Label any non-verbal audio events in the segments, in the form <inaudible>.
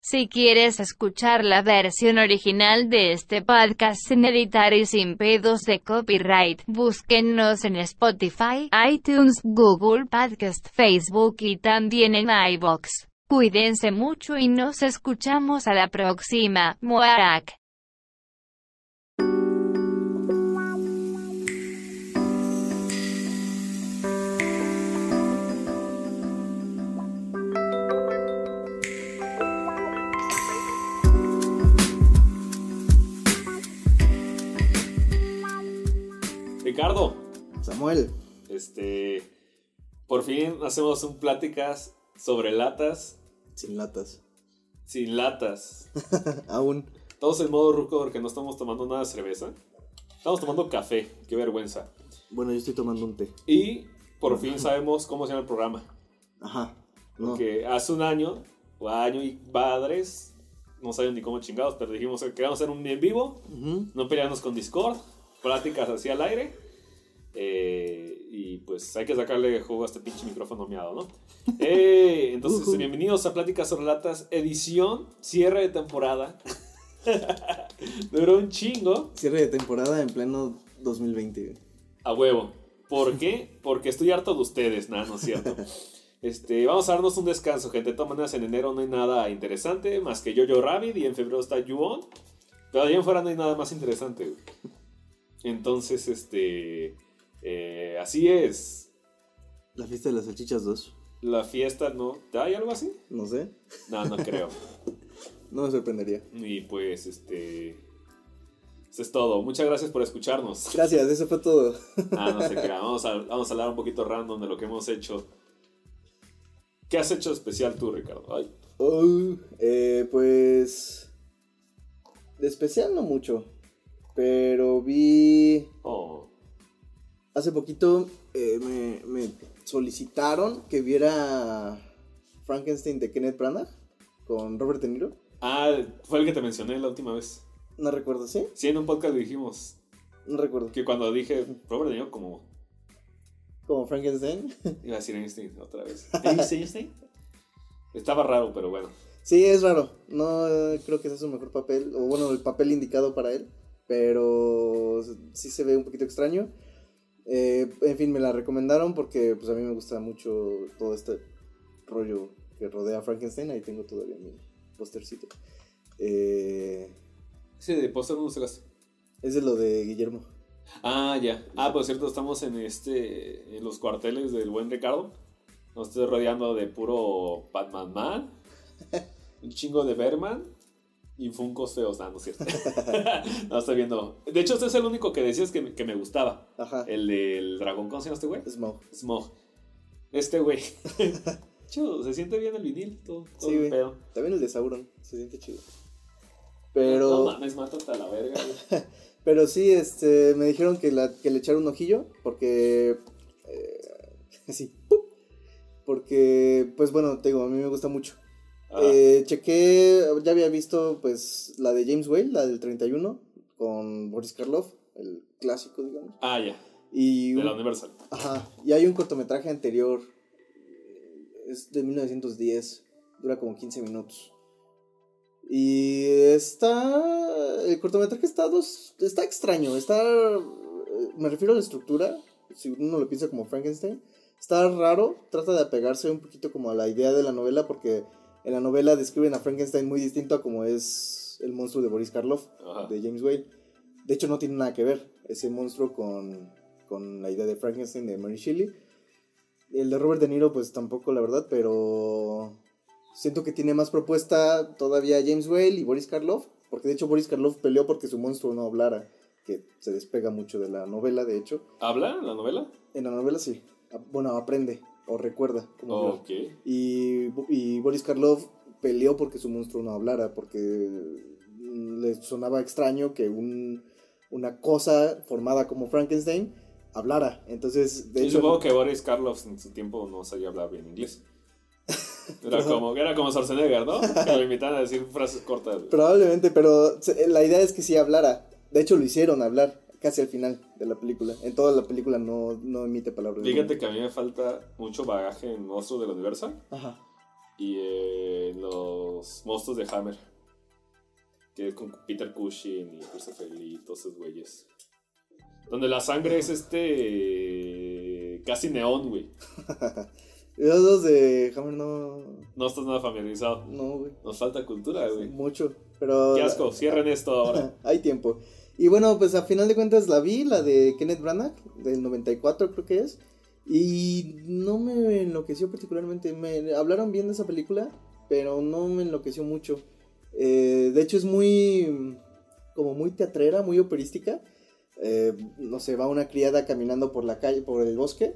Si quieres escuchar la versión original de este podcast sin editar y sin pedos de copyright, búsquennos en Spotify, iTunes, Google Podcast, Facebook y también en iBox. Cuídense mucho y nos escuchamos a la próxima. Muarak. Ricardo, Samuel, este, por fin hacemos un pláticas sobre latas sin latas. sin latas. <laughs> Aún. Todos en modo ruco porque no estamos tomando nada de cerveza. Estamos tomando café, qué vergüenza. Bueno, yo estoy tomando un té. Y por fin sabemos cómo se llama el programa. Ajá. No. Porque hace un año, o año y padres, no saben ni cómo chingados, pero dijimos que queríamos hacer un en vivo, Ujú. no pelearnos con Discord, pláticas así al aire. eh, y pues hay que sacarle jugo a este pinche micrófono miado, ¿no? <laughs> Eh, entonces, bienvenidos a Pláticas sobre Latas, edición, cierre de temporada. <laughs> Duró un chingo. Cierre de temporada en pleno 2020. güey. A huevo. ¿Por qué? Porque estoy harto de ustedes, nada, no es cierto. <laughs> Este, vamos a darnos un descanso, gente. De todas maneras, en enero no hay nada interesante más que Jojo Rabbit y en febrero está Ju-On. Pero allá en fuera no hay nada más interesante. güey. Entonces, este. eh, así es. La fiesta de las salchichas 2. La fiesta, ¿no? ¿Hay algo así? No sé. No, no creo. <laughs> No me sorprendería. Y pues, este. Eso es todo. Muchas gracias por escucharnos. Gracias, eso fue todo. Ah, no sé qué. <laughs> Vamos a, vamos a hablar un poquito random de lo que hemos hecho. ¿Qué has hecho especial tú, Ricardo? Ay, Oh, eh, pues. De especial no mucho. Pero vi. oh. Hace poquito eh, me, me solicitaron que viera Frankenstein de Kenneth Branagh con Robert De Niro. Ah, fue el que te mencioné la última vez. No recuerdo, ¿sí? Sí, en un podcast le dijimos No recuerdo. que cuando dije Robert De Niro, como Como Frankenstein. <laughs> iba a decir Einstein otra vez. ¿Einstein? Estaba raro, pero bueno. Sí, es raro. No eh, creo que ese es su mejor papel. O bueno, el papel indicado para él. Pero sí se ve un poquito extraño. Eh, en fin, me la recomendaron porque pues a mí me gusta mucho todo este rollo que rodea a Frankenstein. Ahí tengo todavía mi postercito. Eh, Sí, de póster no se las- es de lo de Guillermo. Ah, ya. Ah, por cierto, estamos en este. En los cuarteles del buen Ricardo. Nos estoy rodeando de puro Batman Man. <laughs> Un chingo de Berman. Y Funkos feos, no, no es cierto. <laughs> no, estoy viendo. De hecho, este es el único que decías que, me- que me gustaba. Ajá. El del dragón, ¿cómo se llama este güey? Smaug. Smog. Este güey. <laughs> Chido, se siente bien el vinil, todo, todo Sí, güey. También el de Sauron. Se siente chido. No Pero, mames, mátate a la verga, güey. <laughs> pero sí, este, me dijeron que, la, que le echara un ojillo. Porque... eh, sí. Porque, pues bueno, te digo, a mí me gusta mucho. Eh, chequé, ya había visto pues la de James Whale, la del 31, con Boris Karloff, el clásico, digamos. ah, ya. Y, De la Universal. ajá, y hay un cortometraje anterior, es de 1910, dura como 15 minutos. Y está, el cortometraje está, dos, está extraño, está, eh, me refiero a la estructura, si uno lo piensa como Frankenstein, está raro, trata de apegarse un poquito como a la idea de la novela porque en la novela describen a Frankenstein muy distinto a como es el monstruo de Boris Karloff, Ajá. de James Whale. De hecho no tiene nada que ver ese monstruo con, con la idea de Frankenstein de Mary Shelley. El de Robert De Niro pues tampoco la verdad, pero siento que tiene más propuesta todavía James Whale y Boris Karloff, porque de hecho Boris Karloff peleó porque su monstruo no hablara, que se despega mucho de la novela de hecho. ¿Habla la novela? En la novela sí, bueno, aprende o recuerda cómo. Y, y Boris Karloff peleó porque su monstruo no hablara, porque mm, le sonaba extraño que un, una cosa formada como Frankenstein hablara. Entonces, de y hecho, supongo que Boris Karloff en su tiempo no sabía hablar bien inglés. <laughs> Era como, era como Schwarzenegger, ¿no? Que lo invitaban a decir frases cortas. <laughs> probablemente, pero la idea es que sí hablara. De hecho, lo hicieron hablar casi al final de la película. En toda la película no, no emite palabras. Fíjate que a mí me falta mucho bagaje en Monstruos del Universal. Ajá. y en los monstruos de Hammer. Que es con Peter Cushing y Christopher Lee y todos esos güeyes. Donde la sangre es este. casi neón, güey. <laughs> Los dos de Hammer no. No estás nada familiarizado. No, güey. Nos falta cultura, güey. Mucho. Pero. Qué asco, cierren <laughs> esto ahora. Hay tiempo. Y bueno, pues a final de cuentas la vi, la de Kenneth Branagh, del 94 creo que es. Y no me enloqueció particularmente. Me hablaron bien de esa película, pero no me enloqueció mucho. Eh, de hecho es muy... como muy teatrera, muy operística. Eh, no sé, va una criada caminando por la calle, por el bosque.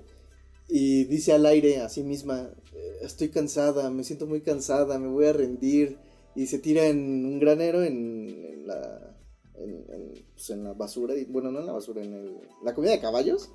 Y dice al aire a sí misma, eh, estoy cansada, me siento muy cansada, me voy a rendir. Y se tira en un granero en, en la, en, en, pues, en la basura. Y, bueno, no en la basura, en el- la comida de caballos.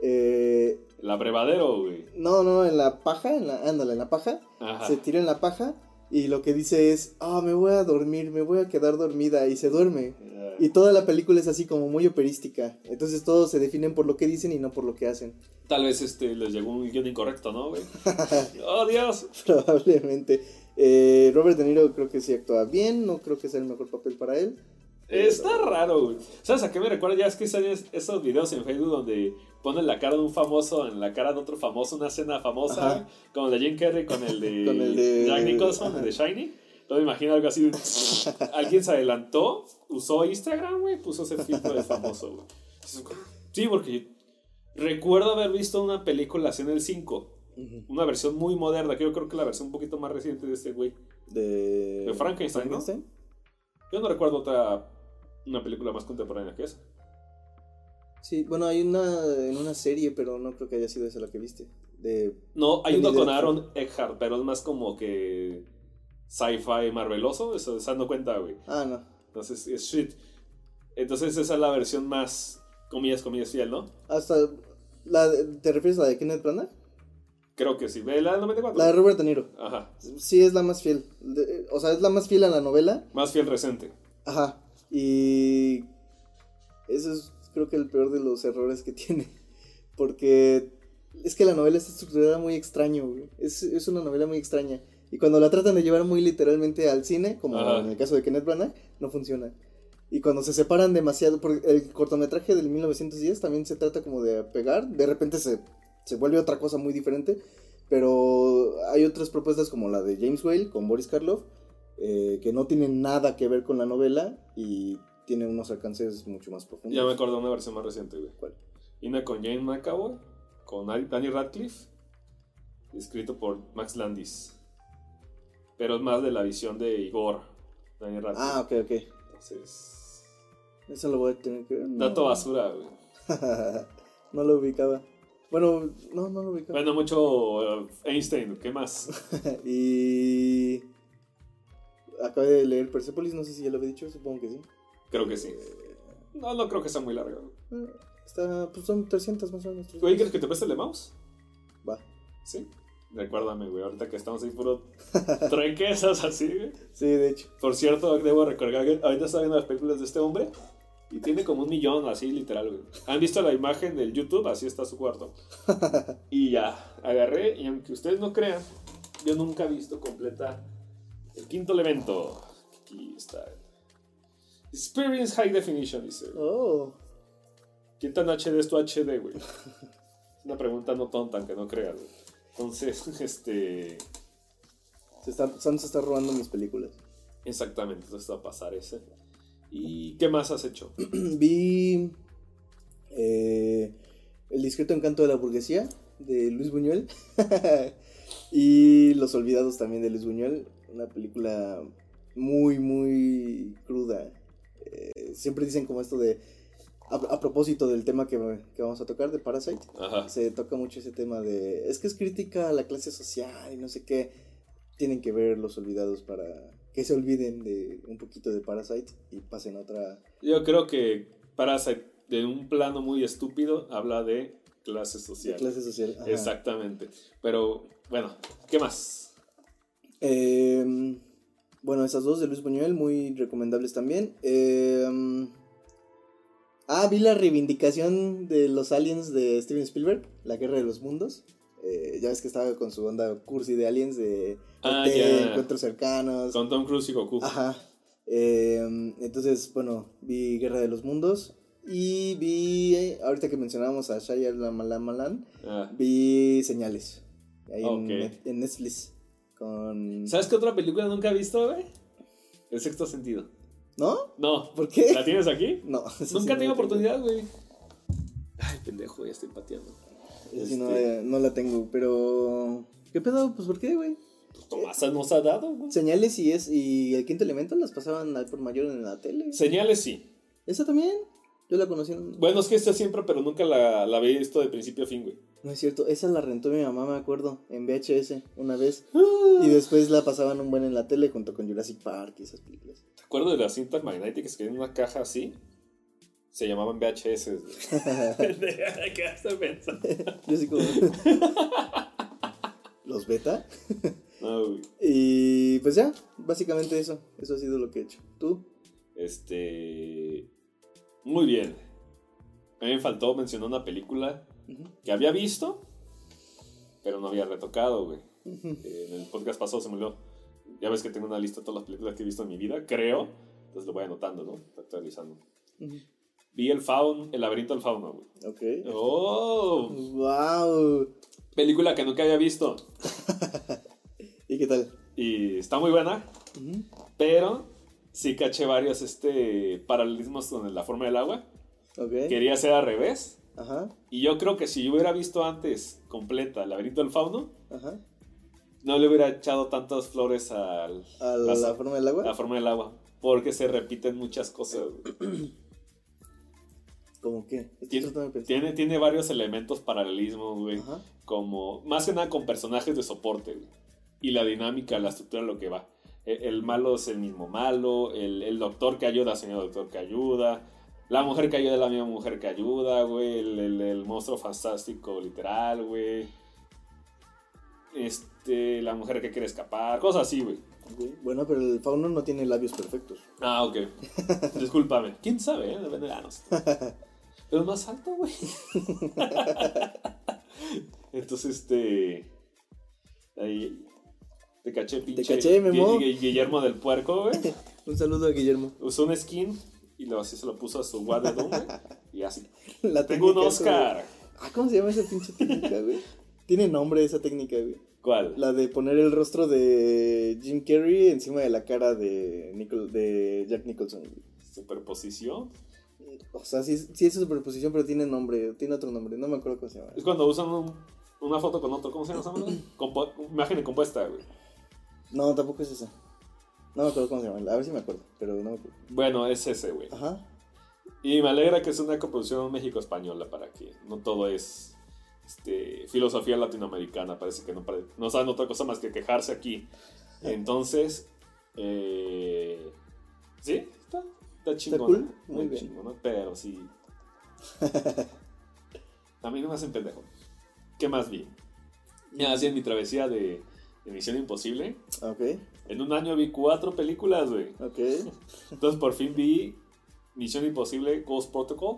Eh, El abrevadero, güey. no, no, en la paja, en la, ándale, en la paja. Ajá. Se tira en la paja y lo que dice es, ah, me voy a dormir, me voy a quedar dormida. Y se duerme. Y toda la película es así como muy operística. Entonces todos se definen por lo que dicen y no por lo que hacen. Tal vez este les llegó un guion incorrecto, ¿no, güey? <laughs> ¡Oh, Dios! Probablemente. Eh, Robert De Niro creo que sí actúa bien, no creo que sea el mejor papel para él. Está raro, güey. ¿Sabes a qué me recuerda? Ya es que salen esos videos en Facebook donde ponen la cara de un famoso en la cara de otro famoso, una escena famosa, Ajá. como el de Jim Carrey con el de, <laughs> Con el de- Jack Nicholson, el de Shiny. Luego me imagino algo así. <laughs> Alguien se adelantó, usó Instagram, güey, puso ese filtro de famoso, güey. Sí, porque recuerdo haber visto una película así en el 5. Una versión muy moderna, que yo creo que la versión un poquito más reciente de este güey. De, De Frankenstein, ¿no? Yo no recuerdo otra una película más contemporánea que esa. Sí, bueno, hay una en una serie, pero no creo que haya sido esa la que viste. De No, hay uno con Aaron Eckhart, pero es más como que sci-fi marveloso, eso esa no cuenta, güey. Ah, no. Entonces es shit. Entonces esa es la versión más, comillas, comillas, fiel, ¿no? Hasta la ¿te refieres a la de Kenneth Branagh? Creo que sí. Ve la del 94. La de Robert De Niro. Ajá. Sí es la más fiel. De- o sea, es la más fiel a la novela. Más fiel recente. Ajá. Y eso es creo que el peor de los errores que <laughs> tiene. Porque es que la novela está estructurada muy extraño, güey. Es, es una novela muy extraña. Y cuando la tratan de llevar muy literalmente al cine, como Ajá. en el caso de Kenneth Branagh, no funciona. Y cuando se separan demasiado, porque el cortometraje del 1910 también se trata como de pegar, de repente se, se vuelve otra cosa muy diferente, pero hay otras propuestas como la de James Whale con Boris Karloff, eh, que no tienen nada que ver con la novela y tienen unos alcances mucho más profundos. Ya me acuerdo de una versión más reciente, güey. ¿Cuál? Y una con Jane McAvoy, con Danny Radcliffe, escrito por Max Landis. Pero es más de la visión de Igor, Danny Radcliffe. Ah, ok, ok. Entonces, Eso lo voy a tener que ver. No. dato basura, güey. <laughs> no lo ubicaba. Bueno, no, no lo ubicaba. Bueno, mucho eh, Einstein, ¿qué más? <laughs> y. Acabé de leer Persepolis, no sé si ya lo había dicho, supongo que sí. Creo que sí. No, no creo que sea muy largo. Eh, Está, pues son 300 más o menos. 300. Güey, ¿quieres que te preste el de mouse? Va. Sí. Recuérdame, güey, ahorita que estamos ahí puro <laughs> tranquezas así, güey. Sí, de hecho. Por cierto, debo recordar que ahorita está viendo las películas de este hombre y tiene como un millón, así literal, güey. ¿Han visto la imagen del YouTube? Así está su cuarto. <laughs> Y ya, agarré y aunque ustedes no crean, yo nunca he visto completa el quinto elemento. Aquí está. Experience High Definition, dice. Oh. ¿Qué tan HD es tu HD, güey? <laughs> Es una pregunta no tonta, aunque no creas, güey. Entonces, <laughs> este... Se está, Sam se está robando mis películas. Exactamente, entonces va a pasar ese. ¿Y qué más has hecho? <clears throat> Vi. eh, El discreto encanto de la burguesía de Luis Buñuel. <laughs> y Los olvidados también de Luis Buñuel. Una película muy, muy cruda. Eh, siempre dicen como esto de. A, a propósito del tema que, que vamos a tocar, de Parasite. Ajá. Se toca mucho ese tema de. Es que es crítica a la clase social y no sé qué. Tienen que ver Los olvidados para que se olviden de un poquito de Parasite y pasen a otra. Yo creo que Parasite, de un plano muy estúpido, habla de clase de social. clase social. Ajá. Exactamente. Pero, bueno, ¿qué más? Eh, bueno, esas dos de Luis Buñuel, muy recomendables también. Eh, ah, vi la reivindicación de los aliens de Steven Spielberg, La Guerra de los Mundos. Eh, ya ves que estaba con su onda cursi de aliens de Ah, encuentros cercanos. Con Tom Cruise y Goku. Ajá. Eh, entonces, bueno, vi Guerra de los Mundos y vi, ahorita que mencionábamos a Shia Malan, Ah. vi Señales. Ahí en Netflix. Con... ¿Sabes qué otra película nunca he visto, güey? El sexto sentido. ¿No? No. ¿Por qué? ¿La tienes aquí? No. sí Nunca no tengo oportunidad, güey. Ay, pendejo, ya estoy pateando. Sí no, Este- no la tengo, pero... ¿Qué pedo? Pues ¿por qué, güey? Pues Tomasa nos ha dado, güey. Señales y es y el quinto elemento las pasaban al por mayor en la tele. Señales sí. ¿Esa también? Yo la conocí en... Bueno, es que esta siempre, pero nunca la, la visto de principio a fin, güey. No es cierto, esa la rentó mi mamá, me acuerdo, en VHS una vez. Ah. Y después la pasaban un buen en la tele junto con Jurassic Park y esas películas. ¿Te acuerdas de las cintas magnéticas que en una caja así? Se llamaban VHS. <laughs> ¿Qué haces pensando? <laughs> Yo sí como... <laughs> Los beta. No, güey. Y pues ya, básicamente eso. Eso ha sido lo que he hecho. ¿Tú? Este. Muy bien. A mí me faltó mencionar una película Ujú. que había visto, pero no había retocado, güey. Ujú. Eh, En el podcast pasado se me olvidó. Ya ves que tengo una lista de todas las películas que he visto en mi vida, creo. Entonces lo voy anotando, ¿no? Actualizando. Ujú. Vi el Faun, el laberinto del fauno, güey. Ok. ¡Oh! ¡Wow! Película que nunca había visto. <laughs> ¿Y qué tal? Y está muy buena, Ujú. pero sí caché varios este, paralelismos con la forma del agua. Ok. Quería hacer al revés. Ajá. Y yo creo que si yo hubiera visto antes completa el laberinto del fauno, Ajá. no le hubiera echado tantas flores al, ¿A la- la, forma del agua? la forma del agua. Porque se repiten muchas cosas. <clears throat> ¿Cómo qué? Tiene, tiene, tiene varios elementos paralelismos, güey. Ajá. Como, más que nada con personajes de soporte, güey. Y la dinámica, la estructura, lo que va. El, el malo es el mismo malo. El, el doctor que ayuda, señor doctor que ayuda. La mujer que ayuda es la misma mujer que ayuda, güey. El, el- el monstruo fantástico, literal, güey. Este, la mujer que quiere escapar. Cosas así, güey. Bueno, pero el fauno no tiene labios perfectos. Ah, ok. <laughs> Discúlpame. ¿Quién sabe, eh? Depende de años. Pero más alto, güey. <laughs> Entonces, este. Ahí. Te caché, pinche. caché, Memo. Gui- Gui- Guillermo del Puerco, güey. <laughs> Un saludo a Guillermo. Usó un skin y luego así se lo puso a su What güey. Y así. <laughs> La Tengo un Oscar. Ah, ¿cómo se llama esa pinche técnica, güey? <laughs> Tiene nombre esa técnica, güey. ¿Cuál? La de poner el rostro de Jim Carrey encima de la cara de, Nicol- de Jack Nicholson. güey. Superposición. O sea, sí, sí es superposición, pero tiene nombre, tiene otro nombre, no me acuerdo cómo se llama. Es cuando usan un- una foto con otro. ¿Cómo se llama? Compo- imagen compuesta, güey. No, tampoco es esa. No me acuerdo cómo se llama. A ver si me acuerdo, pero no me acuerdo. Bueno, es ese, güey. Ajá. Y me alegra que es una coproducción México-española para que no todo es este, filosofía latinoamericana. Parece que no, no saben otra cosa más que quejarse aquí. Entonces, eh, sí, está, está chingón. cool, muy bien. chingón, pero sí. <laughs> A mí no me hacen pendejo. ¿Qué más vi? Así en mi travesía de, de Misión Imposible. Ok, En un año vi cuatro películas, güey. ok, Entonces por fin vi Misión Imposible Ghost Protocol.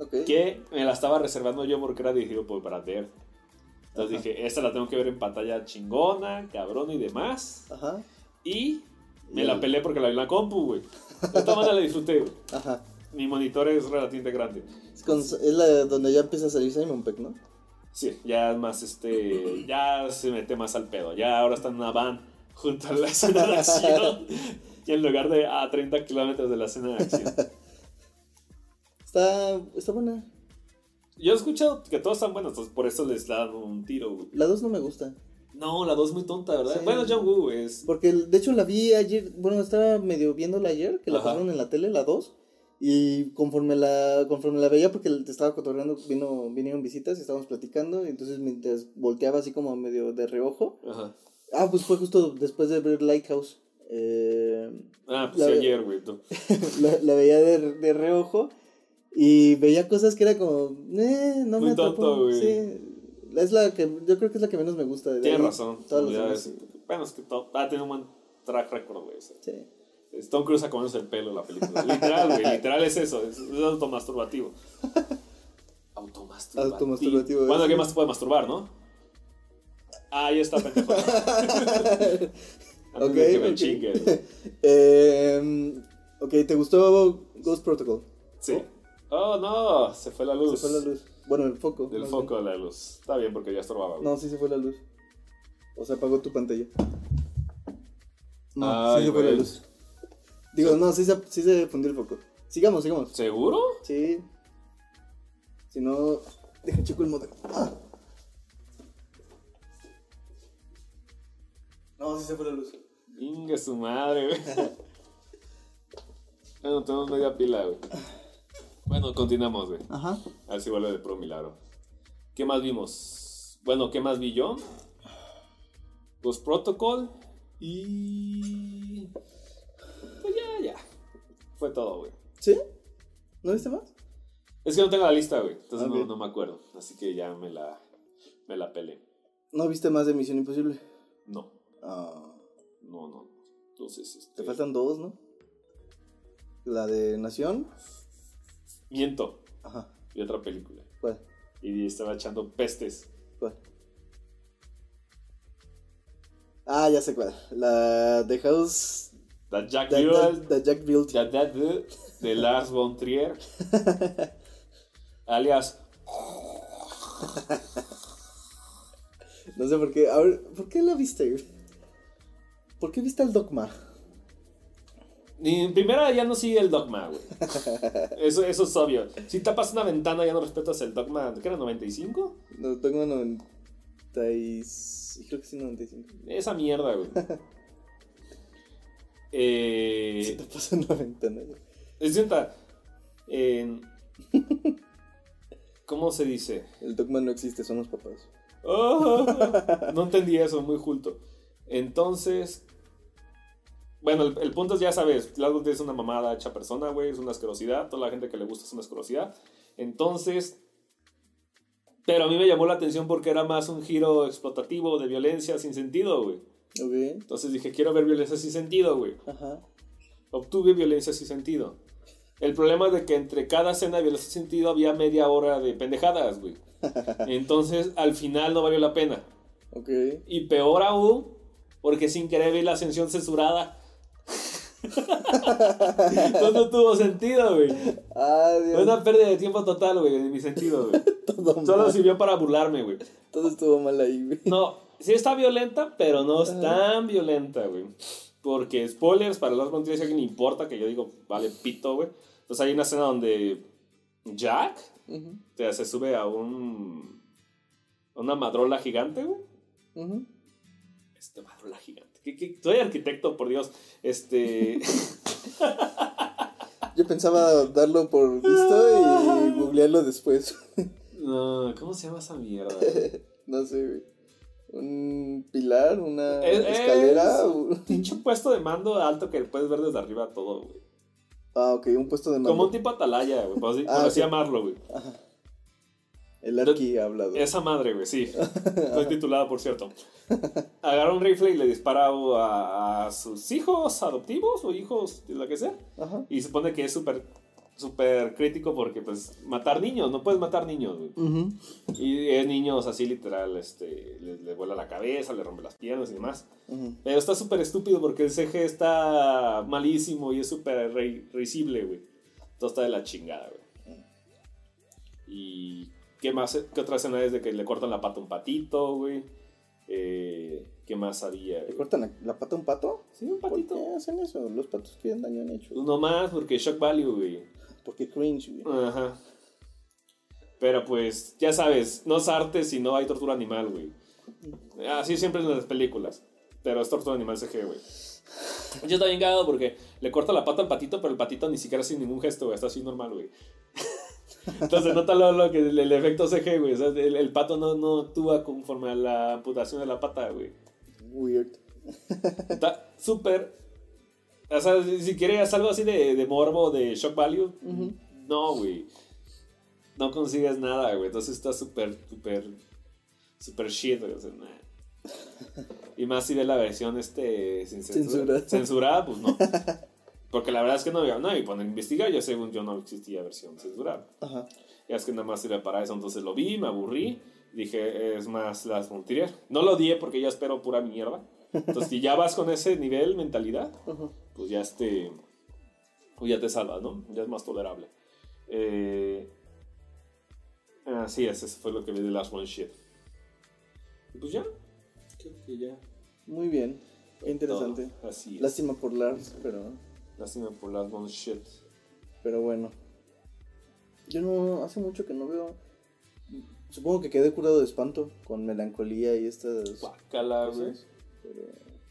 ok. Que me la estaba reservando yo porque era dirigido por Brad Bird. Entonces Ajá. dije, esta la tengo que ver en pantalla chingona, cabrón y demás. Ajá, Y me Y- la pelé porque la vi en la compu, güey. De esta manera la disfruté, güey. ajá. Mi monitor es relativamente grande. Es, con- es la donde ya empieza a salir Simon Peck, ¿no? Sí, ya es más este. Ya se mete más al pedo. Ya ahora está en una van junto a la escena de acción. y en lugar de a 30 kilómetros de la escena de acción. Está, está buena. Yo he escuchado que todos están buenos, por eso les dan un tiro, güey. La 2 no me gusta. No, la 2 es muy tonta, ¿verdad? Sí. Bueno, John Woo es. Porque de hecho la vi ayer, bueno, estaba medio viéndola ayer, que la Ajá. pasaron en la tele, la 2. Y conforme la, conforme la veía, porque te estaba cotorreando, vino, vinieron visitas y estábamos platicando. Y entonces mientras volteaba así como medio de reojo. Ajá. Ah, pues fue justo después de ver Lighthouse. Eh, Ah, pues ayer, güey. <laughs> la, la veía de, de reojo. Y veía cosas que era como, eh, no Muy me tonto, güey. Sí. Es la que, yo creo que es la que menos me gusta. de Tienes ahí, razón. Todas las. Bueno, es que todo, ah, tiene un buen track record, güey. Sí. Tom Cruise acomodándose el pelo en la película. Literal, güey. Literal es eso. Es, es automasturbativo. <laughs> Automasturbativo. Automasturbativo, Bueno. ¿qué más te puede masturbar, no? Ahí está, pendejo. <laughs> Ok, que me ok. chingue, güey. Em, ok, ¿te gustó Ghost Protocol? Sí. Oh, no, se fue la luz. Se fue la luz. Bueno, el foco. Del foco de la luz. Está bien porque ya estorbaba, güey. No, sí se fue la luz. O se apagó tu pantalla. No, Ay, sí se fue la güey. luz. Digo, no, sí se, sí se fundió el foco. Sigamos, sigamos. ¿Seguro? Sí. Si no, deja chico el modem. Ah. No, sí se fue la luz. Inga su madre, güey. <laughs> bueno, tenemos media pila, güey. Bueno, continuamos, güey. Ajá. A ver si vuelve de pro milagro. ¿Qué más vimos? Bueno, ¿qué más vi yo? Ghost Protocol y... Pues ya, ya. Fue todo, güey. ¿Sí? ¿No viste más? Es que no tengo la lista, güey. Entonces no, no me acuerdo. Así que ya me la, me la pelé. ¿No viste más de Misión Imposible? No, Ah, no, no. Entonces, este... te faltan dos, ¿no? La de Nación. Miento. Ajá. Y otra película. ¿Cuál? Y estaba echando pestes. ¿Cuál? Ah, ya sé cuál. La The House. The Jack The, Buell, the- the Jack Built. The Dead de, de Lars von Trier. <laughs> alias... No sé por qué. A ver, ¿por qué la viste? ¿Por qué viste al Dogma? En primera ya no sigue el dogma, güey. <laughs> Eso, eso es obvio. Si tapas una ventana ya no respetas el dogma. ¿Qué era? ¿95? No, Dogma 90 y... Creo que sí, 95. Esa mierda, güey. <laughs> Eh, Si te pasa una ventana. güey. es en- <laughs> ¿Cómo se dice? El Dogma no existe, son los papás. Ah, no entendí eso, muy culto. Entonces, bueno, el, el punto es, ya sabes, Glasgow es una mamada hecha persona, güey, es una asquerosidad, toda la gente que le gusta es una asquerosidad. Entonces, pero a mí me llamó la atención porque era más un giro explotativo de violencia sin sentido, güey. Ok. Entonces dije, quiero ver violencia sin sentido, güey. Ajá. Obtuve violencia sin sentido. El problema es de que entre cada escena de violencia sin sentido había media hora de pendejadas, güey. <laughs> Entonces, al final no valió la pena. Ok. Y peor aún, porque sin querer vi la ascensión censurada. No tuvo sentido, güey. Ah, Fue una pérdida de tiempo total, güey, en mi sentido, güey. <laughs> Todo, Solo mal. sirvió para burlarme, güey. Todo estuvo mal ahí, güey. No, sí está violenta, pero no es tan violenta, güey. Porque spoilers, para los montes que ni importa, que yo digo, vale pito, güey. Entonces hay una escena donde Jack Ujú, o sea, se sube a un... a una madrola gigante, güey. ujú. Este madrola gigante. ¿Qué, qué? Soy arquitecto, por Dios. Este... <laughs> Yo pensaba darlo por visto y <laughs> googlearlo después. <laughs> no, ¿cómo se llama esa mierda? no sé, güey. Un pilar, una Es- escalera. un pinche puesto de mando alto que puedes ver desde arriba todo, güey. Ah, ok, un puesto de mando. Como un tipo atalaya, güey, por así, Ah, por así ok. llamarlo, güey. El arqui ha hablado. Esa madre, güey, sí. <laughs> Fue titulada, por cierto. Agarra un rifle y le dispara a, a sus hijos adoptivos o hijos, lo que sea. Ajá. Y se supone que es súper súper crítico porque, pues, matar niños, no puedes matar niños, güey. Ujú. Y es niños así, literal, este, le, le vuela la cabeza, le rompe las piernas y demás. Pero está súper estúpido porque el CG está malísimo y es súper risible, güey. Todo está de la chingada, güey. Y ¿qué más? ¿Qué otra escena es de que le cortan la pata a un patito, güey? Eh, ¿Qué más había? ¿Le cortan la, la pata a un pato? Sí, un ¿Por patito. qué hacen eso? Los patos que daño han hecho. Uno más porque shock value, güey. Porque cringe, güey. Ajá. Pero pues, ya sabes, no es arte si no hay tortura animal, güey. Así siempre en las películas. Pero es tortura animal CG, güey. Yo estoy bien cagado porque le corta la pata al patito, pero el patito ni siquiera sin ningún gesto, güey. Está así normal, güey. Entonces, nota lo, lo que el, el efecto CG, güey. O sea, el, el pato no, no actúa conforme a la amputación de la pata, güey. Weird. Está súper. O sea, si si quieres algo así de, de morbo, de shock value, no, güey. No consigues nada, güey. Entonces está súper, súper, súper shit, güey. O sea, nah. Y más si ves la versión este, sin censura. Censurada. Censurada, pues no. <laughs> Porque la verdad es que no había nada. Y cuando investigar, ya según yo no existía versión censurada. Ajá. Ya es que nada más sirve para eso. Entonces lo vi, me aburrí. Dije, es más las Montier. No lo odié porque ya espero pura mierda. Entonces, si ya vas con ese nivel, mentalidad, Ajá. pues ya este. Pues ya te salvas, ¿no? Ya es más tolerable. Eh, así es, eso fue lo que vi de Last One Shit. Y pues ya. Creo que ya. Muy bien. Interesante. todo. Así es. Lástima por Lars, pero, Lástima por Last One Shit. pero bueno. Yo no. Hace mucho que no veo. Supongo que quedé curado de espanto con melancolía y estas Guácala, güey.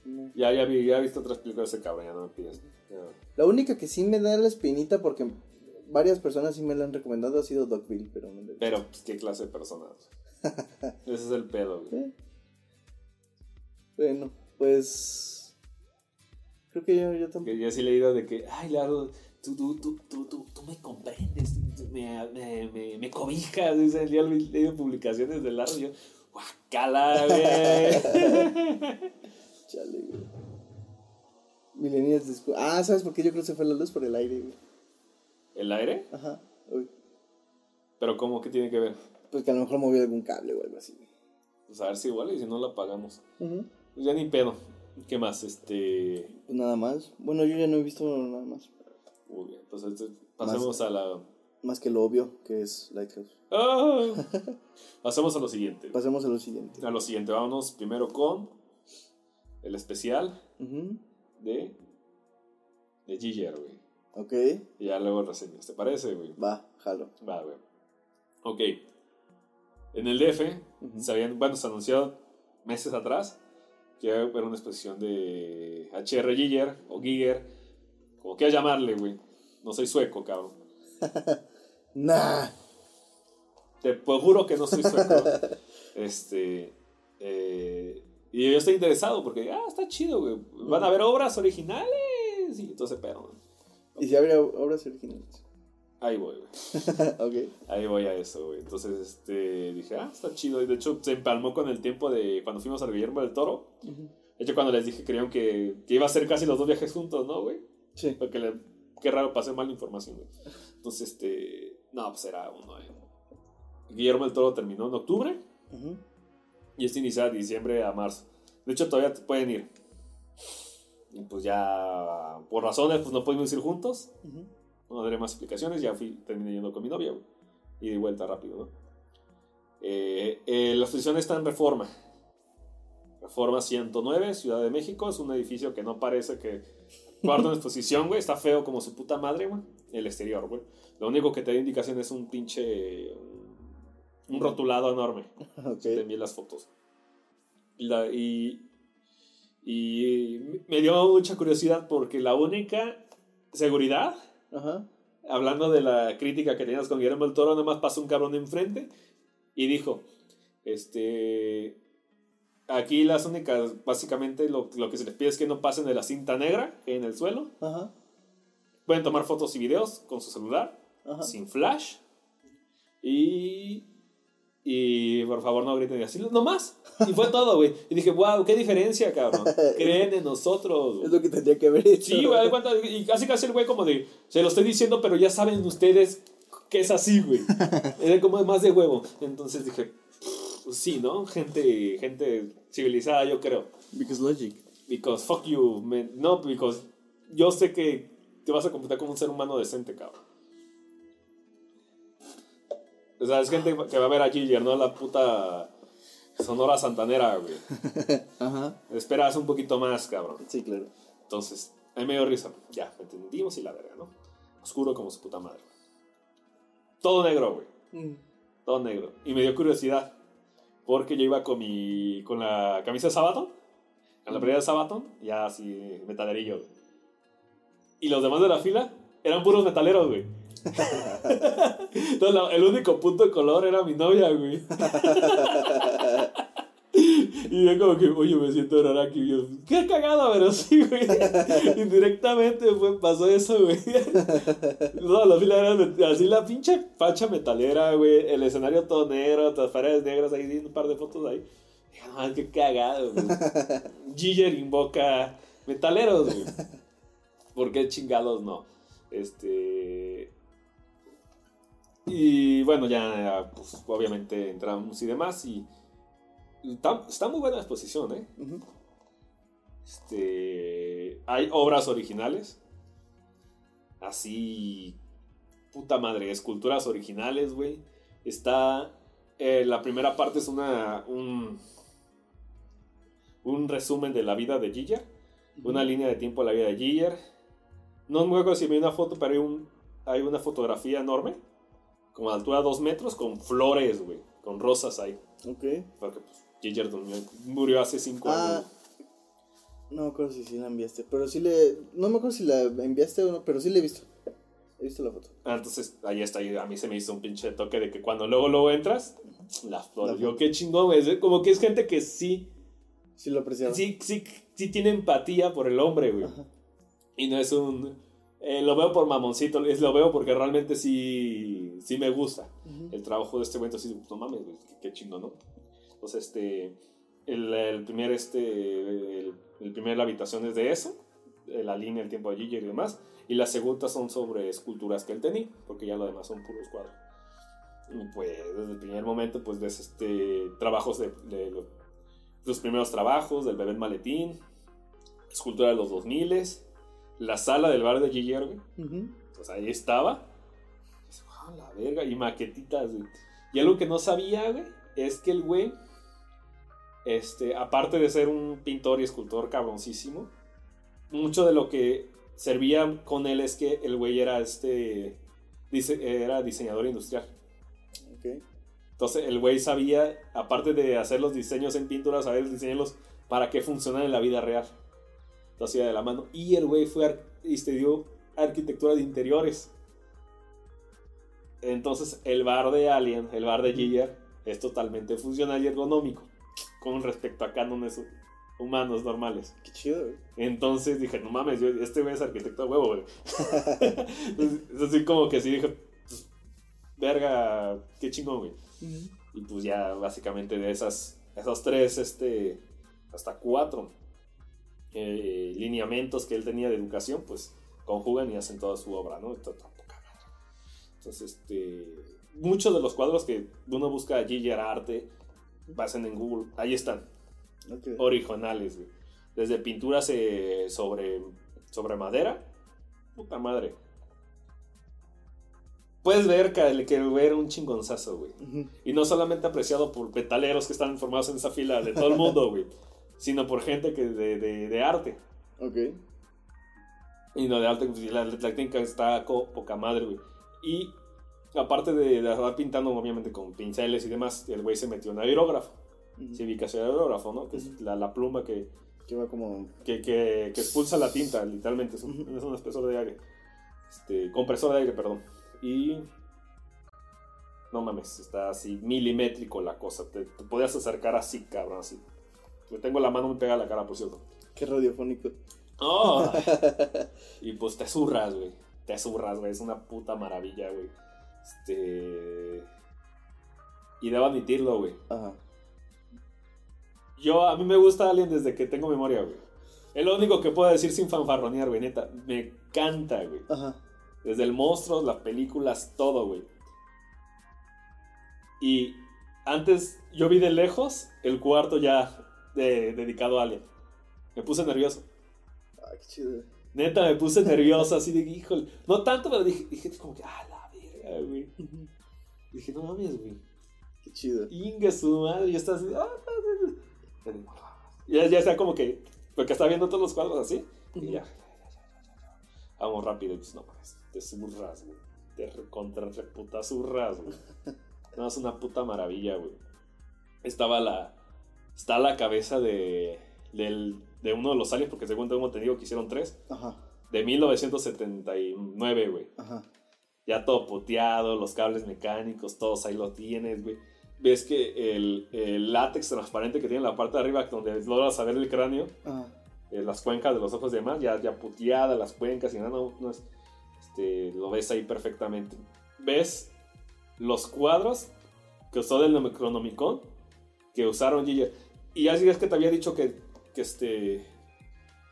no. Ya, ya, vi, ya he visto otras películas de ese cabrón, ya no me pides. Ya. La única que sí me da la espinita porque varias personas sí me la han recomendado ha sido Dogville, pero no le Pero, pues, ¿qué clase de personas? Ese es el pedo, güey. Eh. <laughs> Bueno, pues. Creo que yo, yo tampoco. Que yo sí he leído de que, ay, Laro, tú, tú, tú, tú, tú, tú me comprendes, tú me, me, me, me cobijas. Dice, yo he leído publicaciones de Laro y yo, guacala, güey. <laughs> Chale, güey. Millennials después. Ah, ¿sabes por qué yo creo que se fue la luz por el aire, güey? ¿El aire? Ajá. Uy. Pero, ¿cómo que tiene que ver? Pues que a lo mejor movió algún cable o algo así. Pues a ver si igual y si no la apagamos. Pues ya ni pedo. ¿Qué más? Este. Pues nada más. Bueno, yo ya no he visto nada más. Muy bien, pues este, pasemos a la. Más que lo obvio, que es Lighthouse. ¡Ah! <laughs> Pasemos a lo siguiente. Pasemos a lo siguiente. A lo siguiente, vámonos primero con el especial de. de Giger, güey. Ok. Y ya luego reseñas, ¿te parece, güey? Va, jalo. Va, güey. Ok. En el DF, Ujú. se habían, bueno, se anunció meses atrás que iba a haber una exposición de HR Giger o Giger, como quieras llamarle, güey. No soy sueco, cabrón. <laughs> Nah. Te pues, juro que no soy sueco. este. eh, y yo estoy interesado porque, ah, está chido, güey. Van a haber obras originales. Y entonces, pero. ¿Y si habría obras originales? Ahí voy, güey. <laughs> ok. Ahí voy a eso, güey. Entonces, este, dije, ah, está chido. Y de hecho, se empalmó con el tiempo de cuando fuimos al Guillermo del Toro. De hecho, cuando les dije, creían que, que iba a ser casi los dos viajes juntos, ¿no, güey? Sí. Porque le, qué raro, pasé mal la información, güey. Entonces, este, no, pues era uno, eh. Guillermo del Toro terminó en octubre Ujú. y este inicia de diciembre a marzo. De hecho, todavía te pueden ir. Y pues ya, por razones, pues no pudimos ir juntos. Ujú. No daré más explicaciones, ya fui, terminé yendo con mi novia, güey. Y de vuelta rápido, ¿no? Eh, eh, la exposición está en Reforma. Reforma 109, Ciudad de México. Es un edificio que no parece que guarda una exposición, güey. Está feo como su puta madre, güey. El exterior, güey. Lo único que te da indicación es un pinche... Un rotulado enorme. <laughs> Ok. Te envié las fotos. La- y, y me dio mucha curiosidad porque la única seguridad Ajá. hablando de la crítica que tenías con Guillermo del Toro, nada más pasó un cabrón enfrente y dijo, este, aquí las únicas, básicamente lo, lo que se les pide es que no pasen de la cinta negra en el suelo, Ajá. pueden tomar fotos y videos con su celular, Ajá. sin flash, y, y por favor no griten así, no más, y fue todo, güey, y dije, wow, qué diferencia, cabrón, creen en nosotros, güey". Es lo que tendría que haber hecho. Sí, güey, y casi casi el güey como de, se lo estoy diciendo, pero ya saben ustedes que es así, güey. <laughs> Era como más de huevo. Entonces dije, pues sí, ¿no? Gente, gente civilizada, yo creo. Because logic. Because fuck you, man. No, because yo sé que te vas a comportar como un ser humano decente, cabrón. O sea, es gente que va a ver a Giger, no a la puta Sonora Santanera, güey. <laughs> Ajá. Esperas un poquito más, cabrón. Sí, claro. Entonces, a mí me dio risa. Ya, me entendimos y la verga, ¿no? Oscuro como su puta madre. Todo negro, güey. Mm. Todo negro. Y me dio curiosidad. Porque yo iba con mi. con la camisa de Sabaton. Con la playera de Sabaton. Ya así, metalerillo, güey. Y los demás de la fila eran puros metaleros, güey. Entonces, el único punto de color era mi novia, güey. Y yo como que, oye, me siento raro aquí. Yo, qué cagado, pero sí, güey. Indirectamente fue, pasó eso, güey. No, la fila era así la pinche facha metalera, güey. El escenario todo negro, las paredes negras, ahí un par de fotos ahí. No, qué cagado, güey. Giger invoca metaleros, güey. ¿Por qué chingados no? Este. Y bueno, ya, pues obviamente entramos y demás. Y está, está muy buena la exposición, ¿eh? Este, hay obras originales. Así, puta madre, esculturas originales, güey. Está, eh, la primera parte es una, un, un resumen de la vida de Giger. Una línea de tiempo de la vida de Giger. No me acuerdo si me dio una foto, pero hay, un, hay una fotografía enorme. Como a altura de dos metros, con flores, güey. Con rosas ahí. Ok. Porque pues Giger durmió- murió hace cinco Ah, años. no me acuerdo si sí la enviaste, pero sí le... No me acuerdo si la enviaste o no, pero sí la he visto. He visto la foto. Ah, entonces ahí está, ahí a mí se me hizo un pinche toque de que cuando luego luego entras, las flores, La yo qué chingón, güey, es como que es gente que sí, Sí lo apreciaba. sí, sí, sí tiene empatía por el hombre, güey. Ajá. Y no es un, eh, lo veo por mamoncito, es lo veo porque realmente sí, sí me gusta Ujú. el trabajo de este güey, entonces no mames, qué, chingón, ¿no? Entonces, este, el, el primer, este, el, el primer habitación es de eso, de la línea, el tiempo de Giger y demás, y las segundas son sobre esculturas que él tenía, porque ya lo demás son puros cuadros. Y pues, desde el primer momento, pues ves este, trabajos de, de lo- los primeros trabajos, del bebé en maletín, escultura de los 2000 la sala del bar de Giger, güey. Ujú. Pues ahí estaba. Ah, la verga. Y maquetitas, güey. Y algo que no sabía, güey, es que el güey, este, aparte de ser un pintor y escultor cabroncísimo, mucho de lo que servía con él es que el güey era este, dice, era diseñador industrial. Ok. Entonces el güey sabía, aparte de hacer los diseños en pintura, saber diseñarlos para que funcionaran en la vida real. Lo hacía de la mano. Y el güey fue y estudió arquitectura de interiores. Entonces el bar de Alien, el bar de Giger, es totalmente funcional y ergonómico con respecto a cánones humanos normales. Qué chido, güey. Entonces dije, no mames, yo- este güey es arquitecto de huevo, güey. <laughs> Es así como que sí dije, pues, verga, qué chingón, güey. Ujú. Y pues ya básicamente de esas, esos tres, este, hasta cuatro eh, lineamientos que él tenía de educación, pues conjugan y hacen toda su obra, ¿no? Está- está poca madre. Entonces, este, muchos de los cuadros que uno busca allí Giger arte, pasen en Google, ahí están, originales, güey. Desde pinturas eh, sobre, sobre madera, puta madre. Puedes ver que que era un chingonzazo, güey. Y no solamente apreciado por metaleros que están formados en esa fila de todo el mundo, <laughs> güey. Sino por gente que de, de, de arte. Ok. Y no de arte, pues, la, la técnica está co- poca madre, güey. Y aparte de, de estar pintando, obviamente, con pinceles y demás, el güey se metió en aerógrafo. Ujú. Sí, ubicación de aerógrafo, ¿no? Que es la, la pluma que, Que va como. que, que, que expulsa la tinta, literalmente. Es un, es un espesor de aire. Este, compresor de aire, perdón. Y. No mames, está así milimétrico la cosa. Te, te podías acercar así, cabrón, así. Yo tengo la mano muy pegada a la cara, por cierto. Qué radiofónico. ¡Oh! <laughs> y pues te zurras, güey. Te zurras, güey. Es una puta maravilla, güey. Este. Y debo admitirlo, güey. Ajá. Yo, a mí me gusta Alien desde que tengo memoria, güey. Es lo único que puedo decir sin fanfarronear, güey, neta. Me encanta, güey. Ajá. Desde el monstruo, las películas, todo, güey. Y antes, yo vi de lejos el cuarto ya de- dedicado a Alien. Me puse nervioso. Ah, qué chido. Neta, me puse nervioso, así de, híjole. No tanto, pero dije, dije como que, ah, la verga, güey. Dije, no mames, güey. Qué chido. Inga su madre, y estás así, ah, ah, ah, ah. Ya, ya está como que, porque está viendo todos los cuadros así, y ya. Vamos rápido, y pues no mames, te zurras, güey. Te recontra reputa zurras, güey. No, es una puta maravilla, güey. Estaba la, está la cabeza de, de uno de los aliens, porque según tengo entendido que hicieron tres, Ajá. de 1979, güey. Ajá. Ya todo puteado, los cables mecánicos, todos ahí lo tienes, güey. Ves que el, el látex transparente que tiene en la parte de arriba, donde logras saber el cráneo, Ajá. eh, las cuencas de los ojos y demás, ya, ya puteadas las cuencas y nada, no, no es- este, lo ves ahí perfectamente. Ves los cuadros que usó del Necronomicon, que usaron Giger. Y ya es que te había dicho que, que este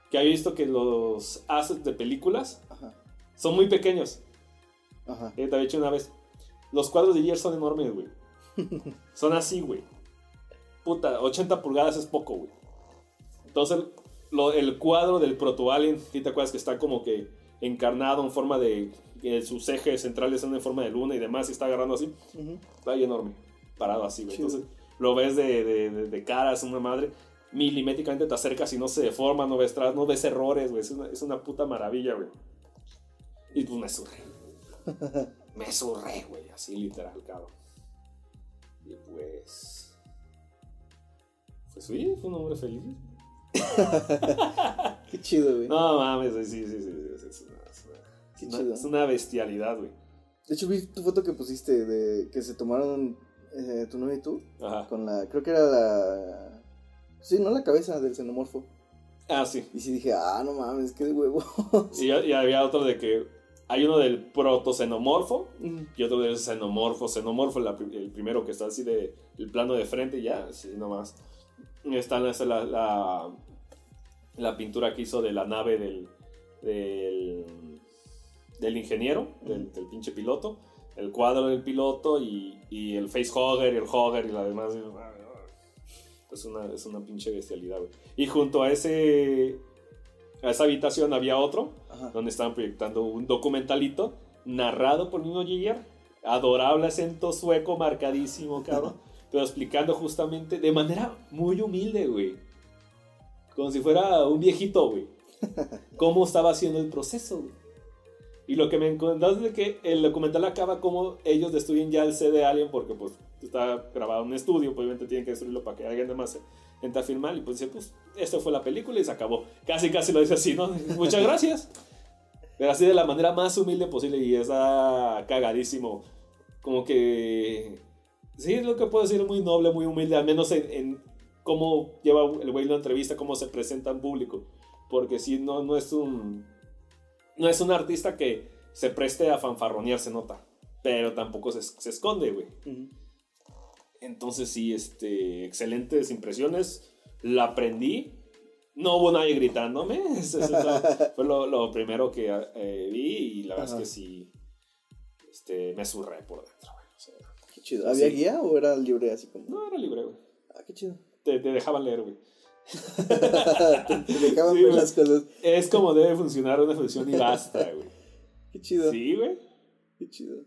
que había visto que los assets de películas Ajá. son muy pequeños. Ajá. Eh, te había dicho una vez. Los cuadros de Giger son enormes, güey. <laughs> Son así, güey. Puta, 80 pulgadas es poco, güey. Entonces, lo- el cuadro del Proto Alien, ¿sí te acuerdas que está como que encarnado en forma de. que sus ejes centrales son en forma de luna y demás, y está agarrando así? Ujú. Está ahí enorme, parado así, güey. Entonces, lo ves de, de, de, de cara, es una madre. Milimétricamente te acercas y no se deforma, no ves, tras, no ves errores, güey. Es una, es una puta maravilla, güey. Y pues me surré. <laughs> me surré, güey. Así literal, cabrón. Y pues. Pues sí, fue un hombre feliz. <laughs> Qué chido, güey. No mames, güey, sí, sí, sí. sí, Es una, es una- Qué es una- chido. es una bestialidad, güey. De hecho, vi tu foto que pusiste de que se tomaron eh, tu novia y tú. Ajá. Con la. Creo que era la. Sí, no la cabeza del xenomorfo. Ah, sí. Y sí dije, ah, no mames, qué de huevo. <laughs> Y, y había otro de que hay uno del protocenomorfo Mm, y otro del xenomorfo. Xenomorfo, la el primero que está así de el plano de frente y ya, así nomás. Está la, la, la, la pintura que hizo de la nave del, del, del ingeniero, del, del pinche piloto. El cuadro del piloto y, y el facehugger y el hogger y la demás. Es una, es una pinche bestialidad, güey. Y junto a ese a esa habitación había otro Ajá. donde estaban proyectando un documentalito narrado por Nino Giger, adorable acento sueco marcadísimo, cabrón, <laughs> pero explicando justamente de manera muy humilde, güey. Como si fuera un viejito, güey. <laughs> Cómo estaba haciendo el proceso, güey. Y lo que me encontré es que el documental acaba como ellos destruyen ya el CD de Alien porque pues está grabado en un estudio, pues obviamente tienen que destruirlo para que alguien más entre a filmar y pues dice, pues esto fue la película y se acabó. Casi casi lo dice así, ¿no? <laughs> Muchas gracias. Pero así de la manera más humilde posible y está cagadísimo. Como que... Sí, es lo que puedo decir, muy noble, muy humilde, al menos en, en cómo lleva el güey la entrevista, cómo se presenta en público. Porque si no, no es un... No es un artista que se preste a fanfarronear, se nota. Pero tampoco se, se esconde, güey. Entonces sí, este, excelentes impresiones. La aprendí. No hubo nadie gritándome. <laughs> Eso, eso fue lo, lo primero que eh, vi y la verdad Ajá. es que sí, este, me surré por dentro. güey. O sea, Qué chido. ¿Había Sí. guía o era libre así como? no, era libre, güey. Ah, qué chido. Te, te dejaban leer, güey. Te dejaban Sí, ver güey. las cosas. Es como debe funcionar una función y basta, güey. Qué chido. Sí, güey. Qué chido.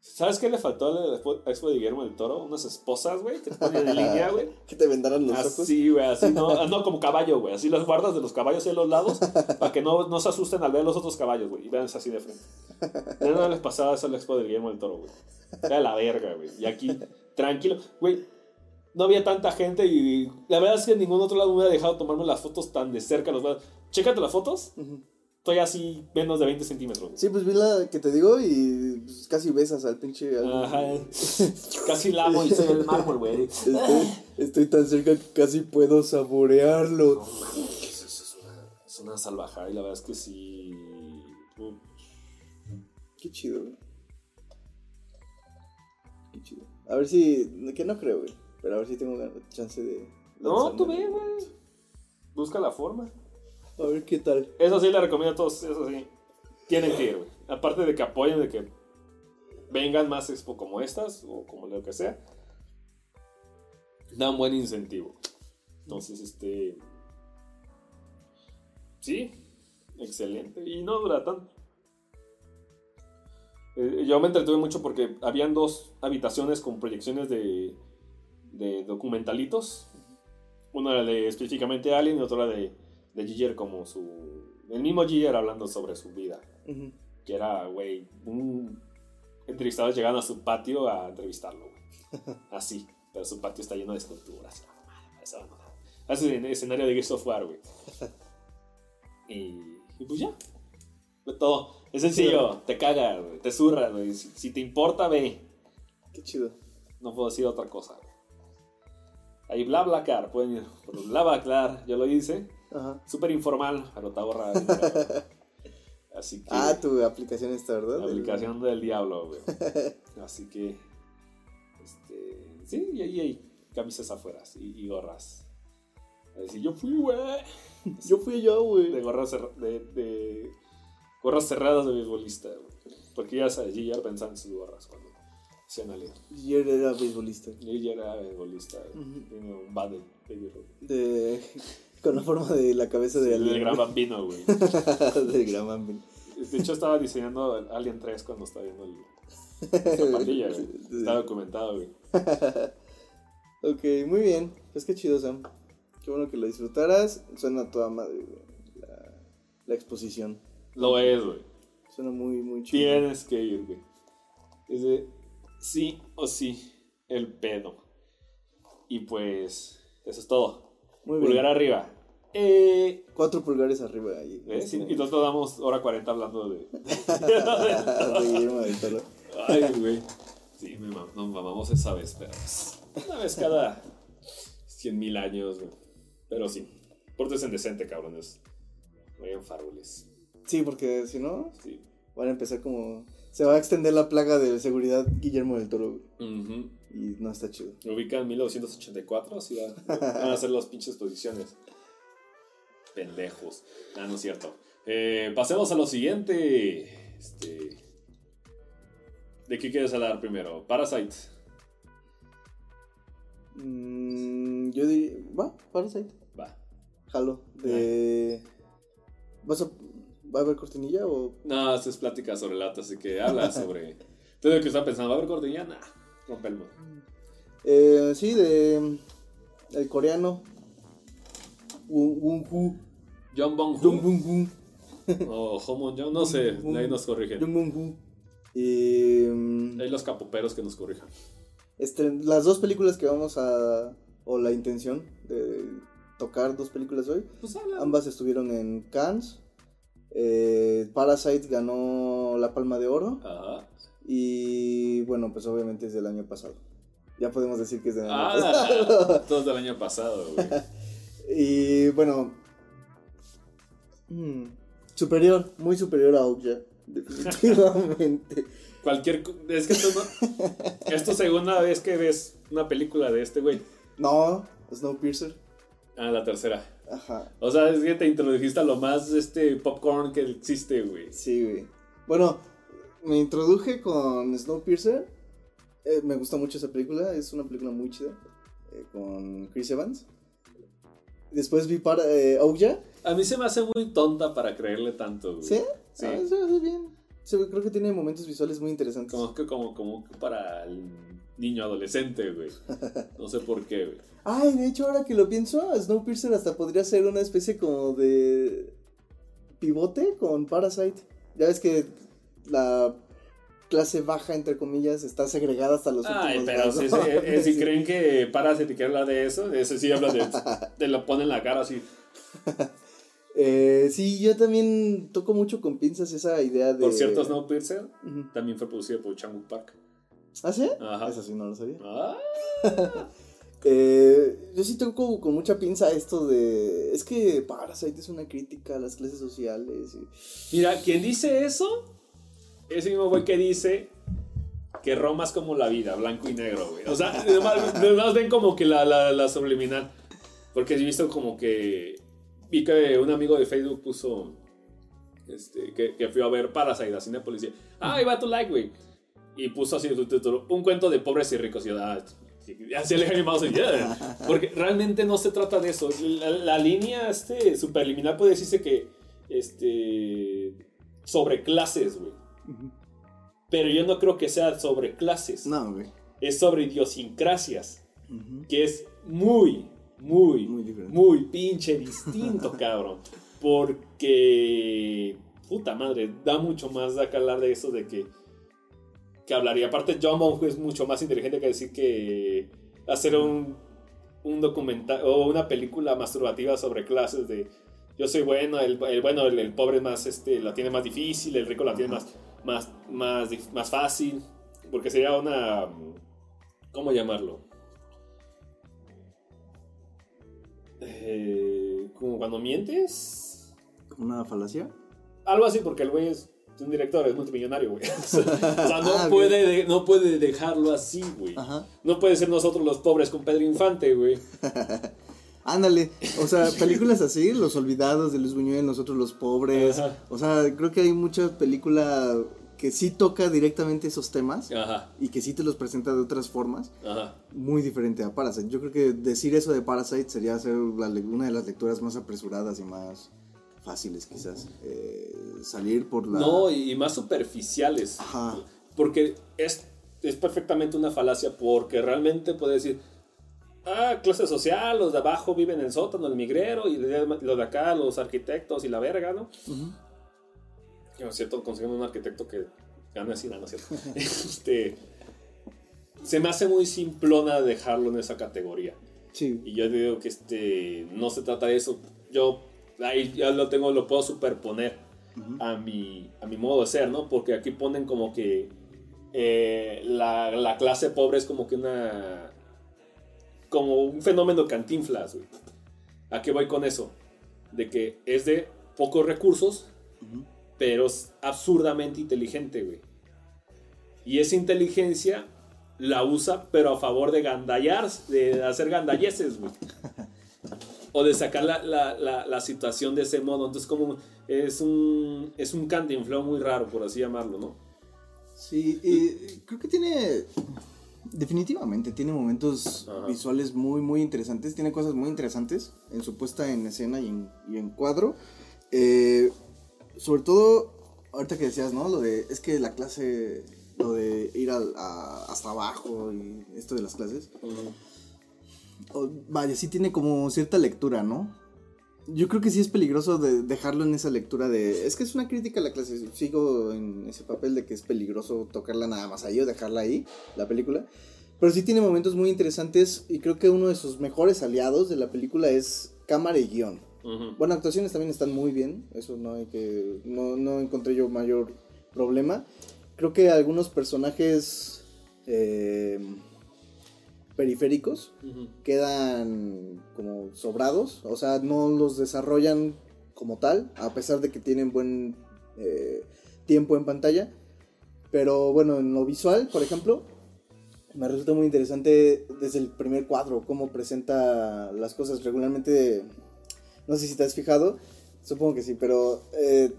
¿Sabes qué le faltó a la expo- de Guillermo del Toro? Unas esposas, güey, que te ponen en línea, güey. Que te vendaran los ojos. Así, güey, así no, <laughs> no como caballo, güey. Así las guardas de los caballos en los lados para que no, no se asusten al ver los otros caballos, güey. Y vean así de frente. No les pasaba eso al expo del Guillermo del Toro, güey. Era la verga, güey. Y aquí, tranquilo, güey. No había tanta gente y la verdad es que en ningún otro lado me hubiera dejado tomarme las fotos tan de cerca. Los Chécate las fotos. Estoy así menos de 20 centímetros. Sí, pues vi la que te digo y pues, casi besas al pinche. al- Ajá. <laughs> Casi lamo y ve el mármol, güey. Estoy, estoy tan cerca que casi puedo saborearlo. No es, es una, es una salvajada y la verdad es que sí. uh, Qué chido, güey. Qué chido. A ver si. Que no creo, güey. Pero a ver si tengo chance de. No, tú ve, güey. Busca la forma. A ver qué tal. Eso sí le recomiendo a todos, eso sí. Tienen que ir, güey. Aparte de que apoyen, de que vengan más expo como estas, o como lo que sea. Da un buen incentivo. Entonces, este. Sí, excelente. Y no dura tanto. Eh, yo me entretuve mucho porque habían dos habitaciones con proyecciones de, de documentalitos. Una era de específicamente Alien y otra de, de Giger como su... El mismo Giger hablando sobre su vida. Ujú. Que era, güey, un entrevistador llegando a su patio a entrevistarlo, güey. <laughs> Así. Pero su patio está lleno de esculturas. La mamada. Hace el escenario de Gears of War, güey. <laughs> Y, y pues ya. Fue todo. Es sencillo. Te caga, güey. Te zurra, güey. Si, si te importa, ve. Qué chido. No puedo decir otra cosa, güey. Ahí bla bla car, pueden ir por bla bla car, yo lo hice. Ajá. Súper informal, pero te ahorra. Así que. Ah, tu aplicación está, ¿verdad? La aplicación del diablo, güey. <laughs> Así que. Este. Sí, y ahí hay camisas afuera y, y gorras. A decir, yo fui, güey. <laughs> Yo fui yo, De güey. gorras, cerra- de, de gorras cerradas de beisbolista, güey. Porque ya sabes, ya pensaba en sus gorras cuando Ali. Jer era beisbolista. Y ella era futbolista. Ujú. Tiene un bad Baby Ruth. De, con la forma de la cabeza de Alien. gran bambino, güey. <laughs> del gran bambino. De hecho, estaba diseñando el Alien 3 cuando estaba viendo el, esta pandilla, güey. <laughs> Está documentado, güey. <laughs> Ok, muy bien. Pues qué chido, Sam. Qué bueno que lo disfrutaras. Suena a toda madre, güey, La, la exposición. Lo es, güey. Suena muy, muy chido. Tienes que ir, güey. Es de sí o sí el pedo. Y pues, eso es todo. Muy bien. Pulgar arriba. Eh, Cuatro pulgares arriba ahí. ¿ves? Y y nosotros damos hora 40 hablando de. <laughs> Ay, güey. Sí, me mam- nos mamamos esa vez, pero pues, una vez cada 100 mil años, güey. Pero sí, pórtense decente, cabrones. Vayan faroles. Sí, porque si no, Sí. van a empezar como. Se va a extender la plaga de seguridad Guillermo del Toro. Y no está chido. Lo ubican en 1984, así va- <laughs> van a hacer las pinches posiciones. Pendejos. Ah, no es cierto. Eh, pasemos a lo siguiente. Este. ¿De qué quieres hablar primero? Parasite. Mm, yo diría. Va, Parasite. Va. Jalo. De. ¿Vas a. ¿Va a haber cortinilla o.? No, esto es plática sobre lata, así que habla <laughs> sobre. Todo lo que está pensando, ¿va a haber cortinilla? Nah, rompe el. Eh, sí, de. El coreano. Woo Woo. John Bong Jung Hu Hu. o Homon Jong, no sé, Jung- ahí nos corrigen. Jung Bung Hu. Y. mm, Hay los capoperos que nos corrijan. Este, las dos películas que vamos a. O la intención de tocar dos películas hoy. Pues habla. Ambas estuvieron en Cannes. Eh, Parasite ganó la Palma de Oro. Ajá. Y bueno, pues obviamente es del año pasado. Ya podemos decir que es del año pasado. <laughs> Ah, todos del año pasado, güey. <laughs> Y bueno. mm, superior, muy superior a Okja. Definitivamente. <laughs> Cualquier. Es que esto no. Esto es segunda vez que ves una película de este, güey. no, Snowpiercer. Ah, la tercera. Ajá. O sea, es que te introdujiste a lo más este popcorn que existe, güey. Sí, güey. Bueno, me introduje con Snowpiercer. Eh, me gusta mucho esa película. Es una película muy chida. eh, con Chris Evans. Después vi para eh. A mí se me hace muy tonta para creerle tanto, güey. ¿Sí? Sí. Ah, se ve bien. Se ve- creo que tiene momentos visuales muy interesantes. Como que, como, como para el niño adolescente, güey. <laughs> No sé por qué, güey. Ay, de hecho, ahora que lo pienso, Snowpiercer hasta podría ser una especie como de pivote con Parasite. Ya ves que la clase baja, entre comillas, está segregada hasta los Ay, últimos pero si, ¿no? si- eh, si <laughs> Sí. creen que Parasite que habla de eso, ese sí habla de. Te lo pone en la cara así. <laughs> Eh, sí, yo también toco mucho con pinzas esa idea de... Por cierto, Snowpiercer también fue producido por Chang Park. ¿Ah, sí? Ajá. Eso sí, no lo sabía. Ah, <laughs> Eh, yo sí toco con mucha pinza esto de... Es que Parasite es una crítica a las clases sociales. y- Mira, quien dice eso es el mismo güey que dice que Roma es como la vida, blanco y negro, güey. O sea, <laughs> nomás, nomás ven como que la, la, la subliminal. Porque he visto como que. Vi que un amigo de Facebook puso. Este, que, que fui a ver Parasite a Cinepolis y dice, ah, iba tu like, güey. Y puso así su título: Un cuento de pobres y ricos. Y ah, sí, así le animado así, "Yeah". Porque realmente no se trata de eso. La, la línea este, superliminal puede decirse que. Este. Sobre clases, güey. Pero yo no creo que sea sobre clases. No, güey. Es sobre idiosincrasias. Que es muy, muy, Muy muy pinche distinto, <laughs> cabrón. Porque. Puta madre, da mucho más de acá hablar de eso de que. Que hablaría. Aparte, John Monk es mucho más inteligente que decir que. Hacer un. Un documental o una película masturbativa sobre clases de. Yo soy bueno, el, el bueno, el, el pobre más este, la tiene más difícil, el rico la tiene más, más, más, más fácil. Porque sería una. ¿Cómo llamarlo? Eh, como cuando mientes. ¿Una falacia? Algo así, porque el güey es un director, es multimillonario, güey. <laughs> o sea, <laughs> no, Ah, puede de- no puede dejarlo así, güey. No puede ser nosotros los pobres con Pedro Infante, güey. <laughs> Ándale, o sea, películas así, Los Olvidados de Luis Buñuel, Nosotros los Pobres. Ajá. O sea, creo que hay mucha película que sí toca directamente esos temas Ajá, y que sí te los presenta de otras formas, ajá. muy diferente a Parasite. Yo creo que decir eso de Parasite sería hacer una de las lecturas más apresuradas y más fáciles, quizás. Eh, salir por la. No, y, más superficiales. Ajá. Porque es, es perfectamente una falacia, porque realmente puede decir, ah, clase social, los de abajo viven en el sótano, el migrero, y los de acá, los arquitectos y la verga, ¿no? Que, no es cierto, consiguen un arquitecto que gane así, no, no es cierto. <laughs> este, se me hace muy simplona dejarlo en esa categoría. Sí. Y yo digo que este, no se trata de eso. Yo ahí ya lo tengo, lo puedo superponer a mi, a mi modo de ser, ¿no? Porque aquí ponen como que eh, la, la clase pobre es como que una... como un fenómeno cantinflas, güey. ¿A qué voy con eso? De que es de pocos recursos, pero es absurdamente inteligente, güey. Y esa inteligencia la usa, pero a favor de gandallar, de hacer gandalleces, güey. <laughs> O de sacar la, la, la, la situación de ese modo. Entonces, como es un, es un cantinflón muy raro, por así llamarlo, ¿no? Sí, y creo que tiene. Definitivamente tiene momentos Ajá. visuales muy, muy interesantes. Tiene cosas muy interesantes en su puesta en escena y en, y en cuadro. Eh, sobre todo, ahorita que decías, ¿no? Lo de. Es que la clase. Lo de ir al- a- hasta abajo y esto de las clases. Vaya, sí tiene como cierta lectura, ¿no? Yo creo que sí es peligroso de dejarlo en esa lectura de... Es que es una crítica a la clase. Sigo en ese papel de que es peligroso tocarla nada más ahí o dejarla ahí, la película. Pero sí tiene momentos muy interesantes y creo que uno de sus mejores aliados de la película es cámara y guion. Ujú. Bueno, actuaciones también están muy bien, eso no hay que... No, no encontré yo mayor problema. Creo que algunos personajes eh, periféricos quedan como sobrados, o sea, no los desarrollan como tal, a pesar de que tienen buen eh, tiempo en pantalla. Pero bueno, en lo visual, por ejemplo, me resulta muy interesante desde el primer cuadro, cómo presenta las cosas regularmente. No sé si te has fijado, supongo que sí, pero eh,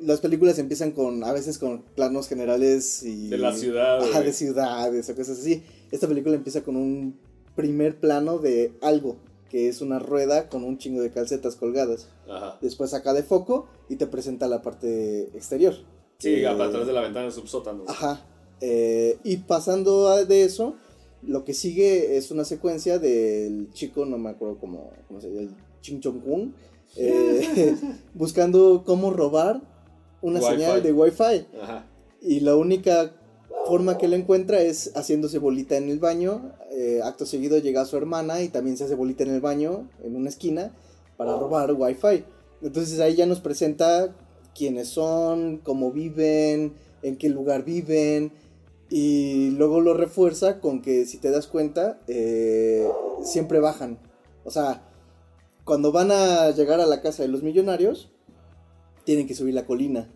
las películas empiezan con, a veces con planos generales y... De la ciudad, Ajá, de ciudades o cosas así. Esta película empieza con un primer plano de algo, que es una rueda con un chingo de calcetas colgadas. Ajá. Después saca de foco y te presenta la parte exterior. Sí, Eh, a través de la ventana subsótano. Ajá. Eh, y pasando a- de eso, lo que sigue es una secuencia del chico, no me acuerdo cómo, cómo se llama, el Ching Chong Kung, eh, <laughs> buscando cómo robar una Wi-Fi. señal de Wi-Fi. Ajá. Y la única forma que lo encuentra es haciéndose bolita en el baño. eh, acto seguido llega su hermana y también se hace bolita en el baño, en una esquina, para robar Wi-Fi. Entonces ahí ya nos presenta quiénes son, cómo viven, en qué lugar viven. Y luego lo refuerza con que si te das cuenta, eh, siempre bajan. O sea, cuando van a llegar a la casa de los millonarios, tienen que subir la colina.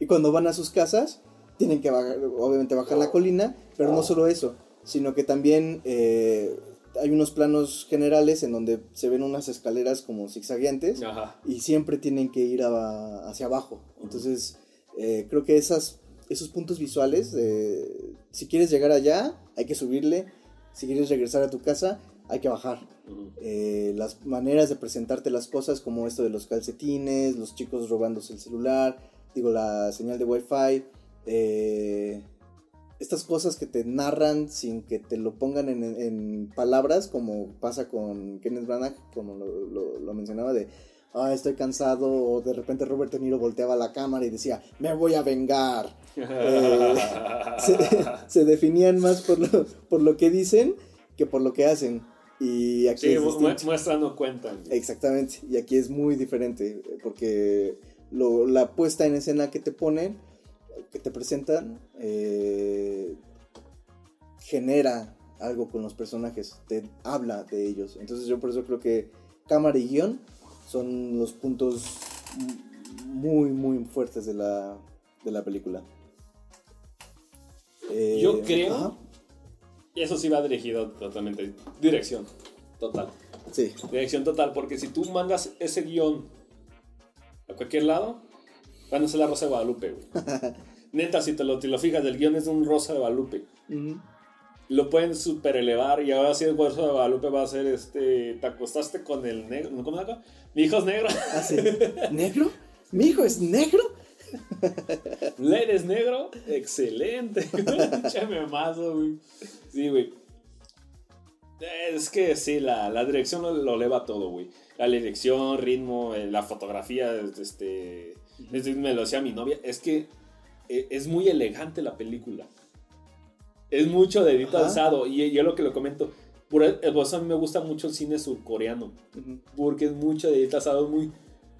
Y cuando van a sus casas, tienen que bajar, obviamente bajar la colina, pero no solo eso, sino que también eh, hay unos planos generales en donde se ven unas escaleras como zigzagueantes Ajá. y siempre tienen que ir a- hacia abajo. Entonces, eh, creo que esas, esos puntos visuales, eh, si quieres llegar allá, hay que subirle, si quieres regresar a tu casa, hay que bajar. Eh, las maneras de presentarte las cosas, como esto de los calcetines, los chicos robándose el celular, digo, la señal de wifi, eh, estas cosas que te narran sin que te lo pongan en, en palabras, como pasa con Kenneth Branagh, como lo, lo- lo mencionaba, de, ah, estoy cansado, o de repente Robert De Niro volteaba la cámara y decía, me voy a vengar. <laughs> Eh, se, se definían más por lo, por lo que dicen que por lo que hacen. Y aquí Sí, es cuentan. Exactamente, y aquí es muy diferente, porque lo- la puesta en escena que te ponen, que te presentan, eh, genera algo con los personajes, te habla de ellos. Entonces yo por eso creo que cámara y guion son los puntos muy, muy fuertes de la, de la película. Eh, Yo creo- ajá, eso sí va dirigido totalmente. Dirección. Total. sí, Dirección total. Porque si tú mandas ese guion a cualquier lado, van a ser la Rosa de Guadalupe, güey. <laughs> Neta, si te lo, te lo fijas, el guion es de un Rosa de Guadalupe. Lo pueden super elevar y ahora sí el Rosa de Guadalupe va a ser este. Te acostaste con el negro. ¿Cómo se llama? Mi hijo es negro. Ah, sí. <laughs> ¿Negro? ¿Mi hijo es negro? <laughs> ¿Eres negro? Excelente. Pinche memazo, güey. Sí, güey. Es que sí, la, la dirección lo, lo eleva todo, güey. La dirección, ritmo, eh, la fotografía, este... es- Me lo decía mi novia. Es que eh, es muy elegante la película. Es mucho dedito Ajá. alzado. Y yo lo que lo comento. Por eso a mí me gusta mucho el cine surcoreano. Ujú. Porque es mucho dedito alzado, muy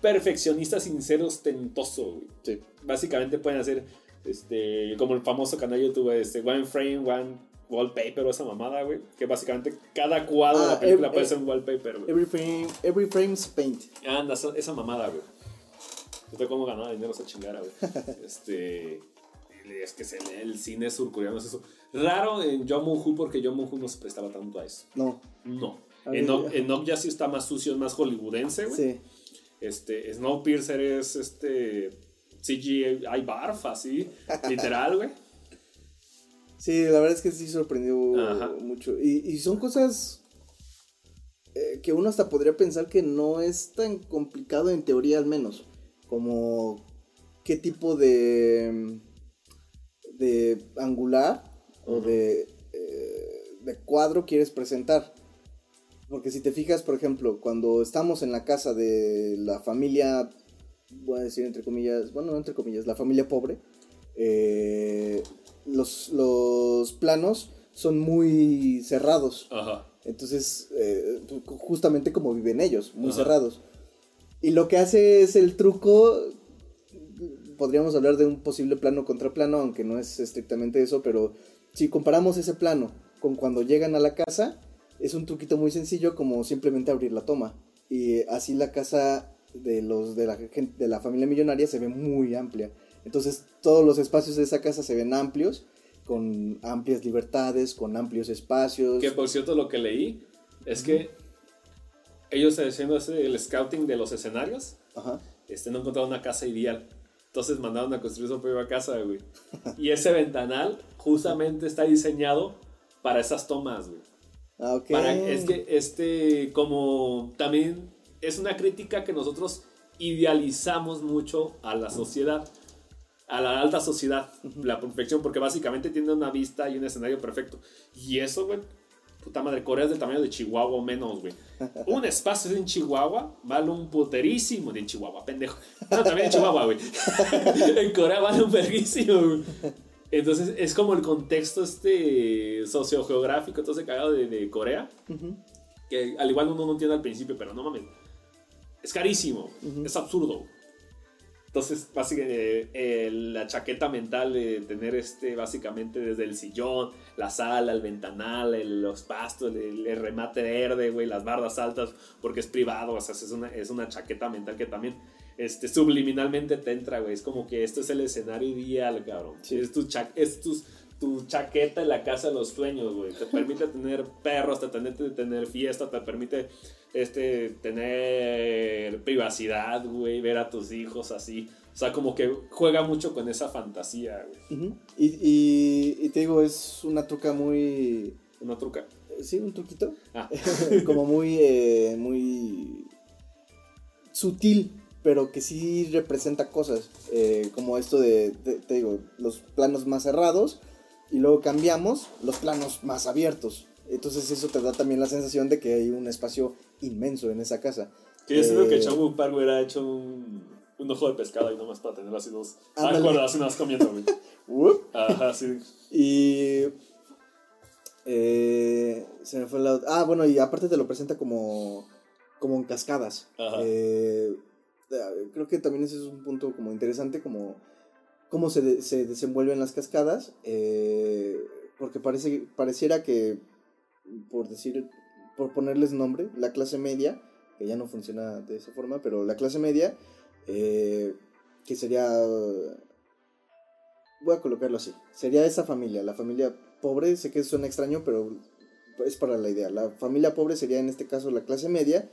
perfeccionista sin ser ostentoso, Sí. básicamente pueden hacer este como el famoso canal de YouTube este one frame one wallpaper o esa mamada güey que básicamente cada cuadro de Ah, la película eh, puede eh, ser un wallpaper güey Every frame, every frame's paint. anda esa, esa mamada güey no sé cómo ganar dinero esa chingada güey <laughs> este es que se lee el cine surcoreano es eso raro en Jong-Moo porque Jong-Moo no se prestaba tanto a eso No. no ver, Enoch, ya. Enoch ya sí está más sucio es más hollywoodense güey Sí. este, Snowpiercer es este CGI barf, así, <laughs> literal, güey. Sí, la verdad es que sí sorprendió Ajá. mucho. Y, y son cosas eh, que uno hasta podría pensar que no es tan complicado en teoría al menos. Como qué tipo de, de angular o de, eh, de cuadro quieres presentar. Porque si te fijas, por ejemplo, cuando estamos en la casa de la familia, voy a decir entre comillas, bueno, no entre comillas, la familia pobre, eh, los, los planos son muy cerrados. Ajá. Entonces, eh, justamente como viven ellos, muy Ajá. cerrados. Y lo que hace es el truco, podríamos hablar de un posible plano contra plano, aunque no es estrictamente eso, pero si comparamos ese plano con cuando llegan a la casa, es un truquito muy sencillo como simplemente abrir la toma. Y así la casa de los de la de la familia millonaria se ve muy amplia. Entonces, todos los espacios de esa casa se ven amplios, con amplias libertades, con amplios espacios. Que por cierto, lo que leí es que ellos haciendo el scouting de los escenarios, Ajá. este, no encontraron una casa ideal. Entonces mandaron a construir su propia casa, güey. Y ese ventanal justamente está diseñado para esas tomas, güey. Ah, ok. Para, es que este, como también es una crítica que nosotros idealizamos mucho a la sociedad, a la alta sociedad, la perfección, porque básicamente tiene una vista y un escenario perfecto. Y eso, güey, puta madre, Corea es del tamaño de Chihuahua o menos, güey. Un espacio en Chihuahua vale un puterísimo de Chihuahua, pendejo. No, también en Chihuahua, güey. <laughs> en Corea vale un verguísimo, güey. Entonces es como el contexto este sociogeográfico, ese cagado de, de Corea, que al igual uno no entiende al principio, pero no mames. Es carísimo, es absurdo. Entonces, básicamente, eh, la chaqueta mental de tener este, básicamente desde el sillón, la sala, el ventanal, el- los pastos, el, el remate verde, güey, las bardas altas, porque es privado, o sea, es una, es una chaqueta mental que también este, subliminalmente te entra, güey. Es como que esto es el escenario ideal, cabrón. Sí. Es, tu, cha- es tu, tu chaqueta en la casa de los sueños, güey. Te permite tener perros, te permite tener fiesta, te permite este, tener privacidad, güey, ver a tus hijos así. O sea, como que juega mucho con esa fantasía, güey. Ujú. y, y, y te digo, es una truca muy... Una truca. Sí, un truquito. Ah, <laughs> como muy, eh, muy sutil, pero que sí representa cosas, eh, como esto de, de- te digo, los planos más cerrados y luego cambiamos los planos más abiertos. Entonces eso te da también la sensación de que hay un espacio inmenso en esa casa. que siento que Eh, Chong Park hubiera hecho un, un ojo de pescado y nomás para tener así dos. Ah, acuerdo, así nomás comiendo. <laughs> Ajá, sí. Y. eh, se me fue la. Ah, bueno, y aparte te lo presenta como. Como en cascadas. Ajá. Eh, eh, creo que también ese es un punto como interesante, como. Cómo se, de- se desenvuelven las cascadas. eh, porque parece, pareciera que. Por decir. Por ponerles nombre, la clase media. Que ya no funciona de esa forma, pero la clase media. eh, que sería voy a colocarlo así. Sería esa familia, la familia pobre, sé que suena extraño, pero es para la idea. La familia pobre sería en este caso la clase media,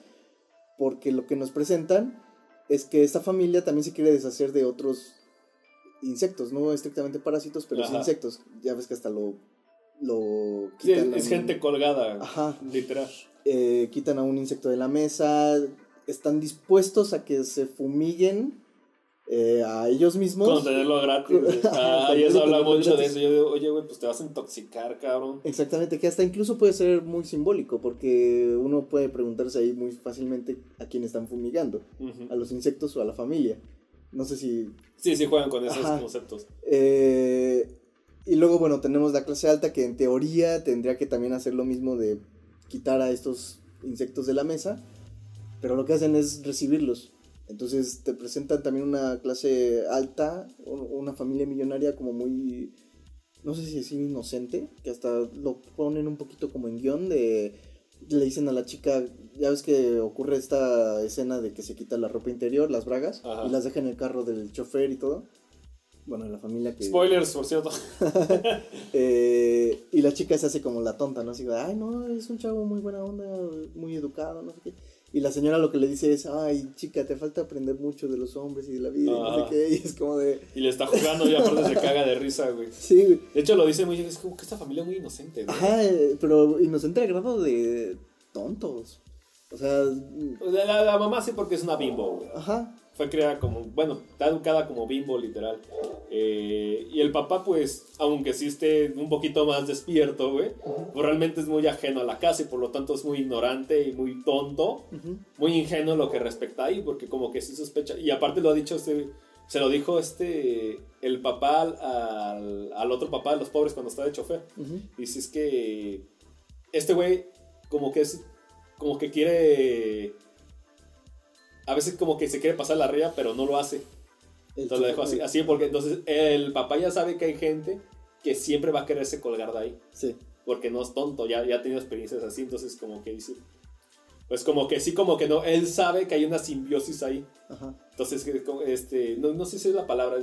porque lo que nos presentan es que esta familia también se quiere deshacer de otros insectos, no estrictamente parásitos, pero sí insectos. Ya ves que hasta lo, lo Sí, es un- gente colgada, Ajá. literal. eh, quitan a un insecto de la mesa, están dispuestos a que se fumiguen eh, a ellos mismos. Con tenerlo gratis. <laughs> Ah, y eso habla mucho de eso. Yo digo, oye, güey, pues te vas a intoxicar, cabrón. Exactamente, que hasta incluso puede ser muy simbólico, porque uno puede preguntarse ahí muy fácilmente a quién están fumigando, a los insectos o a la familia. No sé si Sí, sí, juegan con esos Ajá. conceptos. Eh, y luego, bueno, tenemos la clase alta que en teoría tendría que también hacer lo mismo de quitar a estos insectos de la mesa, pero lo que hacen es recibirlos. Entonces te presentan también una clase alta, una familia millonaria como muy, no sé si decir inocente, que hasta lo ponen un poquito como en guion de, le dicen a la chica, ya ves que ocurre esta escena de que se quita la ropa interior, las bragas, Ajá. y las deja en el carro del chofer y todo. Bueno, la familia que... Spoilers, por cierto. <laughs> Eh, y la chica se hace como la tonta, ¿no? Así de, ay, no, es un chavo muy buena onda, muy educado, no sé qué. Y la señora lo que le dice es, ay, chica, te falta aprender mucho de los hombres y de la vida, y no sé qué. Y es como de, Y le está jugando y aparte se caga de risa, güey. sí, güey. De hecho, lo dice muy bien. Es como que esta familia es muy inocente, güey. Ajá, eh, pero inocente al grado de tontos. O sea, La, mamá sí porque es una bimbo, güey. ajá, Fue creada como, bueno, está educada como bimbo, literal. Eh, y el papá, pues, aunque sí esté un poquito más despierto, güey, pues realmente es muy ajeno a la casa y por lo tanto es muy ignorante y muy tonto, muy ingenuo en lo que respecta ahí, porque como que sí sospecha. Y aparte lo ha dicho este, se lo dijo este, el papá al, al, otro papá de los pobres cuando está de chofer. ujú. Dice, es que este güey como que es, como que quiere... A veces como que se quiere pasar la ría, pero no lo hace. Entonces lo dejo así, así porque entonces el papá ya sabe que hay gente que siempre va a quererse colgar de ahí, Sí, porque no es tonto, ya, ya ha tenido experiencias así, entonces como que dice, pues como que sí, como que no, él sabe que hay una simbiosis ahí, ajá. entonces este, no, no sé si es la palabra,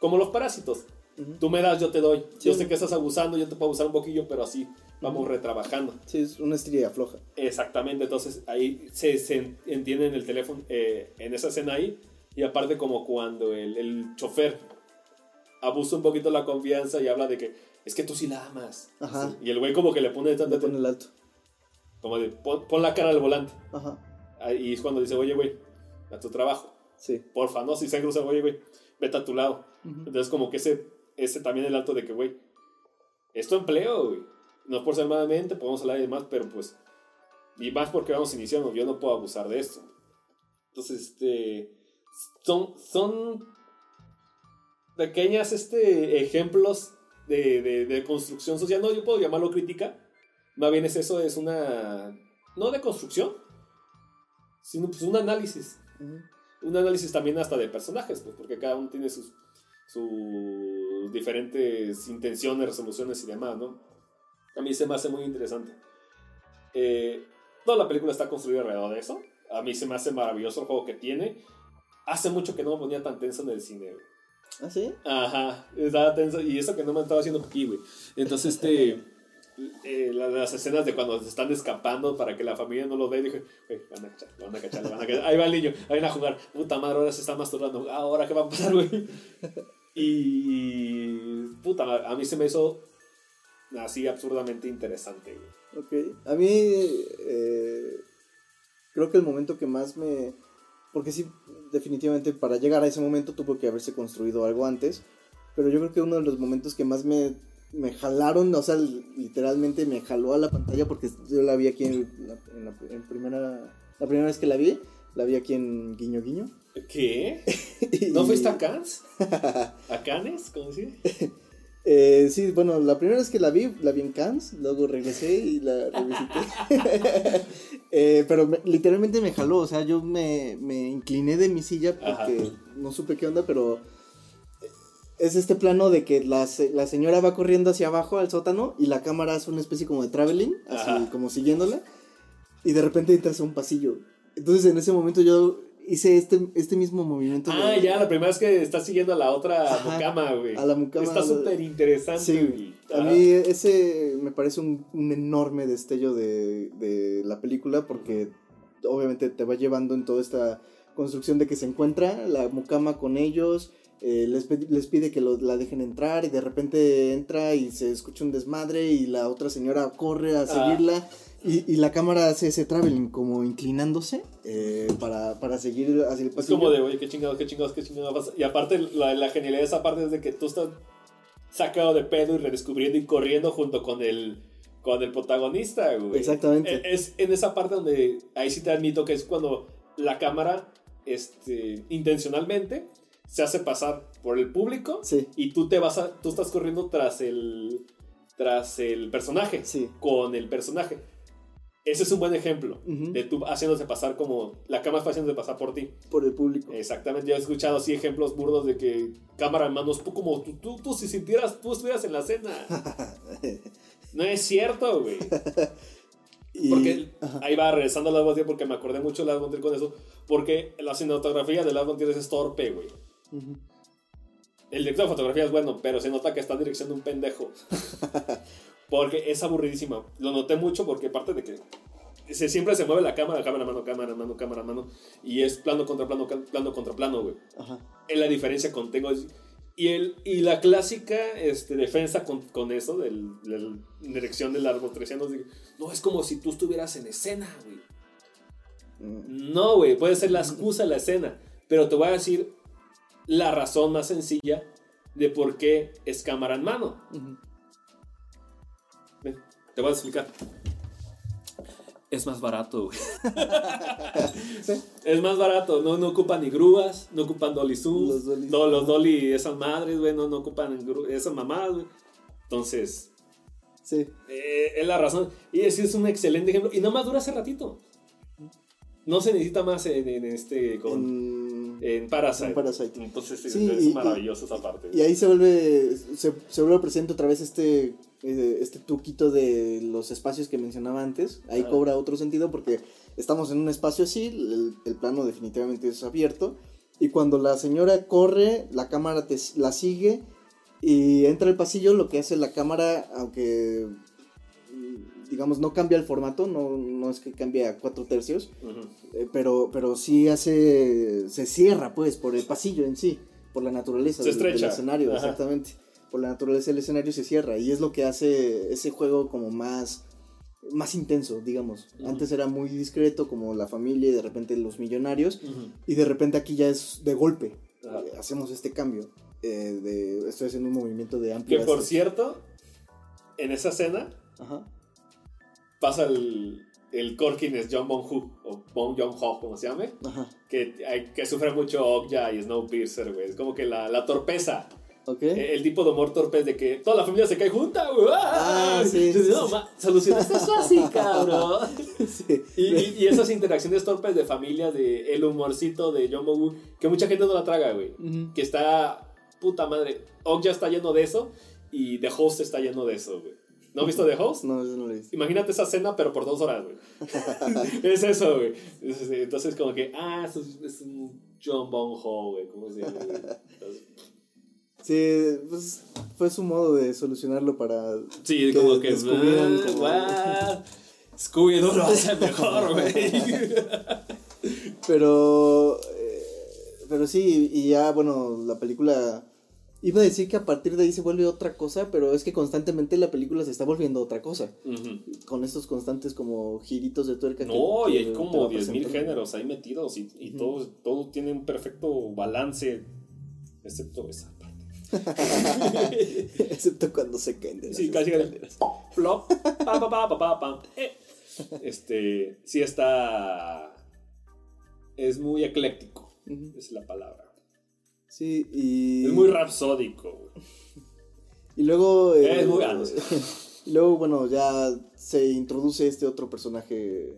como los parásitos, ujú. tú me das, yo te doy, yo sé que estás abusando, yo te puedo abusar un poquillo, pero así vamos retrabajando. Sí, es una estrella floja. Exactamente, entonces ahí se, se entiende en el teléfono, eh, en esa escena ahí, y aparte como cuando el, el chofer abusa un poquito la confianza y habla de que es que tú sí la amas. Ajá. Sí, Y el güey como que le pone Le tanta pone el alto. como de pon, pon la cara al volante. Ajá, Ahí es cuando dice, oye güey, a tu trabajo, sí. porfa, no, si se cruza, oye güey, vete a tu lado. Entonces como que ese, ese también el alto de que, güey, es tu empleo, güey. No es por ser malamente, podemos hablar y demás, pero pues, y más porque vamos iniciando, yo no puedo abusar de esto. Entonces, este, son, son pequeñas, este, ejemplos de, de, de construcción social, no, yo puedo llamarlo crítica, más bien es eso, es una, no de construcción, sino pues un análisis un análisis también hasta de personajes, pues, porque cada uno tiene sus, sus diferentes intenciones, resoluciones y demás, ¿no? A mí se me hace muy interesante. Eh, toda la película está construida alrededor de eso. A mí se me hace maravilloso el juego que tiene. Hace mucho que no me ponía tan tenso en el cine, güey. ¿Ah, sí? Ajá, estaba tenso. Y eso que no me estaba haciendo aquí, güey. Entonces, este. eh, la- las escenas de cuando se están escapando para que la familia no lo vea, dije, "Güey, van a cachar, lo van a cachar, lo van a cachar. Ahí va el niño, ahí van a jugar. Puta madre, ahora se está masturbando. Ah, Ahora, ¿qué va a pasar, güey? <laughs> Y. Puta madre, a mí se me hizo así absurdamente interesante, güey. Ok. A mí, eh, creo que el momento que más me... Porque sí, definitivamente para llegar a ese momento tuvo que haberse construido algo antes. Pero yo creo que uno de los momentos que más me, me jalaron, o sea, literalmente me jaló a la pantalla porque yo la vi aquí en, la, en la- en primera... La primera vez que la vi, la vi aquí en Guiño Guiño. ¿Qué? <laughs> ¿No fuiste a Cannes? ¿A Cannes? ¿Cómo se dice? <laughs> Eh, sí, bueno, la primera vez que la vi, la vi en Cannes, luego regresé y la revisité. <laughs> Eh, pero me- literalmente me jaló, o sea, yo me, me incliné de mi silla porque Ajá. no supe qué onda, pero es este plano de que la, la señora va corriendo hacia abajo al sótano y la cámara hace una especie como de traveling, así Ajá. como siguiéndola, y de repente entras a un pasillo. Entonces en ese momento yo hice este, este mismo movimiento. de- Ah, ya, la primera vez que estás siguiendo a la otra Ajá, mucama, güey. a la mucama. Está súper interesante, Sí. A Ajá. mí ese me parece un, un enorme destello de, de la película porque obviamente te va llevando en toda esta construcción de que se encuentra la mucama con ellos, eh, les, les pide que lo- la dejen entrar y de repente entra y se escucha un desmadre y la otra señora corre a Ah. Y, y la cámara hace ese traveling como inclinándose eh, para, para seguir hacia el Es pasillo. como de, oye, qué chingados, qué chingados, qué chingados. Y aparte, la, la genialidad de esa parte es de que tú estás sacado de pedo y redescubriendo y corriendo junto con el, con el protagonista, güey. Exactamente. E- Es en esa parte donde, ahí sí te admito que es cuando la cámara, este, intencionalmente, se hace pasar por el público Sí, y tú te vas a, tú estás corriendo tras el, tras el personaje, sí. con el personaje. Ese es un buen ejemplo de tú haciéndose pasar como, la cámara está haciéndose pasar por ti. Por el público. Exactamente, yo he escuchado así ejemplos burdos de que cámara en manos, tú como tú, tú, tú si sintieras, tú estuvieras en la escena. <laughs> No es cierto, güey. Y- Porque ajá. ahí va regresando a Last porque me acordé mucho de Last con eso. Porque la cinematografía de Last es torpe, güey. El director de fotografía es bueno, pero se nota que está en dirección de un pendejo. <laughs> Porque es aburridísima. Lo noté mucho porque parte de que se, siempre se mueve la cámara, cámara, mano, cámara, mano, cámara, mano. Y es plano contra plano, plano contra plano, güey. Ajá. Es la diferencia con Tengo. Y, el, y la clásica este, defensa con, con eso, del- la dirección del árbol treciano, no es como si tú estuvieras en escena, güey. Mm, No, güey, puede ser la excusa de la escena. Pero te voy a decir la razón más sencilla de por qué es cámara en mano. ujú. Ven, te voy a explicar. Es más barato, güey. <laughs> Sí. Es más barato, no, no ocupan ni grúas, no ocupan dolly zoom, Los dollies. no, los dolly esas madres, güey, no, no ocupan esas mamadas, güey. Entonces, Sí. eh, es la razón. Y ese es un excelente ejemplo. Y nomás dura hace ratito. No se necesita más en, en este, con, En- en Parasite. en Parasite. Entonces, sí, es y- maravilloso esa parte. Y ahí se vuelve, se, se vuelve presente otra vez este, eh, este truquito de los espacios que mencionaba antes. Ahí Ah. cobra otro sentido porque estamos en un espacio así, el, el plano definitivamente es abierto. Y cuando la señora corre, la cámara te, la sigue y entra al pasillo, lo que hace la cámara, aunque digamos no cambia el formato, no, no es que cambie a cuatro tercios, Ujú. eh, pero, pero sí hace. Se cierra, pues, por el pasillo en sí, por la naturaleza Se del, del escenario, Ajá. exactamente. Por la naturaleza del escenario se cierra. Y es lo que hace ese juego como más. Más intenso, digamos. Ujú. Antes era muy discreto, como la familia y de repente los millonarios. Ujú. Y de repente aquí ya es de golpe. Ajá. Eh, hacemos este cambio. eh, de, estoy haciendo un movimiento de Que amplio. por hacia- cierto, en esa escena Ajá. Pasa el, el Corkin es John Bon Hu, o Bon Jong Ho, como se llame, Ajá. que, que sufre mucho Okja y Snowpiercer, güey. Es como que la, la torpeza, eh, el tipo de humor torpe es de que toda la familia se cae junta, güey. Ah, sí, sí, No, sí. solucionaste eso así, <laughs> cabrón. Sí. Y, y- y esas interacciones torpes de familia, de el humorcito de John Hu, que mucha gente no la traga, güey. Que está, puta madre, Okja está lleno de eso y The Host está lleno de eso, güey. ¿No has visto The Host? No, eso no lo hice. Imagínate esa cena, pero por dos horas, güey. <laughs> es eso, güey. Es- Entonces, como que, ah, eso es, es un John Bon Ho, güey. ¿Cómo se llama? Entonces, Sí, pues fue su modo de solucionarlo para Sí, Que como que. descubrieran ah, como- guau, Scooby-Doo lo hace mejor, <laughs> güey. Pero, eh, pero sí, y ya, bueno, la película... Iba a decir que a partir de ahí se vuelve otra cosa, pero es que constantemente la película se está volviendo otra cosa. Con estos constantes como giritos de tuerca. que- No, y hay como va 10.000 presentando. géneros ahí metidos y, y Ujú. todos, todos tienen perfecto balance, excepto esa parte. <laughs> Excepto cuando se caen de Sí, casi. Plop, pa, pa, pa, pa, pa. Eh. Este, sí está. Es muy ecléctico, es la palabra. Sí, y... Es muy rapsódico, güey. Y luego... eh, Es muy- y <laughs> luego, bueno, ya se introduce este otro personaje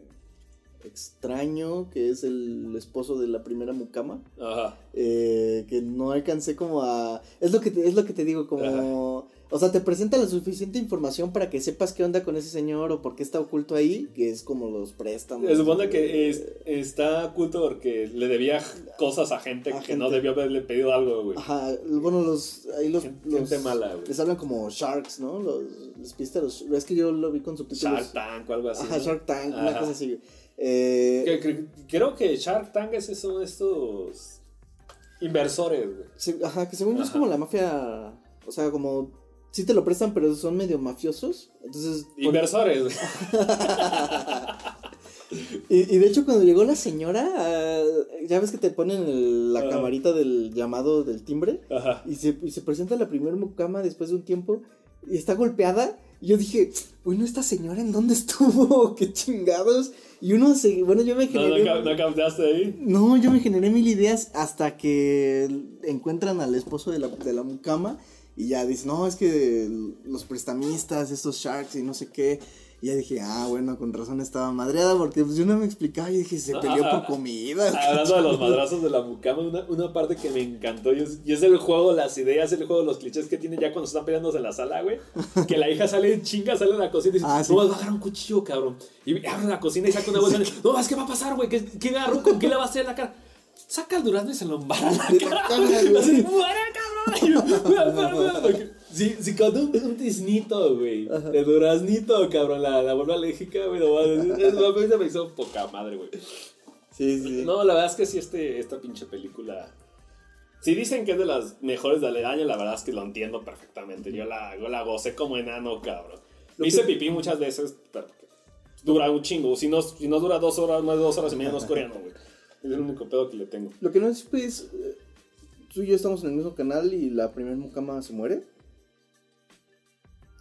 extraño, que es el esposo de la primera mucama. Ajá. eh, que no alcancé como a... Es lo que te, es lo que te digo, como... O sea, te presenta la suficiente información para que sepas qué onda con ese señor o por qué está oculto ahí, que es como los préstamos. Se supone que eh, es- está oculto porque le debía cosas a gente A que gente. no debió haberle pedido algo, güey. Ajá, bueno, los... Ahí los, Gente- los- gente mala, güey. Les hablan como Sharks, ¿no? Los, les pista los... Es que yo lo vi con subtítulos. Shark Tank o algo así. Ajá, ¿no? Shark Tank, una cosa así. Eh, Que- que- creo que Shark Tank es son estos. Inversores, güey. Se- ajá, que según yo es como la mafia. O sea, como. Sí te lo prestan, pero son medio mafiosos. Entonces. Inversores. <laughs> Y, y de hecho, cuando llegó la señora, ah, ya ves que te ponen el- la Ajá. camarita del llamado del timbre. Ajá. Y se, y se presenta la primer mucama después de un tiempo. Y está golpeada. Y yo dije, bueno, esta señora en dónde estuvo, <laughs> qué chingados. Y uno se. Bueno, yo me No, generé. no, no captaste ahí. No, yo me generé mil ideas hasta que encuentran al esposo de la, de la mucama y ya dicen, no, es que los prestamistas, estos sharks y no sé qué. Y ya dije, ah, bueno, con razón estaba madreada porque pues yo no me explicaba y dije, se peleó por comida. <laughs> Hablando de los madrazos de la mucama, una, una parte que me encantó y es, y es el juego, las ideas, el juego, los clichés que tiene ya cuando están peleándose en la sala, güey. Que la hija sale en chinga, sale en la cocina y dice, Ah, sí. no, vas a agarrar un cuchillo, cabrón. Y abre la cocina y saca una bolsa. No, es que va a pasar, güey. ¿Qué, ¿Qué agarró? ¿Con qué le va a hacer la cara? Saca el durazno y se lo embarra en la De cara. cabrón. Si, si con un, un tiznito, güey, de duraznito, cabrón, la, la vuelve alérgica, güey, no mames. Es- a mí se me hizo poca madre, güey. Sí, sí. No, la verdad es que sí, este, esta pinche película. Si dicen que es de las mejores del año, la verdad es que lo entiendo perfectamente. Yo la, yo la gocé como enano, cabrón. Me hice pipí muchas veces, pero dura un chingo. Si no, si no dura dos horas, más de dos horas y media, no es coreano, güey. Es el único pedo que le tengo. Lo que no es, pues, tú y yo estamos en el mismo canal y la primer mucama se muere.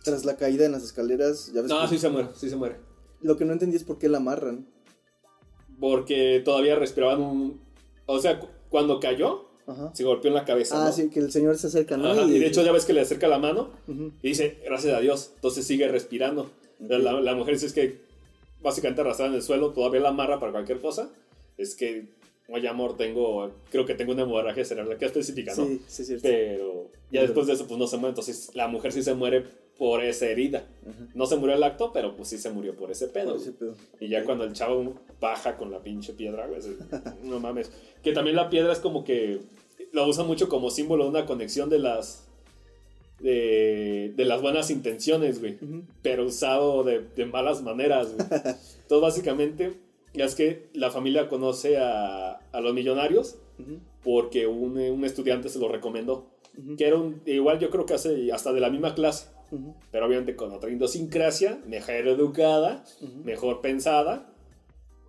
Tras la caída en las escaleras, ya ves No, que- sí se muere, sí se muere. Lo que no entendí es por qué la amarran. Porque todavía respiraban un. O sea, cu- cuando cayó, Ajá. se golpeó en la cabeza. Ah, ¿no? sí, que el señor se acerca, ¿no? Ajá, y de hecho, ya ves que le acerca la mano y dice, gracias a Dios. Entonces sigue respirando. La mujer dice es que básicamente arrastrada en el suelo, todavía la amarra para cualquier cosa. Es que, oye, amor, tengo. Creo que tengo una hemorragia cerebral que específica, ¿no? Sí, sí, cierto. Pero ya después de eso, pues no se muere. Entonces la mujer sí se muere por esa herida. Ajá. No se murió el acto, pero pues sí se murió por ese pedo. Ese pedo. Y ya cuando el chavo baja con la pinche piedra, güey, <laughs> no mames. Que también la piedra es como que lo usan mucho como símbolo de una conexión de las de, de las buenas intenciones, güey. Pero usado de, de malas maneras, güey. <laughs> Entonces, básicamente, es que la familia conoce a, a los millonarios porque un, un estudiante se lo recomendó. Que era un, igual yo creo que hace hasta de la misma clase, pero obviamente con otra idiosincrasia, mejor educada, mejor pensada,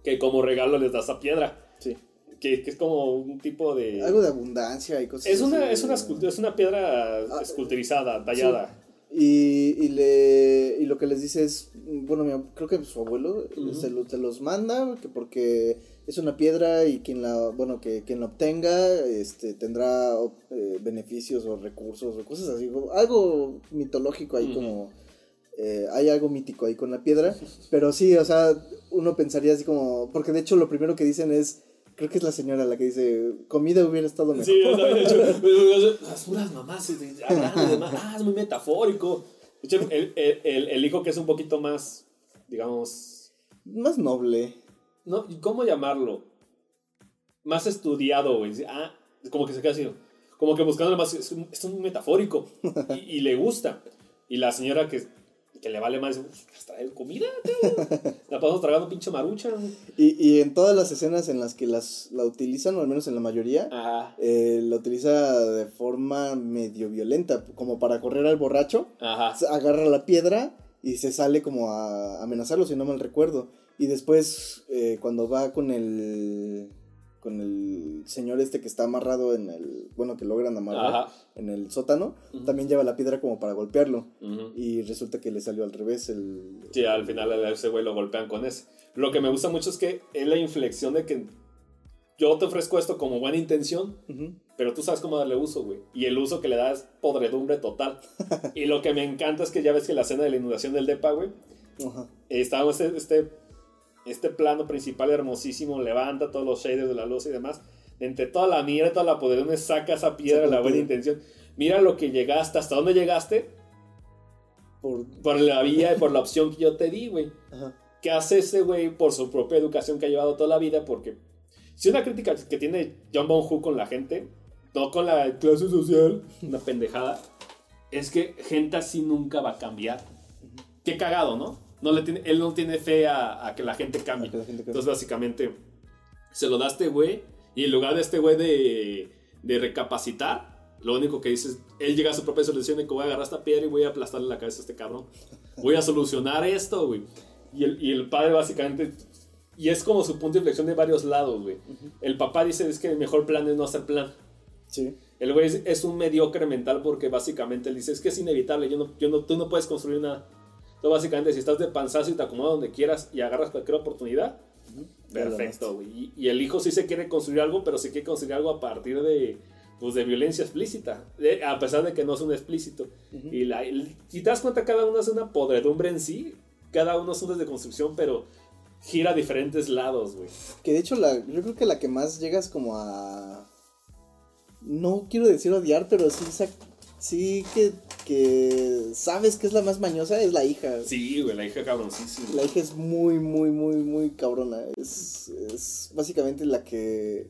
que como regalo les da esa piedra. Sí. Que, que es como un tipo de... Algo de abundancia y cosas es, una, así. es, una escultura, es una piedra Ah, esculturizada, tallada. Y, y, le, y lo que les dice es, bueno, mi creo que su abuelo se, lo- se los manda que porque es una piedra y quien la, bueno, que quien la obtenga este, tendrá eh, beneficios o recursos o cosas así, algo mitológico ahí como, eh, hay algo mítico ahí con la piedra, pero sí, o sea, uno pensaría así como, porque de hecho lo primero que dicen es, creo que es la señora la que dice, comida hubiera estado mejor. Sí, yo también he hecho. <laughs> Las puras mamás, hablando de más, ah, es muy metafórico. De hecho, el, el, el- el hijo que es un poquito más, digamos, Más noble. no, ¿cómo llamarlo? Más estudiado, güey. Ah, como que se queda así, como que buscando más, es un, es un metafórico y, y le gusta. Y la señora que, que le vale más, "Pues, traer comida, cabrón. <laughs> La pasamos tragando pinche marucha. güey". Y, y en todas las escenas en las que las, la utilizan, o al menos en la mayoría, Ajá. eh, la utiliza de forma medio violenta, como para correr al borracho, Ajá. agarra la piedra y se sale como a amenazarlo, si no mal recuerdo. Y después, eh, cuando va con el con el señor este que está amarrado en el, bueno, que logran amarrar Ajá. en el sótano, también lleva la piedra como para golpearlo. Y resulta que le salió al revés el... Sí, al final a ese güey lo golpean con ese. Lo que me gusta mucho es que es la inflexión de que yo te ofrezco esto como buena intención, pero tú sabes cómo darle uso, güey. Y el uso que le das es podredumbre total. <laughs> y lo que me encanta es que ya ves que la escena de la inundación del depa, güey, está este, este, este plano principal hermosísimo, levanta todos los shaders de la luz y demás. Entre toda la mierda, toda la podredumbre, saca esa piedra, Saca la buena intención. Mira lo que llegaste, hasta dónde llegaste, Por... por la vía y por la opción que yo te di, güey. ¿Qué hace ese güey por su propia educación que ha llevado toda la vida? Porque si una crítica que tiene John Bon Hu con la gente, no con la clase social, una pendejada, es que gente así nunca va a cambiar. Qué cagado, ¿no? No le tiene, él no tiene fe a, a que la gente cambie. A que la gente cambie. Entonces, básicamente, se lo da a este güey y en lugar de este güey de, de recapacitar. Lo único que dice es, él llega a su propia solución de que voy a agarrar esta piedra y voy a aplastarle la cabeza a este cabrón. Voy a solucionar esto, güey. Y el, y el padre básicamente... Y es como su punto de inflexión de varios lados, güey. El papá dice es que el mejor plan es no hacer plan. Sí. El güey es, es un mediocre mental porque básicamente él dice, es que es inevitable, yo no, yo no, tú no puedes construir nada. Entonces básicamente si estás de panzazo y te acomodas donde quieras y agarras cualquier oportunidad, perfecto, güey. Y, y el hijo sí se quiere construir algo, pero se quiere construir algo a partir de, pues, de violencia explícita, de- a pesar de que no es un explícito. Y la, el- si te das cuenta, cada uno es una podredumbre en sí, cada uno es un desde construcción, pero gira a diferentes lados, güey. Que de hecho, la, yo creo que la que más llegas como a. No quiero decir odiar, pero sí, sí que, que sabes que es la más mañosa, es la hija. Sí, güey, la hija cabroncísima. La hija es muy, muy, muy, muy cabrona. Es, es básicamente la que.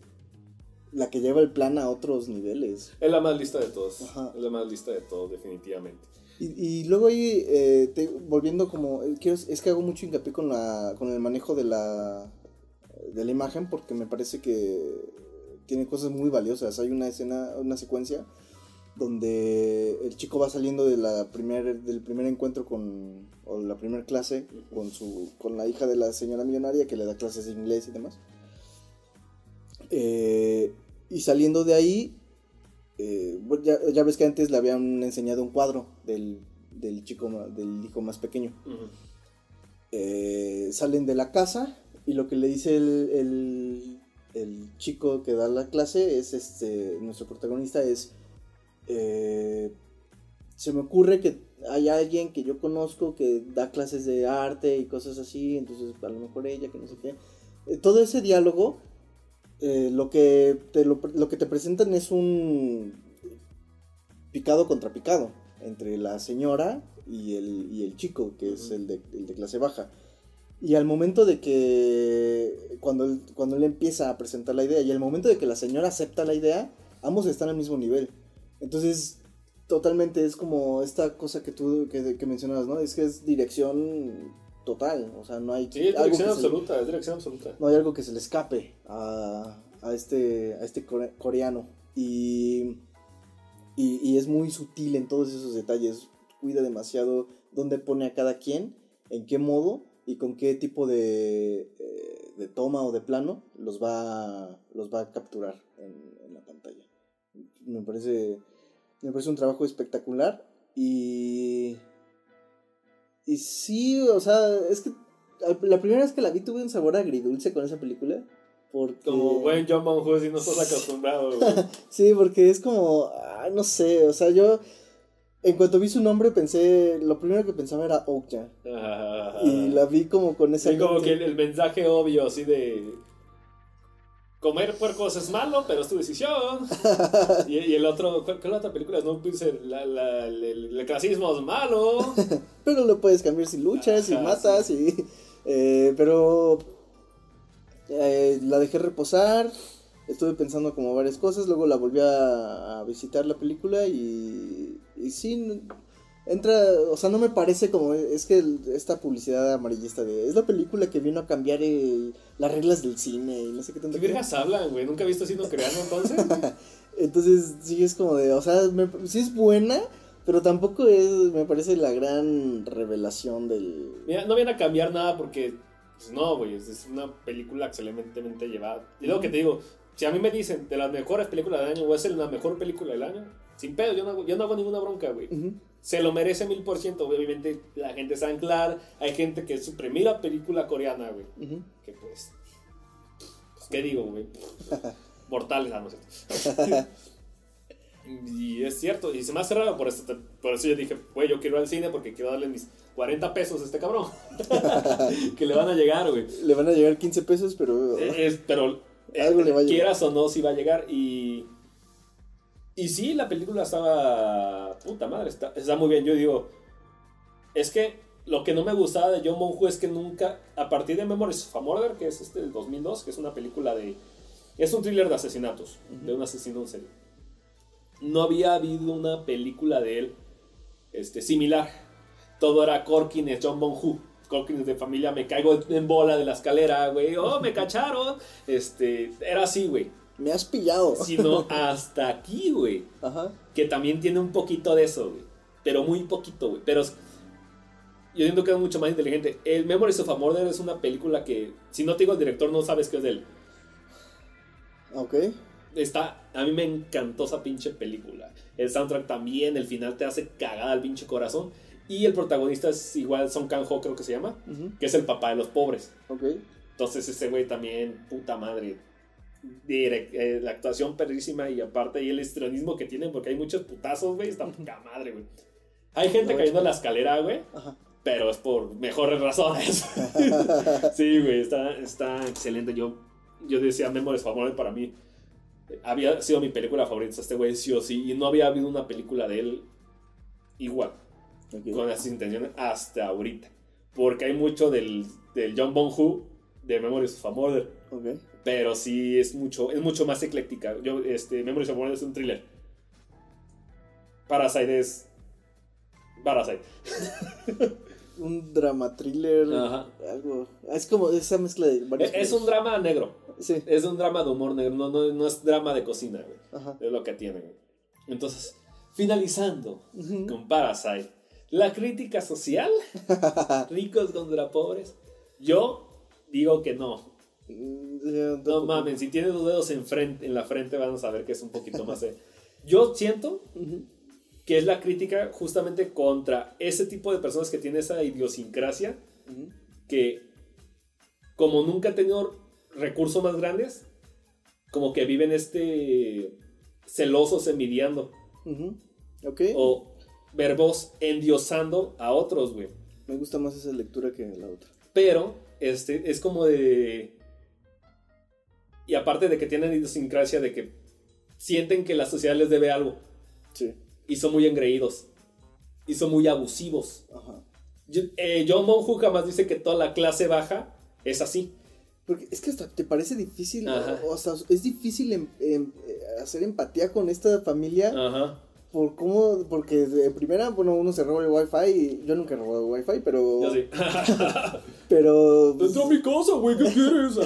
La que lleva el plan a otros niveles. Es la más lista de todos. Ajá. Es la más lista de todos, definitivamente. Y, y luego ahí, eh, te- volviendo como, eh, quiero, es que hago mucho hincapié con, la, con el manejo de la, de la imagen porque me parece que tiene cosas muy valiosas. Hay una escena, una secuencia donde el chico va saliendo de la primer, del primer encuentro con, o la primera clase con, su, con la hija de la señora millonaria que le da clases de inglés y demás. Eh, y saliendo de ahí, eh, ya, ya ves que antes le habían enseñado un cuadro del, del chico, del hijo más pequeño. Eh, salen de la casa y lo que le dice el, el, el chico que da la clase es este, nuestro protagonista es, eh, se me ocurre que hay alguien que yo conozco que da clases de arte y cosas así, entonces a lo mejor ella, que no sé qué. Eh, todo ese diálogo, eh, lo, que te, lo, lo que te presentan es un picado contra picado entre la señora y el, y el chico, que es Ujú. el de, el de clase baja. Y al momento de que, cuando él, cuando él empieza a presentar la idea y al momento de que la señora acepta la idea, ambos están al mismo nivel. Entonces, totalmente es como esta cosa que tú que, que mencionabas, ¿no? Es que es dirección total, o sea, no hay Sí, es algo dirección que se- absoluta, es dirección absoluta. no hay algo que se le escape a, a este, a este core- coreano. Y, y, y es muy sutil en todos esos detalles. Cuida demasiado dónde pone a cada quien, en qué modo y con qué tipo de, eh, de toma o de plano los va, los va a capturar en. Me parece, me parece un trabajo espectacular y... Y sí, o sea, es que la primera vez que la vi tuve un sabor agridulce con esa película. Porque... Como buen John Bon Hu, si no estás acostumbrado. <laughs> Sí, porque es como, ay, no sé, o sea, yo en cuanto vi su nombre pensé, lo primero que pensaba era Okja. Ah. Y la vi como con esa... Sí, como que el, el mensaje obvio, así de. Comer puercos es malo, pero es tu decisión. <laughs> y, y el otro, ¿cuál, cuál otra película? Snowpiercer, la, la, el, el clasismo es malo. <laughs> Pero lo puedes cambiar si luchas, y Ajá, matas, y... eh, pero eh, la dejé reposar, estuve pensando como varias cosas, luego la volví a, a visitar la película y, y sí, entra, o sea, no me parece como, es que el- esta publicidad amarillista de, es la película que vino a cambiar el- las reglas del cine y no sé qué tanto. ¿Qué vergas hablan, güey? ¿Nunca he visto cine coreano entonces? <laughs> Entonces, sí es como de, o sea, me- sí es buena, pero tampoco es, me parece la gran revelación del... Mira, no viene a cambiar nada porque, pues no, güey, es, una película excelentemente llevada. Y luego que te digo, si a mí me dicen de las mejores películas del año, o es la mejor película del año, sin pedo, yo no hago, yo no hago ninguna bronca, güey. Ujú. Se lo merece mil por ciento, obviamente la gente está en claro, hay gente que es su primera película coreana, güey. Que pues, pues, ¿qué digo, güey? <laughs> Mortales, ah, no sé. Y es cierto, y se me hace raro, por eso, por eso yo dije, güey, yo quiero ir al cine porque quiero darle mis 40 pesos a este cabrón. <laughs> que le van a llegar, güey. Le van a llegar 15 pesos, pero... Eh, es- pero eh, Algo le va a llegar. quieras o no, sí va a llegar. Y, y sí, la película estaba. Puta madre, está, está muy bien. Yo digo, es que lo que no me gustaba de John Monju es que nunca, a partir de Memories of a Murder, que es este del 2002, que es una película de. Es un thriller de asesinatos, de un asesino en serie. No había habido una película de él este, similar. Todo era Corkin es John Bonhu. Corkin es de familia, me caigo en bola de la escalera, güey. Oh, me <laughs> cacharon. Este, era así, güey. Me has pillado. sino <laughs> hasta aquí, güey. Ajá. Que también tiene un poquito de eso, güey. Pero muy poquito, güey. Pero yo siento que es mucho más inteligente. El Memories of a Murder es una película que, si no te digo el director, no sabes qué es de él. Ok. Está, a mí me encantó esa pinche película. El soundtrack también, el final te hace cagada al pinche corazón. Y el protagonista es igual Song Kang-ho, creo que se llama, que es el papá de los pobres. Ok. Entonces ese güey también, puta madre. Direct- eh, la actuación perrísima y aparte y el histrionismo que tienen, porque hay muchos putazos, güey, está puta madre, güey. Hay gente No, cayendo en la escalera, güey, pero es por mejores razones. <laughs> sí, güey, está, está excelente. Yo, yo decía Memories Murder para mí. Había sido mi película favorita, este güey sí o sí, y no había habido una película de él igual Ok. con esas intenciones hasta ahorita. Porque hay mucho del, del John Bong-Hu de Memories of a Murder. Ok. Pero sí es mucho, es mucho más ecléctica. Yo, este, Memories of Murder es un thriller. Parasite es... Parasite. <laughs> Un drama thriller. Ajá. Algo. Es como esa mezcla de varios. Es un drama negro. Sí. Es un drama de humor negro. No, no, no es drama de cocina, güey. Ajá. Es lo que tiene, güey. Entonces, finalizando Ujú. con Parasite. La crítica social. <laughs> Ricos contra pobres. Yo digo que no. No mames, si tienes dos dedos en, frente, en la frente van a saber que es un poquito más... de- <laughs> Yo siento que es la crítica justamente contra ese tipo de personas que tienen esa idiosincrasia que como nunca han tenido recursos más grandes, como que viven este celosos envidiando. O verbos endiosando a otros, güey. Me gusta más esa lectura que la otra. Pero este es como de y aparte de que tienen idiosincrasia de que sienten que la sociedad les debe algo Sí. y son muy engreídos y son muy abusivos. Ajá. Yo- eh, John Monju jamás dice que toda la clase baja es así. Porque es que hasta te parece difícil, o, o sea, es difícil em- em- eh, hacer empatía con esta familia Ajá. Por cómo, porque de primera, bueno, uno se roba el wifi y yo nunca he robado el wifi, pero, Yo sí. <laughs> pero, <laughs> Entró a mi casa, güey, ¿qué quieres?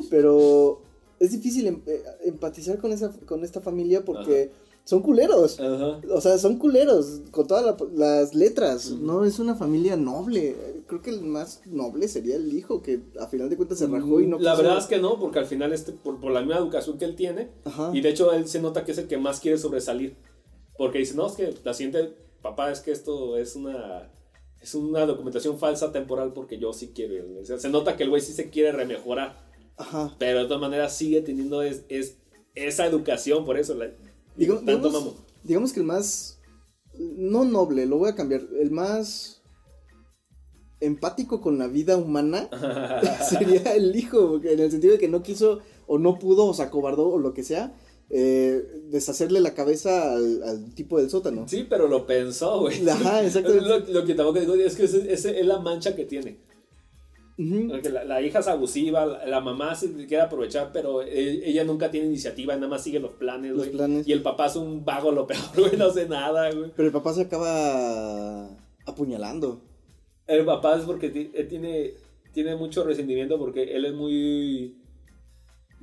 <laughs> pero es difícil em- eh, empatizar con esa, con esta familia porque son culeros. Ajá. O sea, son culeros con todas la- las letras. No es una familia noble. Creo que el más noble sería el hijo que a final de cuentas se rajó y no La verdad es que no, porque al final, este, por, por la misma educación que él tiene, Ajá. y de hecho él se nota que es el que más quiere sobresalir. Porque dice, no, es que la siguiente, papá, es que esto es una, es una documentación falsa temporal porque yo sí quiero. O sea, se nota que el güey sí se quiere remejorar, Ajá. pero de todas maneras sigue teniendo es, es- esa educación, por eso la, Digo- tanto digamos, mamo. digamos que el más. No noble, lo voy a cambiar. El más. Empático con la vida humana <laughs> sería el hijo, en el sentido de que no quiso o no pudo o se acobardó o lo que sea, eh, deshacerle la cabeza al, al tipo del sótano. Sí, pero lo pensó, güey. <laughs> Ajá, exactamente. Lo, lo que tampoco digo es que ese- ese es la mancha que tiene. La, la hija es abusiva, la, la mamá se quiere aprovechar, pero e- ella nunca tiene iniciativa, nada más sigue los planes, Los planes. Y el papá es un vago, lo peor, <laughs> güey, no hace nada, güey. Pero el papá se acaba apuñalando. El papá es porque él tiene, tiene mucho resentimiento porque él es muy...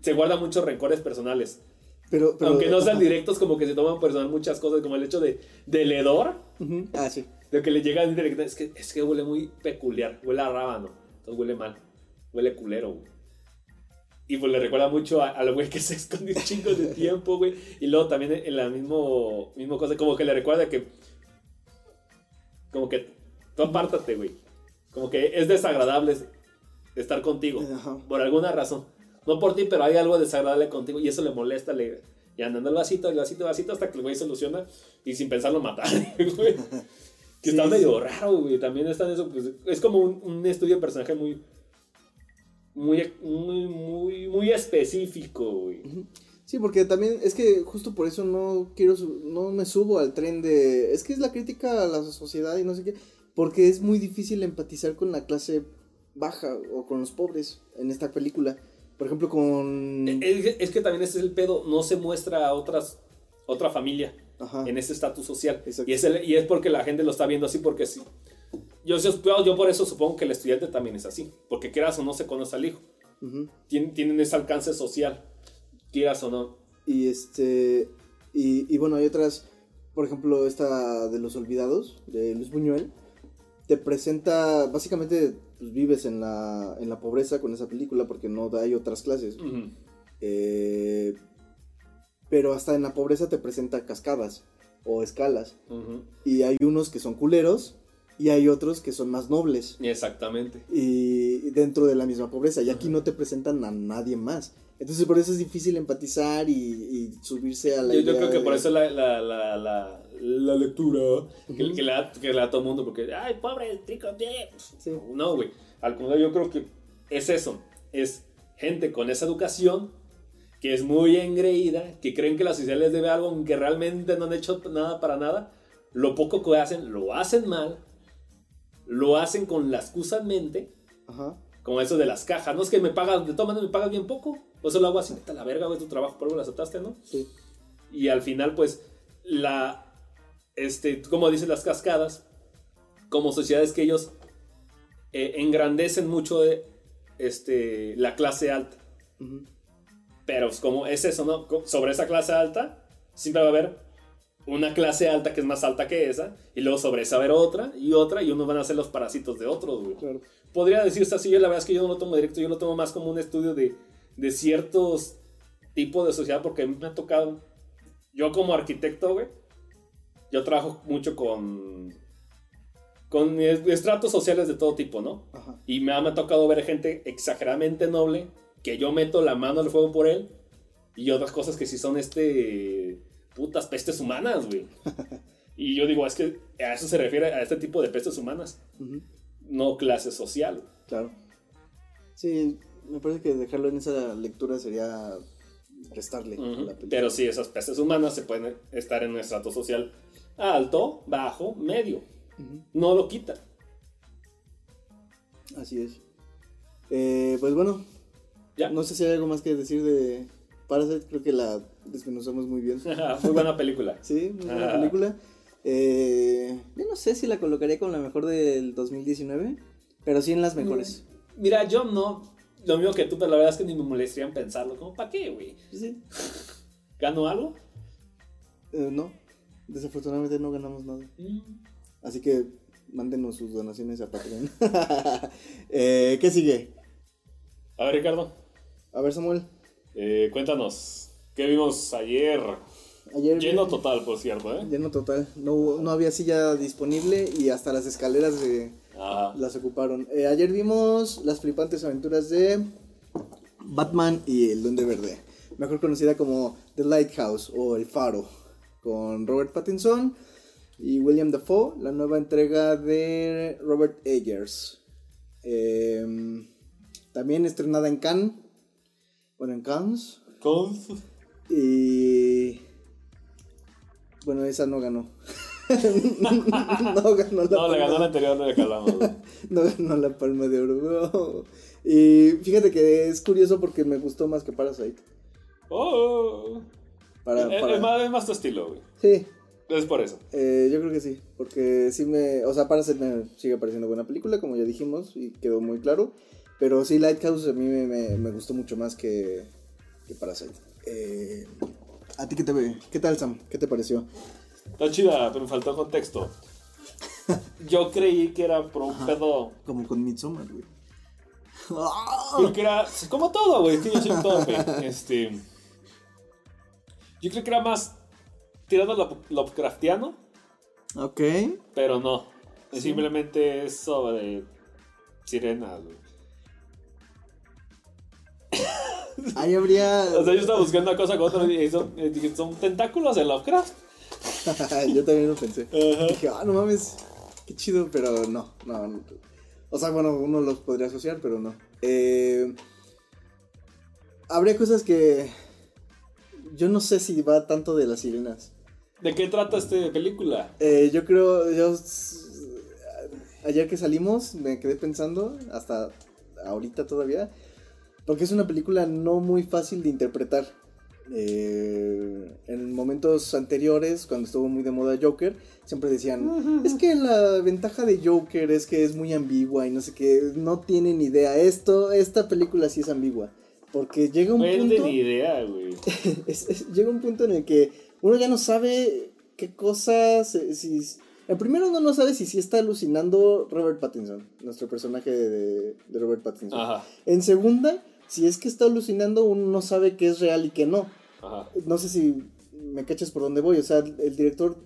Se guarda muchos rencores personales. Pero, pero- Aunque no sean directos, como que se toman personal muchas cosas, como el hecho de, del hedor, Ujú. Ah, sí. de que le llega directo, es que, es que huele muy peculiar, huele a rábano, entonces huele mal, huele culero, güey. Y pues le recuerda mucho a- al güey que se <laughs> esconde un chingo de tiempo, güey. Y luego también en la mismo, mismo cosa, como que le recuerda que, como que, tú apártate, güey. Como que es desagradable estar contigo, Ajá. por alguna razón. No por ti, pero hay algo desagradable contigo y eso le molesta, le... Y andando el vasito, el vasito, el vasito, hasta que el güey soluciona y sin pensarlo matar, <laughs> güey. <laughs> Que está Sí, medio raro, güey. También está en eso, pues, es como un, un estudio de personaje muy, muy, muy, muy, muy específico, güey. Sí, porque también es que justo por eso no quiero, no me subo al tren de, es que es la crítica a la sociedad y no sé qué, porque es muy difícil empatizar con la clase baja o con los pobres en esta película. Por ejemplo, con... Es, es que también ese es el pedo, no se muestra a otras, otra familia Ajá. en ese estatus social. Exacto. Y es, el- y es porque la gente lo está viendo así, porque sí. Yo, yo, yo por eso supongo que el estudiante también es así, porque quieras o no se conoce al hijo. Tienen, tienen ese alcance social. Quieras o no. Y este. Y, y bueno, hay otras. Por ejemplo, esta de los olvidados, de Luis Buñuel. Te presenta. Básicamente, pues vives en la, en la pobreza con esa película porque no hay otras clases. Eh, pero hasta en la pobreza te presenta cascadas o escalas. Y hay unos que son culeros y hay otros que son más nobles. Exactamente. Y dentro de la misma pobreza. Y aquí no te presentan a nadie más. Entonces por eso es difícil empatizar y, y subirse a la Yo, yo idea creo que de- por eso la, la, la, la, la lectura que, que le da, que le da a todo el mundo, porque, ay, pobre, trico, eh". Sí. No, güey. Al contrario, yo creo que es eso. Es gente con esa educación que es muy engreída, que creen que la sociedad les debe algo, aunque realmente no han hecho nada para nada. Lo poco que hacen, lo hacen mal. Lo hacen con la excusa en mente. Ajá. Como eso de las cajas. No es que me pagas, de todas maneras me pagas bien poco. O eso lo hago así, "Vete a la verga, güey, tu trabajo, por algo lo aceptaste, ¿no? Sí. Y al final, pues, la. Este, como dicen las cascadas, como sociedades que ellos eh, engrandecen mucho eh, este, la clase alta. Ujú. Pero pues, como es eso, ¿no? Sobre esa clase alta, siempre va a haber una clase alta que es más alta que esa, y luego sobre esa va a haber otra y otra, y unos van a ser los parásitos de otros, güey Claro. podría decirse así, yo la verdad es que yo no lo tomo directo, yo lo tomo más como un estudio de, de ciertos tipos de sociedad, porque me ha tocado, yo como arquitecto, güey, yo trabajo mucho con, con es- estratos sociales de todo tipo, ¿no? Ajá. Y me ha, me ha tocado ver gente exageradamente noble, que yo meto la mano al fuego por él, y otras cosas que sí son este, putas pestes humanas, güey. <laughs> Y yo digo, es que a eso se refiere, a este tipo de pestes humanas, no clase social. Claro. Sí, me parece que dejarlo en esa lectura sería restarle a la película. Pero sí, esas pestes humanas se pueden estar en un estrato social alto, bajo, medio. No lo quita. Así es. Eh, pues bueno, Ya. no sé si hay algo más que decir de Parasite, creo que la desmenuzamos muy bien. <laughs> Muy buena película. <laughs> Sí, muy buena película. Eh, yo no sé si la colocaría como la mejor del 2019, pero sí en las mejores. Mira, yo no. Lo mismo que tú, pero la verdad es que ni me molestaría en pensarlo. Como, ¿para qué, güey? Sí. ¿Gano algo? Eh, no, desafortunadamente no ganamos nada. Mm. Así que mándenos sus donaciones a Patreon. <laughs> Eh, ¿Qué sigue? A ver, Ricardo, A ver, Samuel. eh, cuéntanos. ¿Qué vimos ayer? Ayer Lleno total, por cierto, ¿eh? Lleno total. No, no había silla disponible y hasta las escaleras se Ajá. las ocuparon. Eh, ayer vimos las flipantes aventuras de Batman y el Duende Verde. Mejor conocida como The Lighthouse o El Faro. Con Robert Pattinson y William Dafoe. La nueva entrega de Robert Eggers. Eh, también estrenada en Cannes. Bueno, en Cannes. Con... Y. Bueno, esa no ganó. <laughs> no ganó la No, le ganó palma- la anterior, calamos. <laughs> güey. no ganó la palma de oro. Y fíjate que es curioso porque me gustó más que Parasite. Oh. Para, Es- para- Es, más, es más tu estilo, güey. Sí, Es por eso. eh, yo creo que sí. Porque sí me. O sea, Parasite me sigue pareciendo buena película, como ya dijimos, y quedó muy claro. Pero sí, Lighthouse a mí me, me- me gustó mucho más que, que Parasite. Eh, ¿A ti qué, te, qué tal, Sam? ¿Qué te pareció? Está chida, pero me faltó contexto. Yo creí que era por un pedo. Como con Midsommar, güey. Creo que era. Como todo, güey. Que yo soy. Este. Yo creo que era más tirando Lovecraftiano, Ok. pero no. Simplemente es sobre sirenas, güey. Ahí habría. O sea, yo estaba buscando una cosa con otra y eh, dije, son tentáculos de Lovecraft. <laughs> Yo también lo pensé. Dije, ah, no mames, qué chido, pero no, no. O sea, bueno, uno los podría asociar, pero no. Eh, habría cosas que. Yo no sé si va tanto de las sirenas. ¿De qué trata esta película? Eh, yo creo, yo. Ayer que salimos, me quedé pensando, hasta ahorita todavía, porque es una película no muy fácil de interpretar. Eh, en momentos anteriores, cuando estuvo muy de moda Joker, siempre decían, es que la ventaja de Joker es que es muy ambigua y no sé qué, no tienen idea. Esto, esta película sí es ambigua. Porque llega un no punto. ni idea, güey. <laughs> es- es- llega un punto en el que uno ya no sabe qué cosas. Si, el primero uno no sabe si sí está alucinando Robert Pattinson, nuestro personaje de, de Robert Pattinson. Ajá, En segunda, si es que está alucinando, uno no sabe qué es real y qué no. ajá. No sé si me cachas por dónde voy. O sea, el director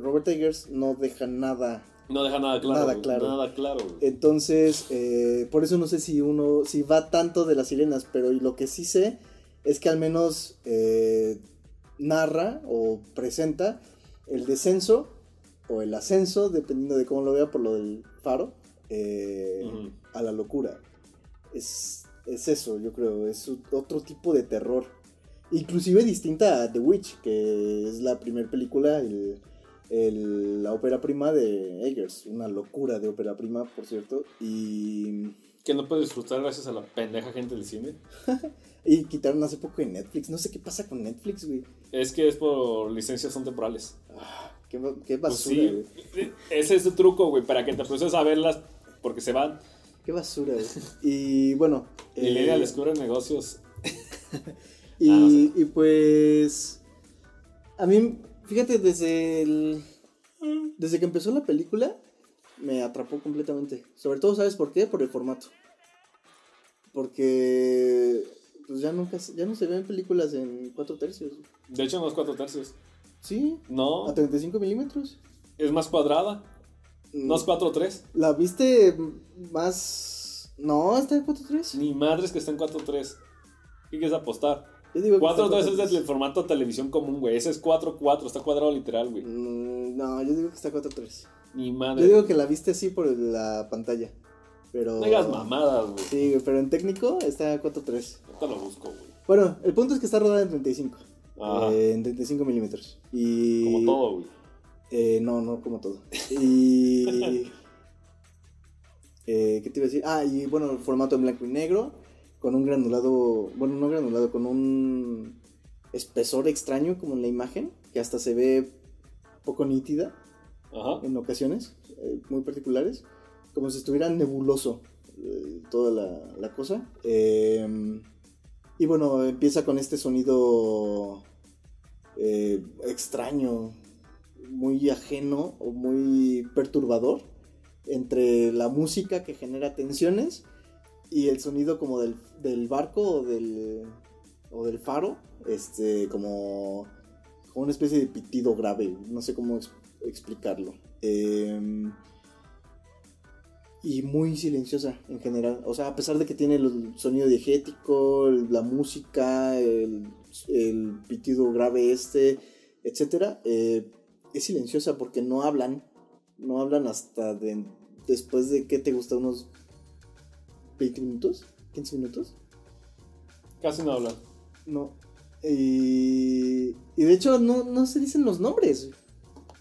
Robert Eggers no deja nada. No deja nada claro. Nada claro. Nada claro. Entonces, eh, por eso no sé si uno, si va tanto de las sirenas, pero lo que sí sé es que al menos eh, narra o presenta el descenso o el ascenso, dependiendo de cómo lo vea por lo del faro, eh, a la locura. Es, es eso, yo creo, es otro tipo de terror. Inclusive distinta a The Witch, que es la primera película, el- el- la ópera prima de Eggers. Una locura de ópera prima, por cierto. Y, Que no puedes disfrutar gracias a la pendeja gente del cine. <laughs> y quitaron hace poco en Netflix. No sé qué pasa con Netflix, güey. Es que es por licencias son temporales. Qué, ba- qué Pues basura, sí, güey. ese es el truco, güey, para que te proceses a verlas porque se van. Qué basura, güey. Y bueno. Y eh, Lidia descubre negocios. <laughs> Y, Ah, no sé. y pues. A mí, fíjate, desde el. Desde que empezó la película, me atrapó completamente. Sobre todo, ¿sabes por qué? Por el formato. Porque. Pues ya nunca. Ya no se ven películas en 4 tercios. De hecho, no es cuatro tercios. Sí, No, a 35 milímetros. es más cuadrada. No es 4-3. ¿La viste más. No, está en 4.3. Ni madres que está en 4-3. ¿Qué quieres apostar? Yo digo que está 4-3 es 4:3. del formato televisión común, güey. Ese es 4-4, está cuadrado literal, güey. Mm, No, yo digo que está 4.3. Ni Yo madre. digo que la viste así por la pantalla. Pero. No digas mamadas, güey. Sí, güey, pero en técnico está 4.3. Ahorita lo busco, güey. Bueno, el punto es que está rodada en 35. Ajá. eh, en 35 milímetros. Y. Como todo, güey. Eh, no, no como todo. <laughs> Y. eh, ¿Qué te iba a decir? Ah, y bueno, el formato en blanco y negro. Con un granulado. Bueno, no granulado, con un espesor extraño como en la imagen. Que hasta se ve poco nítida Ajá. en ocasiones. eh, muy particulares. Como si estuviera nebuloso eh, toda la, la cosa. Eh, y bueno, empieza con este sonido eh, extraño, muy ajeno o muy perturbador entre la música que genera tensiones y el sonido como del, del barco o del, o del faro, este, como, como una especie de pitido grave, no sé cómo ex- explicarlo. Eh, y muy silenciosa en general. O sea, a pesar de que tiene el sonido diegético, el- la música, el, el pitido grave este, eh, es silenciosa porque no hablan. No hablan hasta de, después de que te gusta unos 20 minutos, 15 minutos. Casi no hablan. No. Y, y de hecho no, no se dicen los nombres.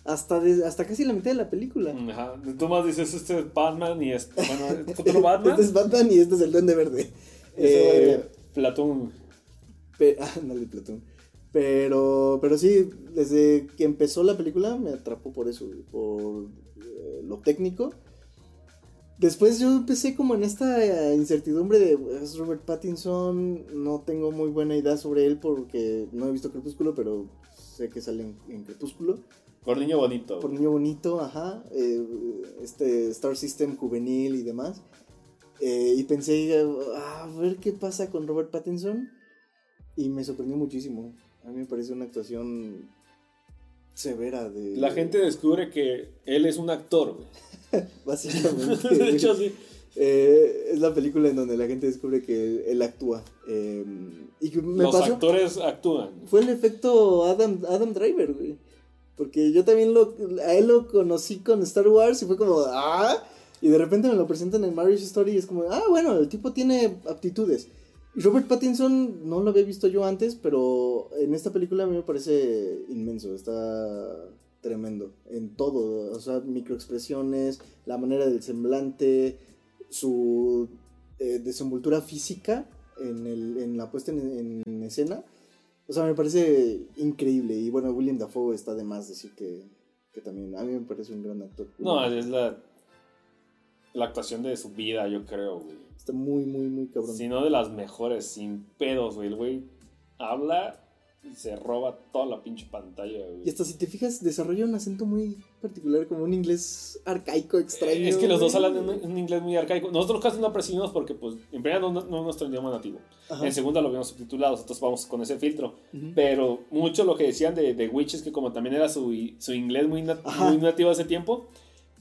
Hasta, de- hasta casi la mitad de la película. Ajá. Tú más dices, este es Batman y este. Bueno, <laughs> ¿es otro Batman? Este es Batman y este es el Duende Verde. Eh, Platón. Pe- ah, <laughs> ándale, Platón. Pero, pero sí, desde que empezó la película me atrapó por eso, por eh, lo técnico. Después yo empecé como en esta eh, incertidumbre de es Robert Pattinson, no tengo muy buena idea sobre él porque no he visto Crepúsculo, pero sé que sale en, en Crepúsculo. Por niño bonito. Por niño bonito, ajá, eh, este Star System juvenil y demás. Eh, y pensé, ah, a ver qué pasa con Robert Pattinson. Y me sorprendió muchísimo. A mí me parece una actuación severa de... La gente descubre que él es un actor, güey. <laughs> Básicamente. <laughs> De hecho, sí. Eh, es la película en donde la gente descubre que él actúa. Eh, y que me Los pasó... actores actúan. Fue el efecto Adam, Adam Driver, güey. Porque yo también lo, a él lo conocí con Star Wars y fue como, ah, y de repente me lo presentan en Marriage Story y es como, ah, bueno, el tipo tiene aptitudes. Robert Pattinson no lo había visto yo antes, pero en esta película a mí me parece inmenso, está tremendo en todo, o sea, microexpresiones, la manera del semblante, su eh, desenvoltura física en, el, en la puesta en, en escena. O sea, me parece increíble. Y bueno, William Dafoe está de más decir que, que también. A mí me parece un gran actor. No, es la. la actuación de su vida, yo creo, güey. Está muy, muy, muy cabrón. Si no de las mejores, sin pedos, güey. El güey habla y se roba toda la pinche pantalla, güey. Y hasta si te fijas, desarrolla un acento muy particular, como un inglés arcaico, extraño. Es que los dos hablan en un inglés muy arcaico. Nosotros casi no apreciamos porque, pues, en primera no, no es nuestro idioma nativo. Ajá. En segunda lo vemos subtitulado, entonces vamos con ese filtro. Pero mucho lo que decían de, de Witch es que como también era su, su inglés muy, nat- Ajá. muy nativo hace tiempo,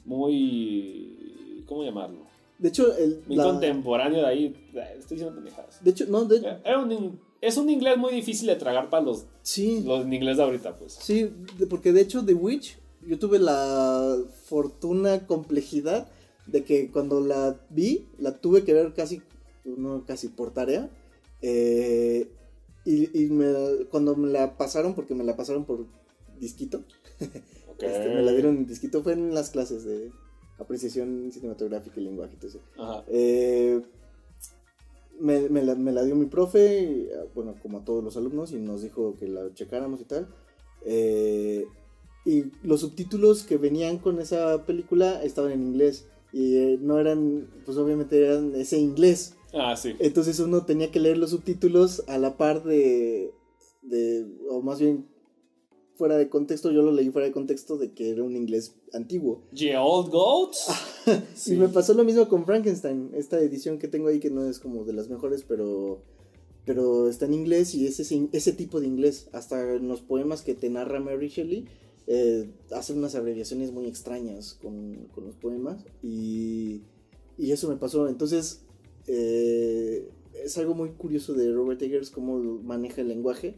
muy... ¿Cómo llamarlo? De hecho, el. La- contemporáneo de ahí. eh, Estoy diciendo pendejadas. De hecho, no, de, Era un es un inglés muy difícil de tragar para los, sí. los en inglés de ahorita, pues. Sí, porque de hecho The Witch, yo tuve la fortuna, complejidad de que cuando la vi, la tuve que ver casi, no casi por tarea. eh, y y me- cuando me la pasaron, porque me la pasaron por disquito, <laughs> este, me la dieron en disquito, fue en las clases de apreciación cinematográfica y lenguaje. Ajá. Eh, me, me la, me la dio mi profe, bueno, como a todos los alumnos, y nos dijo que la checáramos y tal. Eh, y los subtítulos que venían con esa película estaban en inglés. Y eh, no eran, pues obviamente eran ese inglés. Ah, sí. Entonces uno tenía que leer los subtítulos a la par de, de o más bien fuera de contexto, yo lo leí fuera de contexto de que era un inglés antiguo. The Old Goats. <laughs> Y me pasó lo mismo con Frankenstein, esta edición que tengo ahí que no es como de las mejores, pero pero está en inglés y es ese, ese tipo de inglés. Hasta en los poemas que te narra Mary Shelley, eh, hace unas abreviaciones muy extrañas con, con los poemas y, y eso me pasó. Entonces, eh, es algo muy curioso de Robert Eggers, cómo maneja el lenguaje.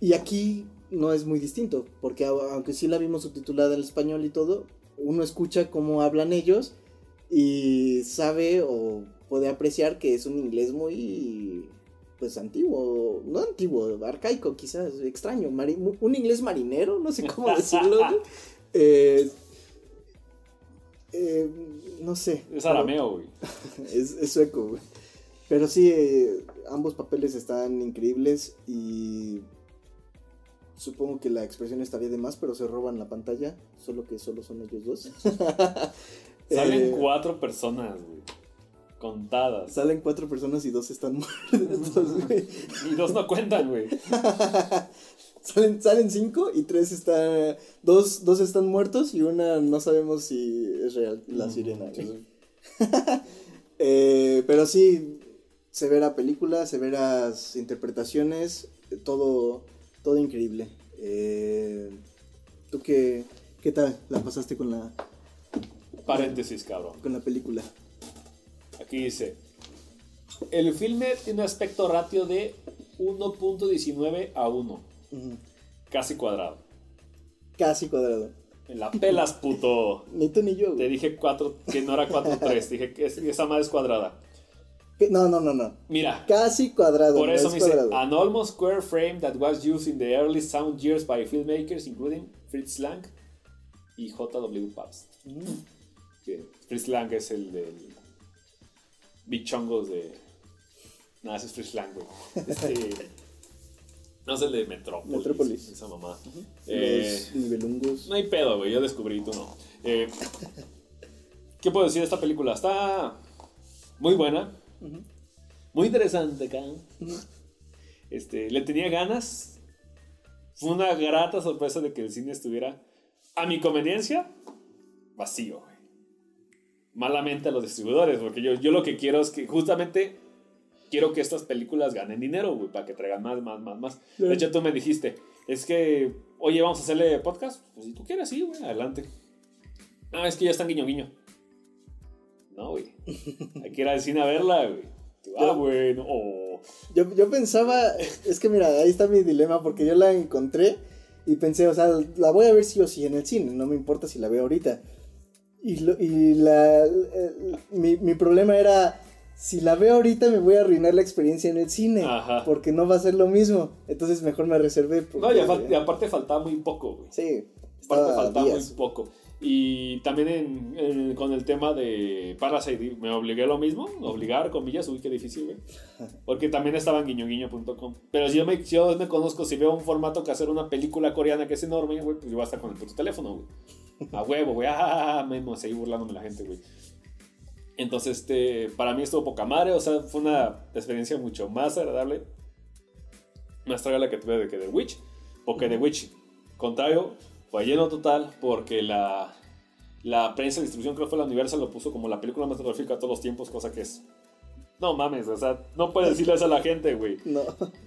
Y aquí no es muy distinto, porque aunque sí la vimos subtitulada en español y todo, uno escucha cómo hablan ellos y sabe o puede apreciar que es un inglés muy pues antiguo, no antiguo, arcaico quizás, extraño, un inglés marinero, no sé cómo decirlo. <laughs> Eh, eh, no sé. Es arameo, güey. <laughs> Es, es sueco, güey. Pero sí, eh, ambos papeles están increíbles y supongo que la expresión estaría de más, pero se roban la pantalla, solo que solo son ellos dos. <laughs> Salen Eh, cuatro personas, güey. Contadas. Salen cuatro personas y dos están <laughs> muertos, güey. Y dos no cuentan, güey. <laughs> Salen, salen cinco y tres están. Dos, dos están muertos y una no sabemos si es real, la sirena. güey. Eh, pero sí, severa película, severas interpretaciones, todo, todo increíble. Eh, ¿Tú qué, qué tal la pasaste con la, Paréntesis, cabrón. con la película? Aquí dice: El filme tiene un aspecto ratio de 1.19 a 1. Ujú. Casi cuadrado. Casi cuadrado. En la pelas, puto. <laughs> Ni tú ni yo. Te dije 4, que no era 4.3. Dije que es- esa madre es cuadrada. No, no, no, no. Mira, Casi cuadrado. por no eso es me dice: cuadrado. An almost square frame that was used in the early sound years by filmmakers, including Fritz Lang y J.W. Pabst. Mm. Que Fritz Lang es el del bichongos de. Nada, ese es Fritz Lang, güey. Este. <laughs> no es el de Metrópolis. Metrópolis. Esa mamá. Eh, Los nivelungos. no hay pedo, güey. Yo descubrí, tú no. Eh, <laughs> ¿Qué puedo decir de esta película? Está muy buena. Muy interesante, cabrón. Este, le tenía ganas. Fue una grata sorpresa de que el cine estuviera, a mi conveniencia, vacío, güey. Malamente a los distribuidores, porque yo, yo lo que quiero es que justamente quiero que estas películas ganen dinero, güey, para que traigan más, más, más, más. De hecho, tú me dijiste, es que, oye, vamos a hacerle podcast. Pues si tú quieres, sí, güey, adelante. Ah, es que ya están guiño, guiño. No, güey. Hay que ir al cine a verla, güey. Ah, oh. Yo, yo pensaba, es que mira, ahí está mi dilema porque yo la encontré y pensé, o sea, la voy a ver sí o sí en el cine, no me importa si la veo ahorita. Y, lo- y la, el- mi, mi problema era, si la veo ahorita me voy a arruinar la experiencia en el cine, Ajá. porque no va a ser lo mismo. Entonces mejor me reservé. porque- No, y aparte, y aparte faltaba muy poco, güey. Sí, Aparte faltaba días. muy poco. Y también en- en- con el tema de Parasite, me obligué a lo mismo. Obligar, comillas, uy, qué difícil, güey. <laughs> Porque también estaba en guiñoguiño.com. Pero si yo me, si yo me conozco, si veo un formato que hacer una película coreana que es enorme, güey, pues yo voy a estar con el puto teléfono, güey. A huevo, güey. Ah, memo, seguí burlándome la gente, güey. Entonces, este, para mí estuvo poca madre, o sea, fue una experiencia mucho más agradable, más agradable que tuve de que The Witch, porque The Witch, contrario, fue lleno total, porque la, la prensa de distribución, creo que fue la Universal, lo puso como la película más terrorífica de todos los tiempos, cosa que es... No mames, o sea, no puedes decirle eso a la gente, güey. No.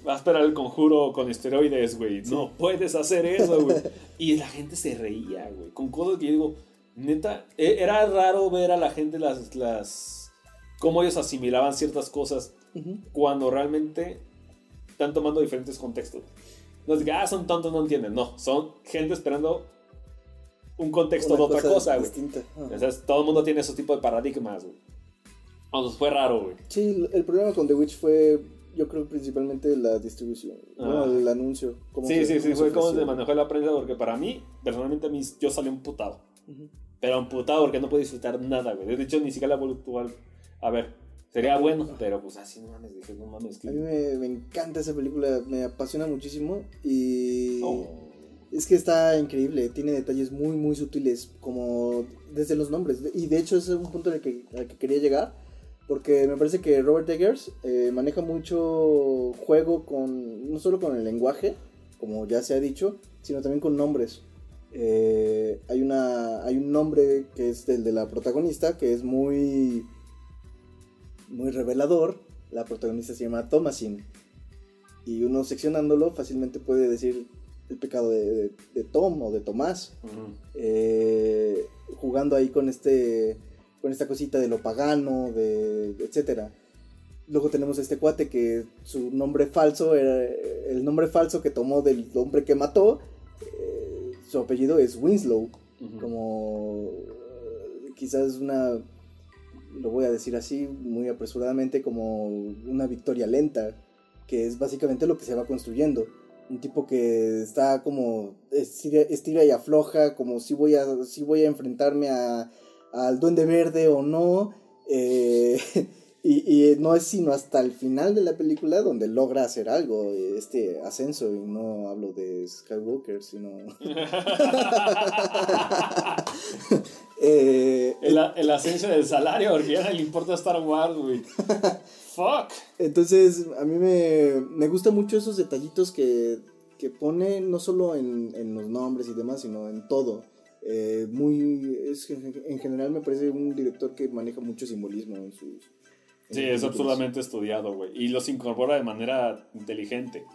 Va a esperar el conjuro con esteroides, güey. No puedes hacer eso, güey. Y la gente se reía, güey. Con cosas que yo digo, neta, e- era raro ver a la gente las, las, cómo ellos asimilaban ciertas cosas cuando realmente están tomando diferentes contextos. No es que, ah, son tontos, no entienden. No, son gente esperando un contexto Una de otra cosa, güey. sea, todo el mundo tiene esos tipos de paradigmas, güey. Entonces fue raro, güey. Sí, el problema con The Witch fue, yo creo, principalmente la distribución. Ah. Bueno, el anuncio. cómo Sí, se- sí, sí, fue como se manejó la prensa, porque para mí, personalmente, a mí, yo salí emputado. Ujú. Pero emputado porque no pude disfrutar nada, güey. De hecho, ni siquiera la a a ver. Sería bueno, pero pues así no mames, dije, no mames. Que... A mí me, me encanta esa película, me apasiona muchísimo y Oh. es que está increíble, tiene detalles muy muy sutiles, como desde los nombres. Y de hecho ese es un punto al que, al que quería llegar, porque me parece que Robert Eggers eh, maneja mucho juego con, no solo con el lenguaje, como ya se ha dicho, sino también con nombres. Eh, hay, una, hay un nombre que es el de la protagonista, que es muy, muy revelador. La protagonista se llama Thomasin. Y uno seccionándolo fácilmente puede decir el pecado de, de- de Tom o de Tomás. Eh, jugando ahí con este con esta cosita de lo pagano, de etcétera. Luego tenemos a este cuate que su nombre falso era el nombre falso que tomó del hombre que mató. eh, su apellido es Winslow, como eh, quizás una lo voy a decir así muy apresuradamente como una victoria lenta, que es básicamente lo que se va construyendo. Un tipo que está como estira, estira y afloja, como si voy a, si voy a enfrentarme a, al duende verde o no. eh, <laughs> y, y no es sino hasta el final de la película donde logra hacer algo, este ascenso, y no hablo de Skywalker, sino... <laughs> <laughs> Eh, el, el ascenso del salario, porque ya le importa Star Wars, güey. <laughs> Fuck. Entonces, a mí me, me gustan mucho esos detallitos que, que pone, no solo en, en los nombres y demás, sino en todo. Eh, muy, es, en general me parece un director que maneja mucho simbolismo en sus... Sí, sus es absolutamente estudiado, güey. Y los incorpora de manera inteligente.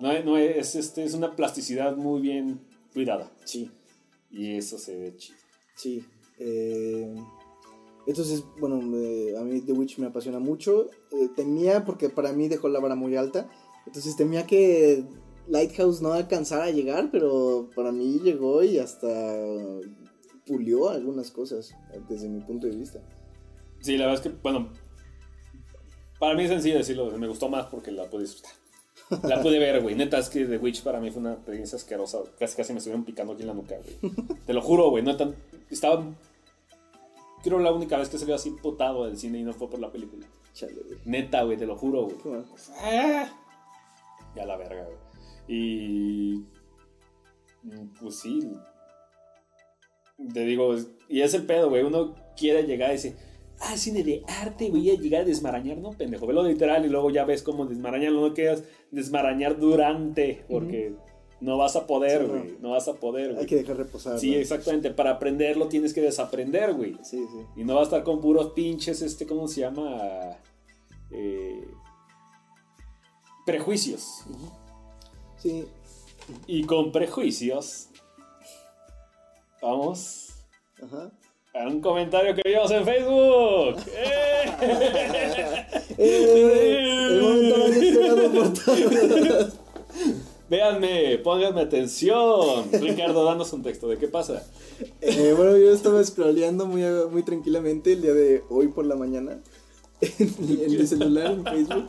No, es- no es, este, es una plasticidad muy bien cuidada. Sí, Y eso se ve chido. sí. Eh, entonces, bueno, me- a mí The Witch me apasiona mucho. Eh, temía, porque para mí dejó la vara muy alta. Entonces temía que Lighthouse no alcanzara a llegar, pero para mí llegó y hasta pulió algunas cosas, desde mi punto de vista. Sí, la verdad es que, bueno, para mí es sencillo decirlo, me gustó más porque la pude disfrutar. La pude ver, güey. Neta, es que The Witch para mí fue una experiencia asquerosa. Casi, casi me estuvieron picando aquí en la nuca, güey. Te lo juro, güey. Neta, estaba... Creo la única vez que salió así potado del cine y no fue por la película. Chale, güey. Neta, güey, te lo juro, güey. Ah. Ya la verga, güey. Y. mm, Pues sí. Te digo, y es el pedo, güey. Uno quiere llegar y dice, ah, cine de arte, voy a llegar a desmarañar, ¿no? Pendejo, velo literal y luego ya ves cómo desmarañarlo. No quieras desmarañar durante, porque no vas a poder, Sí, no. güey. No. vas a poder, Hay que dejar reposar. Sí, ¿no? exactamente. Para aprenderlo tienes que desaprender, güey. Sí, sí. Y no va a estar con puros pinches, este, ¿cómo se llama? Eh, prejuicios. Sí, Y con prejuicios, vamos ajá. A un comentario que vimos en Facebook. <laughs> ¡Eh! ¡Eh! El momento más esperado por <laughs> todos. Véanme, pónganme atención. Ricardo, danos un texto de qué pasa. Eh, bueno, yo estaba scrolleando muy, muy tranquilamente el día de hoy por la mañana en, en mi celular, en Facebook.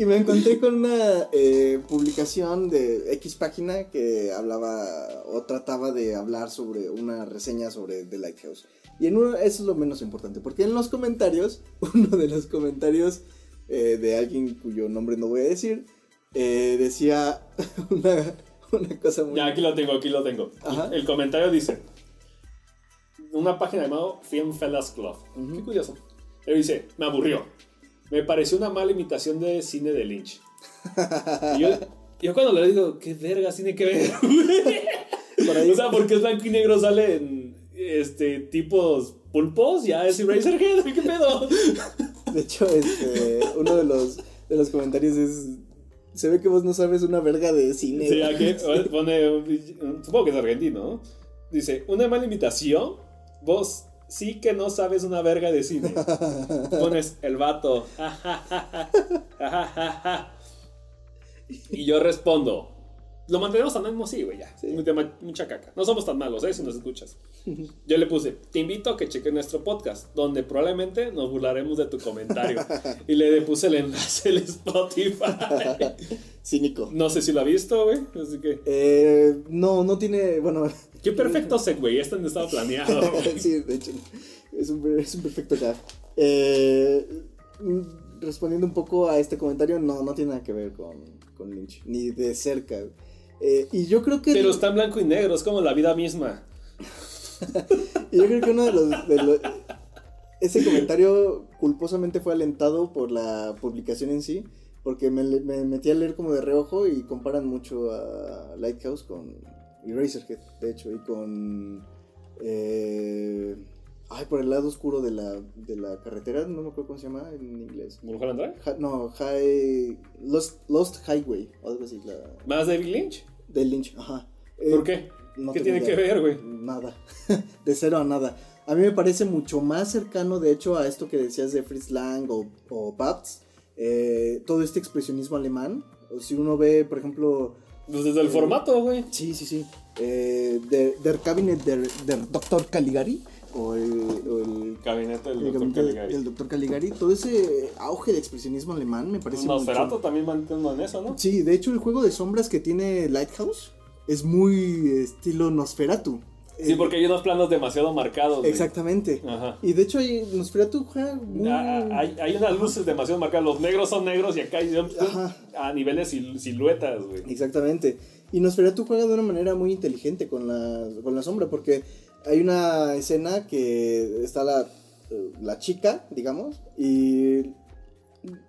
Y me encontré con una eh, publicación de X página que hablaba o trataba de hablar sobre una reseña sobre The Lighthouse. Y en uno, eso es lo menos importante, porque en los comentarios, <laughs> uno de los comentarios eh, de alguien cuyo nombre no voy a decir, eh, decía <laughs> una, una cosa muy... Ya, aquí lo tengo, aquí lo tengo. Ajá. El comentario dice: una página llamada Film Fellas Club. Ujú. Qué curioso. Él dice, me aburrió. Me pareció una mala imitación de cine de Lynch. Y <laughs> yo, yo cuando le digo, ¿qué verga tiene que ver? <laughs> Por ahí- o sea, porque es blanco y negro salen este, tipos pulpos, ya es Eraserhead, ¿qué pedo? <laughs> De hecho, este, uno de los, de los comentarios es. Se ve que vos no sabes una verga de cine. Sí, güey". aquí pone, supongo que es argentino, ¿no? Dice, una mala imitación, vos sí que no sabes una verga de cine. <laughs> Pones el vato. <laughs> y yo respondo, lo mantenemos anónimo, sí, güey, ya. Sí. Mucha caca. No somos tan malos, ¿eh? Si nos escuchas. <laughs> Yo le puse, te invito a que cheques nuestro podcast, donde probablemente nos burlaremos de tu comentario. <laughs> y le puse el enlace al Spotify. <laughs> Cínico. No sé si lo ha visto, güey. Así que. Eh, no, no tiene. Bueno. Qué perfecto segue, este no estaba planeado. güey. sí, de hecho. Es un, es un perfecto gag. Eh, mm, respondiendo un poco a este comentario, no, no tiene nada que ver con, con Lynch. Ni de cerca. Eh, y yo creo que. Pero está en blanco y negro, es como la vida misma. <laughs> Y yo creo que uno de los, de los- Ese comentario culposamente fue alentado por la publicación en sí, porque me, metí a leer como de reojo y comparan mucho a Lighthouse con Eraserhead, de hecho, y con... eh, ay, por el lado oscuro de la, de la carretera, no me acuerdo cómo se llama en inglés. ¿Mulholland Drive? Ja- no, High... Lost, Lost Highway, o algo así, la, ¿Más David Lynch? De Lynch, ajá. Eh, ¿Por qué? no ¿Qué tengo tiene que ver, güey? Nada. <laughs> de cero a nada. A mí me parece mucho más cercano, de hecho, a esto que decías de Fritz Lang o, o Babs. eh, todo este expresionismo alemán. Si uno ve, por ejemplo. Pues desde el Eh, formato, güey. Sí, sí, sí. Eh, der, der Cabinet der, der Dr. Caligari. O el, o el Gabinete del el Dr. gabinete Caligari. del Dr. Caligari. Todo ese auge de expresionismo alemán me parece Nosferatu mucho. también mantiene en eso, ¿no? Sí, de hecho, el juego de sombras que tiene Lighthouse es muy estilo Nosferatu. Sí, porque hay unos planos demasiado marcados. Exactamente. Ajá. Y de hecho, hay, Nosferatu juega muy... Ah, Hay, hay unas luces demasiado marcadas. Los negros son negros y acá hay Ajá. a niveles sil- siluetas, güey. Exactamente. Y Nosferatu juega de una manera muy inteligente con la, con la sombra, porque hay una escena que está la, la chica, digamos, y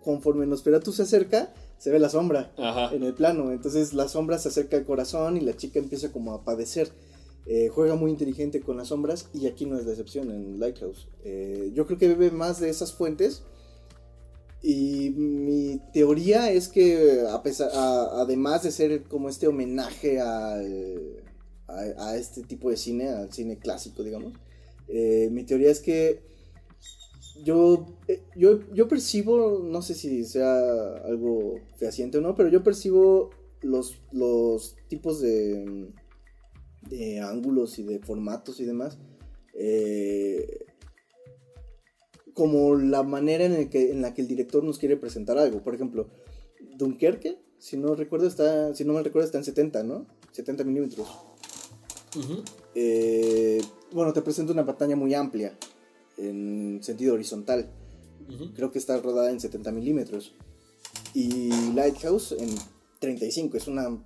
conforme Nosferatu se acerca, se ve la sombra Ajá. en el plano. Entonces la sombra se acerca al corazón y la chica empieza como a padecer. Eh, juega muy inteligente con las sombras y aquí no es la excepción en Lighthouse. Eh, yo creo que bebe más de esas fuentes. Y mi teoría es que a pesar, a- además de ser como este homenaje al- a, este tipo de cine, al cine clásico, digamos, eh, mi teoría es que yo, eh, yo, yo percibo, no sé si sea algo fehaciente o no, pero yo percibo los, los tipos de, de ángulos y de formatos y demás eh, como la manera en, el que, en la que el director nos quiere presentar algo. Por ejemplo, Dunkerque, si no recuerdo, está, si no me recuerdo, está en 70, ¿no? 70 milímetros. Eh, bueno, te presenta una pantalla muy amplia en sentido horizontal. Creo que está rodada en 70 milímetros. Y Lighthouse en 35. Es una.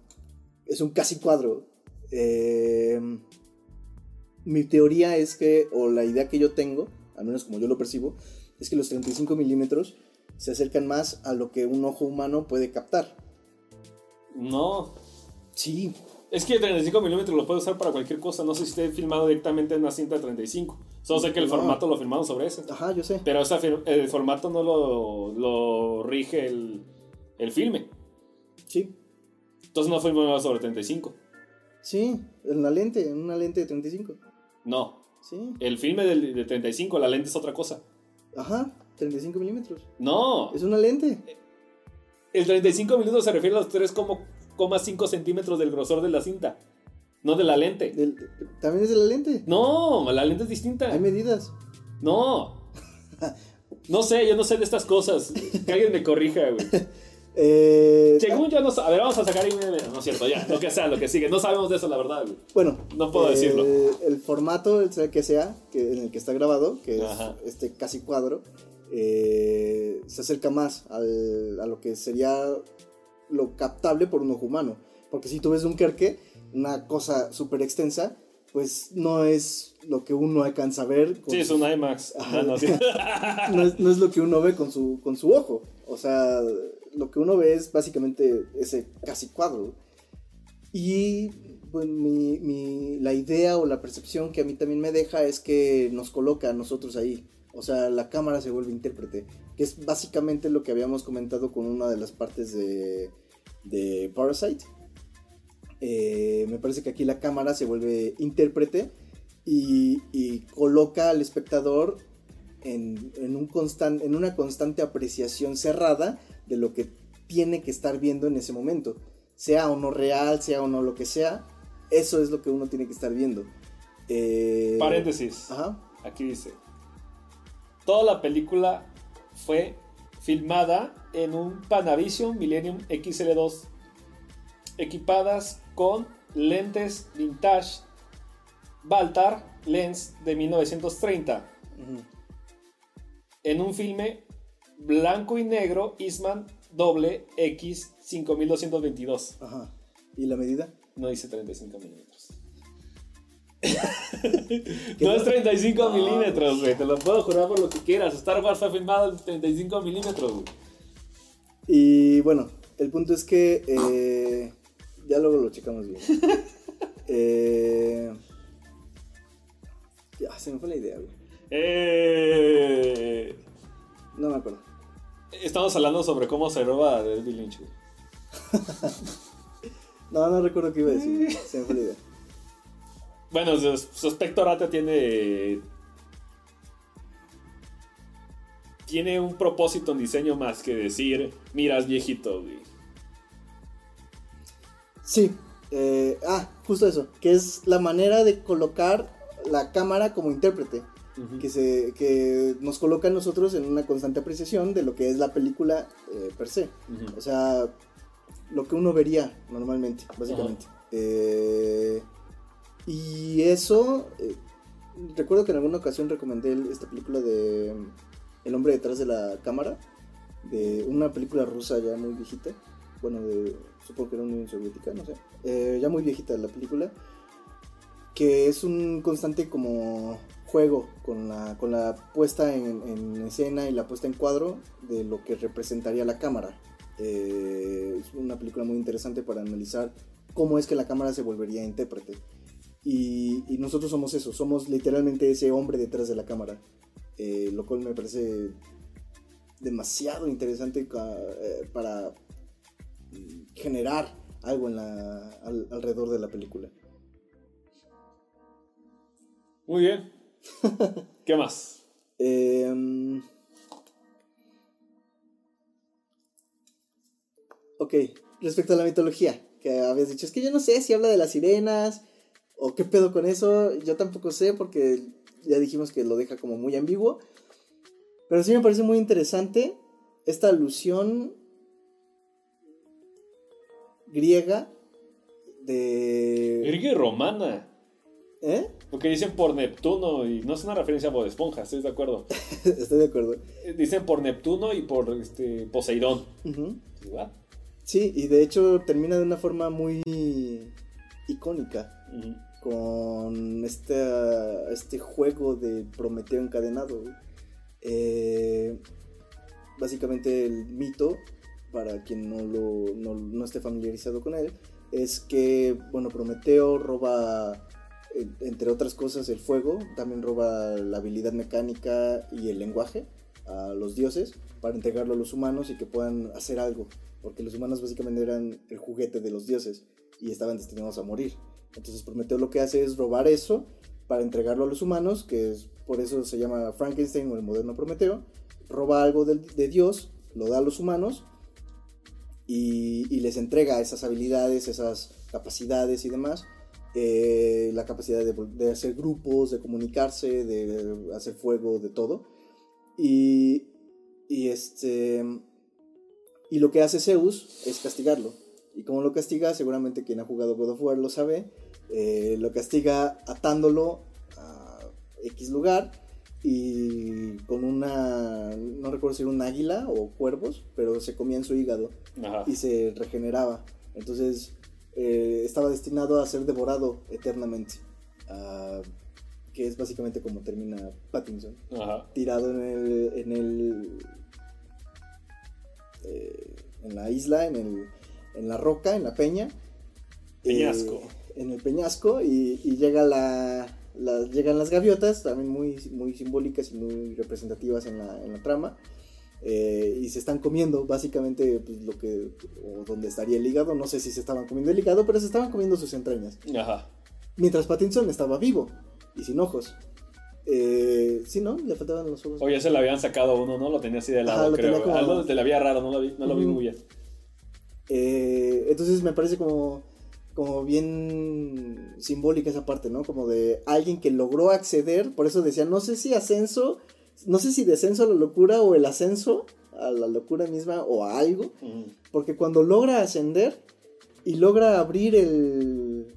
Es un casi cuadro. Eh, mi teoría es que, o la idea que yo tengo, al menos como yo lo percibo, es que los 35 milímetros se acercan más a lo que un ojo humano puede captar. No. Sí, Es que 35 milímetros lo puede usar para cualquier cosa. No sé si esté filmado directamente en una cinta de 35. Solo sé que el No. formato lo firmaron sobre ese. ajá, yo sé. Pero esa el formato no lo, lo rige el, el filme. Sí, Entonces no fue filmado sobre 35. sí, en la lente, en una lente de 35. No. Sí, El filme de 35, la lente es otra cosa. ajá, 35 milímetros. No. Es una lente. El 35 milímetros se refiere a los 3,5 centímetros del grosor de la cinta. No de la lente. Del- También es de la lente. No, la lente es distinta. Hay medidas. No. <laughs> No sé, yo no sé de estas cosas. Que alguien me corrija, güey. Eh, Según yo no sé. A ver, vamos a sacar ahí. No es cierto, ya. Lo que sea, lo que sigue. No sabemos de eso, la verdad, güey. bueno, No puedo eh, decirlo. El formato, el que sea, que, en el que está grabado, que Ajá. es este casi cuadro, eh, se acerca más al- a lo que sería lo captable por un ojo humano. Porque si tú ves un Dunkerque, una cosa súper extensa, pues no es lo que uno alcanza a ver. con Sí, es un IMAX. Ajá. No, no, sí. <laughs> no, es, no es lo que uno ve con su, con su ojo. O sea, lo que uno ve es básicamente ese casi cuadro. Y pues, mi, mi- la idea o la percepción que a mí también me deja es que nos coloca a nosotros ahí. O sea, la cámara se vuelve intérprete. Que es básicamente lo que habíamos comentado con una de las partes de, de Parasite. Eh, me parece que aquí la cámara se vuelve intérprete y, y coloca al espectador en, en un en una constante apreciación cerrada de lo que tiene que estar viendo en ese momento. Sea o no real, sea o no lo que sea, eso es lo que uno tiene que estar viendo. Eh, Paréntesis. Ajá. Aquí dice. Toda la película fue filmada en un Panavision Millennium XL2 equipadas con lentes vintage Baltar Lens de 1930 ujú, en un filme blanco y negro Eastman doble X 5222 Ajá. ¿Y la medida? no dice 35 milímetros ¿Qué <laughs> no es 35 No, milímetros güey te lo puedo jurar por lo que quieras Star Wars fue filmado en 35 milímetros güey Y bueno, el punto es que eh, ya luego lo checamos bien. <laughs> Eh, ya, se me fue la idea, güey. Eh, No me acuerdo. Estamos hablando sobre cómo se roba a David Lynch. güey. <laughs> No, no recuerdo qué iba a decir. Se me fue la idea. Bueno, su, su aspecto rata tiene. Tiene un propósito en diseño más que decir, miras viejito, güey. Sí. eh, ah, justo eso. Que es la manera de colocar la cámara como intérprete. Que, se, que nos coloca a nosotros en una constante apreciación de lo que es la película eh, per se. O sea, lo que uno vería normalmente, básicamente. Eh, y eso, eh, recuerdo que en alguna ocasión recomendé esta película de mm, El hombre detrás de la cámara, de una película rusa ya muy viejita. Bueno, de, supongo que era Unión Soviética, no sé. Eh, ya muy viejita la película. Que es un constante como juego con la, con la puesta en, en escena y la puesta en cuadro de lo que representaría la cámara. Eh, es una película muy interesante para analizar cómo es que la cámara se volvería intérprete. Y, y nosotros somos eso, somos literalmente ese hombre detrás de la cámara. Eh, lo cual me parece demasiado interesante eh, para generar algo en la, al- alrededor de la película. Muy bien. <laughs> ¿Qué más? Em, ok, respecto a la mitología, que habías dicho, es que yo no sé si habla de las sirenas o qué pedo con eso, yo tampoco sé porque ya dijimos que lo deja como muy ambiguo, pero sí me parece muy interesante esta alusión griega de... Griega y romana. ¿Eh? Porque dicen por Neptuno y no es una referencia a Bob Esponja, estoy de acuerdo. <laughs> Estoy de acuerdo. Eh, Dicen por Neptuno y por este, Poseidón. ¿What? Sí, y de hecho termina de una forma muy icónica. Ujú. Con este, este juego de Prometeo encadenado. Eh, básicamente el mito, para quien no, lo, no, no esté familiarizado con él, es que, bueno, Prometeo roba, entre otras cosas, el fuego, también roba la habilidad mecánica y el lenguaje a los dioses para entregarlo a los humanos y que puedan hacer algo, porque los humanos básicamente eran el juguete de los dioses y estaban destinados a morir. Entonces Prometeo lo que hace es robar eso para entregarlo a los humanos, que es por eso se llama Frankenstein o el moderno Prometeo. Roba algo de, Dios, lo da a los humanos y, les entrega esas habilidades, esas capacidades y demás. Eh, la capacidad de hacer grupos, de comunicarse, de hacer fuego, de todo. Y, y este y lo que hace Zeus es castigarlo. Y como lo castiga, seguramente quien ha jugado God of War lo sabe, eh, lo castiga atándolo a X lugar y con una, no recuerdo si era un águila o cuervos, pero se comían su hígado Ajá. y se regeneraba. Entonces eh, estaba destinado a ser devorado eternamente. que es básicamente como termina Pattinson, Ajá. tirado en el, en el, eh, en la isla, en el, en la roca, en la peña, Peñasco. Eh, en el peñasco y, y llega la, la- llegan las gaviotas, también muy, muy simbólicas y muy representativas en la, en la trama. eh, y se están comiendo básicamente pues, lo que o donde estaría el hígado no sé si se estaban comiendo el hígado pero se estaban comiendo sus entrañas Ajá. mientras Pattinson estaba vivo y sin ojos eh, sí no le faltaban los ojos Oye, se le habían sacado uno, ¿no? Lo tenía así de lado, Ajá, lo creo. tenía como- Algo te la había raro, no lo vi, no lo vi muy bien. Eh, entonces me parece como, como bien simbólica esa parte, ¿no? Como de alguien que logró acceder, por eso decía, no sé si ascenso, no sé si descenso a la locura o el ascenso a la locura misma o a algo, porque cuando logra ascender y logra abrir el,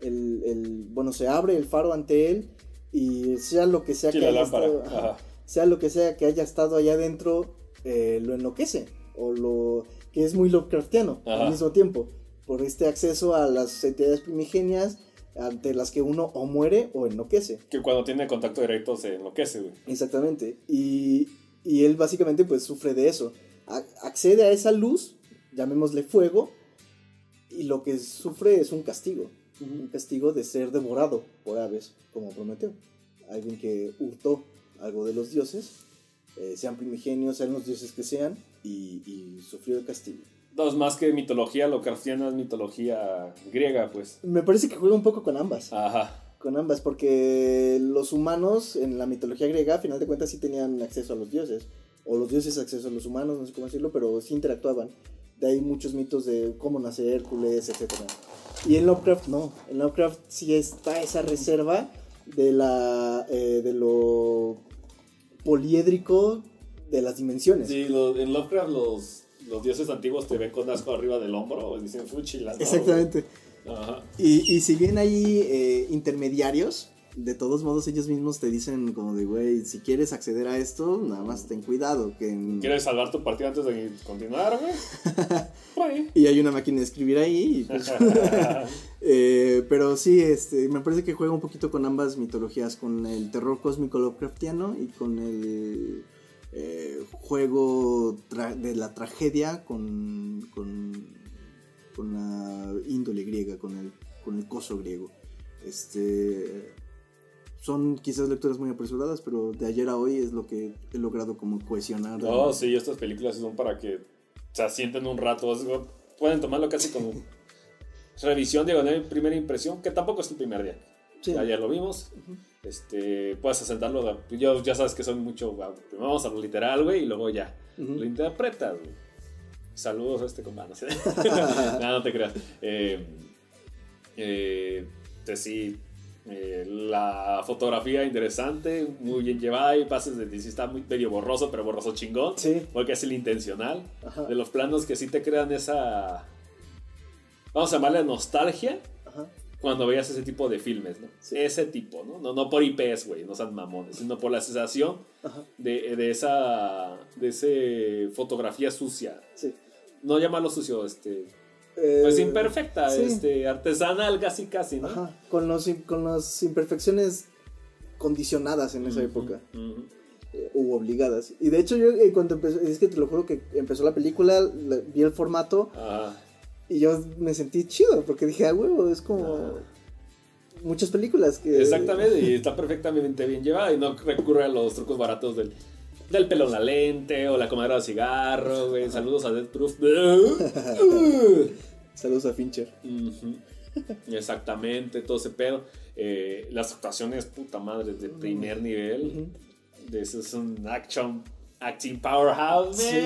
el, el- bueno, se abre el faro ante él y sea lo que sea Sí, que haya estado- Ajá. sea lo que sea que haya estado allá adentro, eh, lo enloquece. O lo que es muy Lovecraftiano Ajá. al mismo tiempo. Por este acceso a las entidades primigenias ante las que uno o muere o enloquece. Que cuando tiene contacto directo se enloquece, güey. Exactamente. Y, y él básicamente pues sufre de eso. A- accede a esa luz, llamémosle fuego, y lo que sufre es un castigo. Un castigo de ser devorado por aves, como prometió. Alguien que hurtó algo de los dioses, eh, sean primigenios, sean los dioses que sean, y, y sufrió el castigo. Dos, más que mitología Lovecraftiana es mitología griega, pues. Me parece que juega un poco con ambas. Ajá. Con ambas, porque los humanos en la mitología griega, a final de cuentas, sí tenían acceso a los dioses. O los dioses acceso a los humanos, no sé cómo decirlo, pero sí interactuaban. De ahí muchos mitos de cómo nace Hércules, etc. Y en Lovecraft no. En Lovecraft sí está esa reserva de la eh, de lo poliédrico de las dimensiones. Sí, lo- en Lovecraft los, los dioses antiguos te ven con asco arriba del hombro y dicen fuchilas. ¿no, Exactamente. Ajá. Y, y si bien hay eh, intermediarios, de todos modos ellos mismos te dicen como de, güey, si quieres acceder a esto, nada más ten cuidado. Que en- ¿Quieres salvar tu partida antes de continuar, güey? <laughs> Güey. Y hay una máquina de escribir ahí. y pues- <laughs> <laughs> Eh, pero sí, este, me parece que juega un poquito con ambas mitologías, con el terror cósmico Lovecraftiano y con el eh, juego de la tragedia con, con, con la índole griega, con el, con el coso griego. Este, son quizás lecturas muy apresuradas, pero de ayer a hoy es lo que he logrado como cohesionar. No, sí, estas películas son para que se asienten un rato. Pueden tomarlo casi como <laughs> revisión, digo, de primera impresión, que tampoco es el primer día. Sí. Ayer lo vimos. Este, puedes asentarlo. Yo, ya sabes que son mucho. Primero vamos a lo literal, güey, y luego ya. Lo interpretas, güey. Saludos a este comando. no, <laughs> no te creas. Eh, eh, sí, eh, la fotografía interesante, muy bien llevada. Y pases de sí está muy medio borroso, pero borroso chingón. Sí. Porque es el intencional. Ajá. De los planos que sí te crean esa. Vamos a llamarle nostalgia. Cuando veías ese tipo de filmes, ¿no? Sí. Ese tipo, ¿no? No, no por IPs, güey, no sean mamones, sino por la sensación de, de esa de ese fotografía sucia. Sí. No llamarlo sucio, este, Eh, pues imperfecta, sí. este, artesanal casi casi, ¿no? Ajá, con, los, con las imperfecciones condicionadas en esa época, ujú. eh, u obligadas. Y de hecho yo eh, cuando empezó, es que te lo juro que empezó la película, la- vi el formato. Y yo me sentí chido, porque dije, ah, huevo, es como muchas películas que... Exactamente, y <laughs> está perfectamente bien llevada y no recurre a los trucos baratos del, del pelo en la lente o la comadera de cigarro, güey. Saludos a Death Proof. <laughs> Saludos a Fincher. Exactamente, todo ese pedo. Eh, las actuaciones, puta madre, de primer nivel. Eso es un action, acting powerhouse, Sí,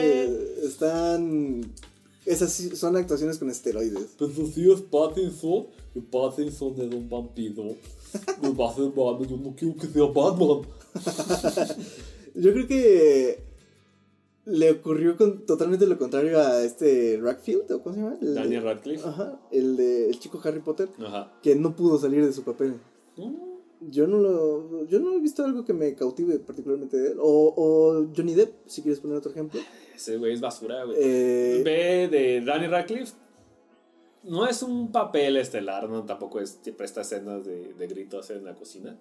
están... Esas sí son actuaciones con esteroides. Pero si es Pattinson, y Pattinson es un vampiro. Me va a hacer mal, yo no quiero que sea Batman. <laughs> Yo creo que le ocurrió con, totalmente lo contrario a este Rackfield, ¿o cómo se llama? El de- Daniel Radcliffe. Ajá, el de el chico Harry Potter, Ajá. que no pudo salir de su papel. Yo no lo, yo no he visto algo que me cautive particularmente de él. O, o Johnny Depp, si quieres poner otro ejemplo. Ese güey es basura, güey. Eh, Ve de Daniel Radcliffe. no es un papel estelar, no tampoco es, te presta escenas de, de gritos en la cocina,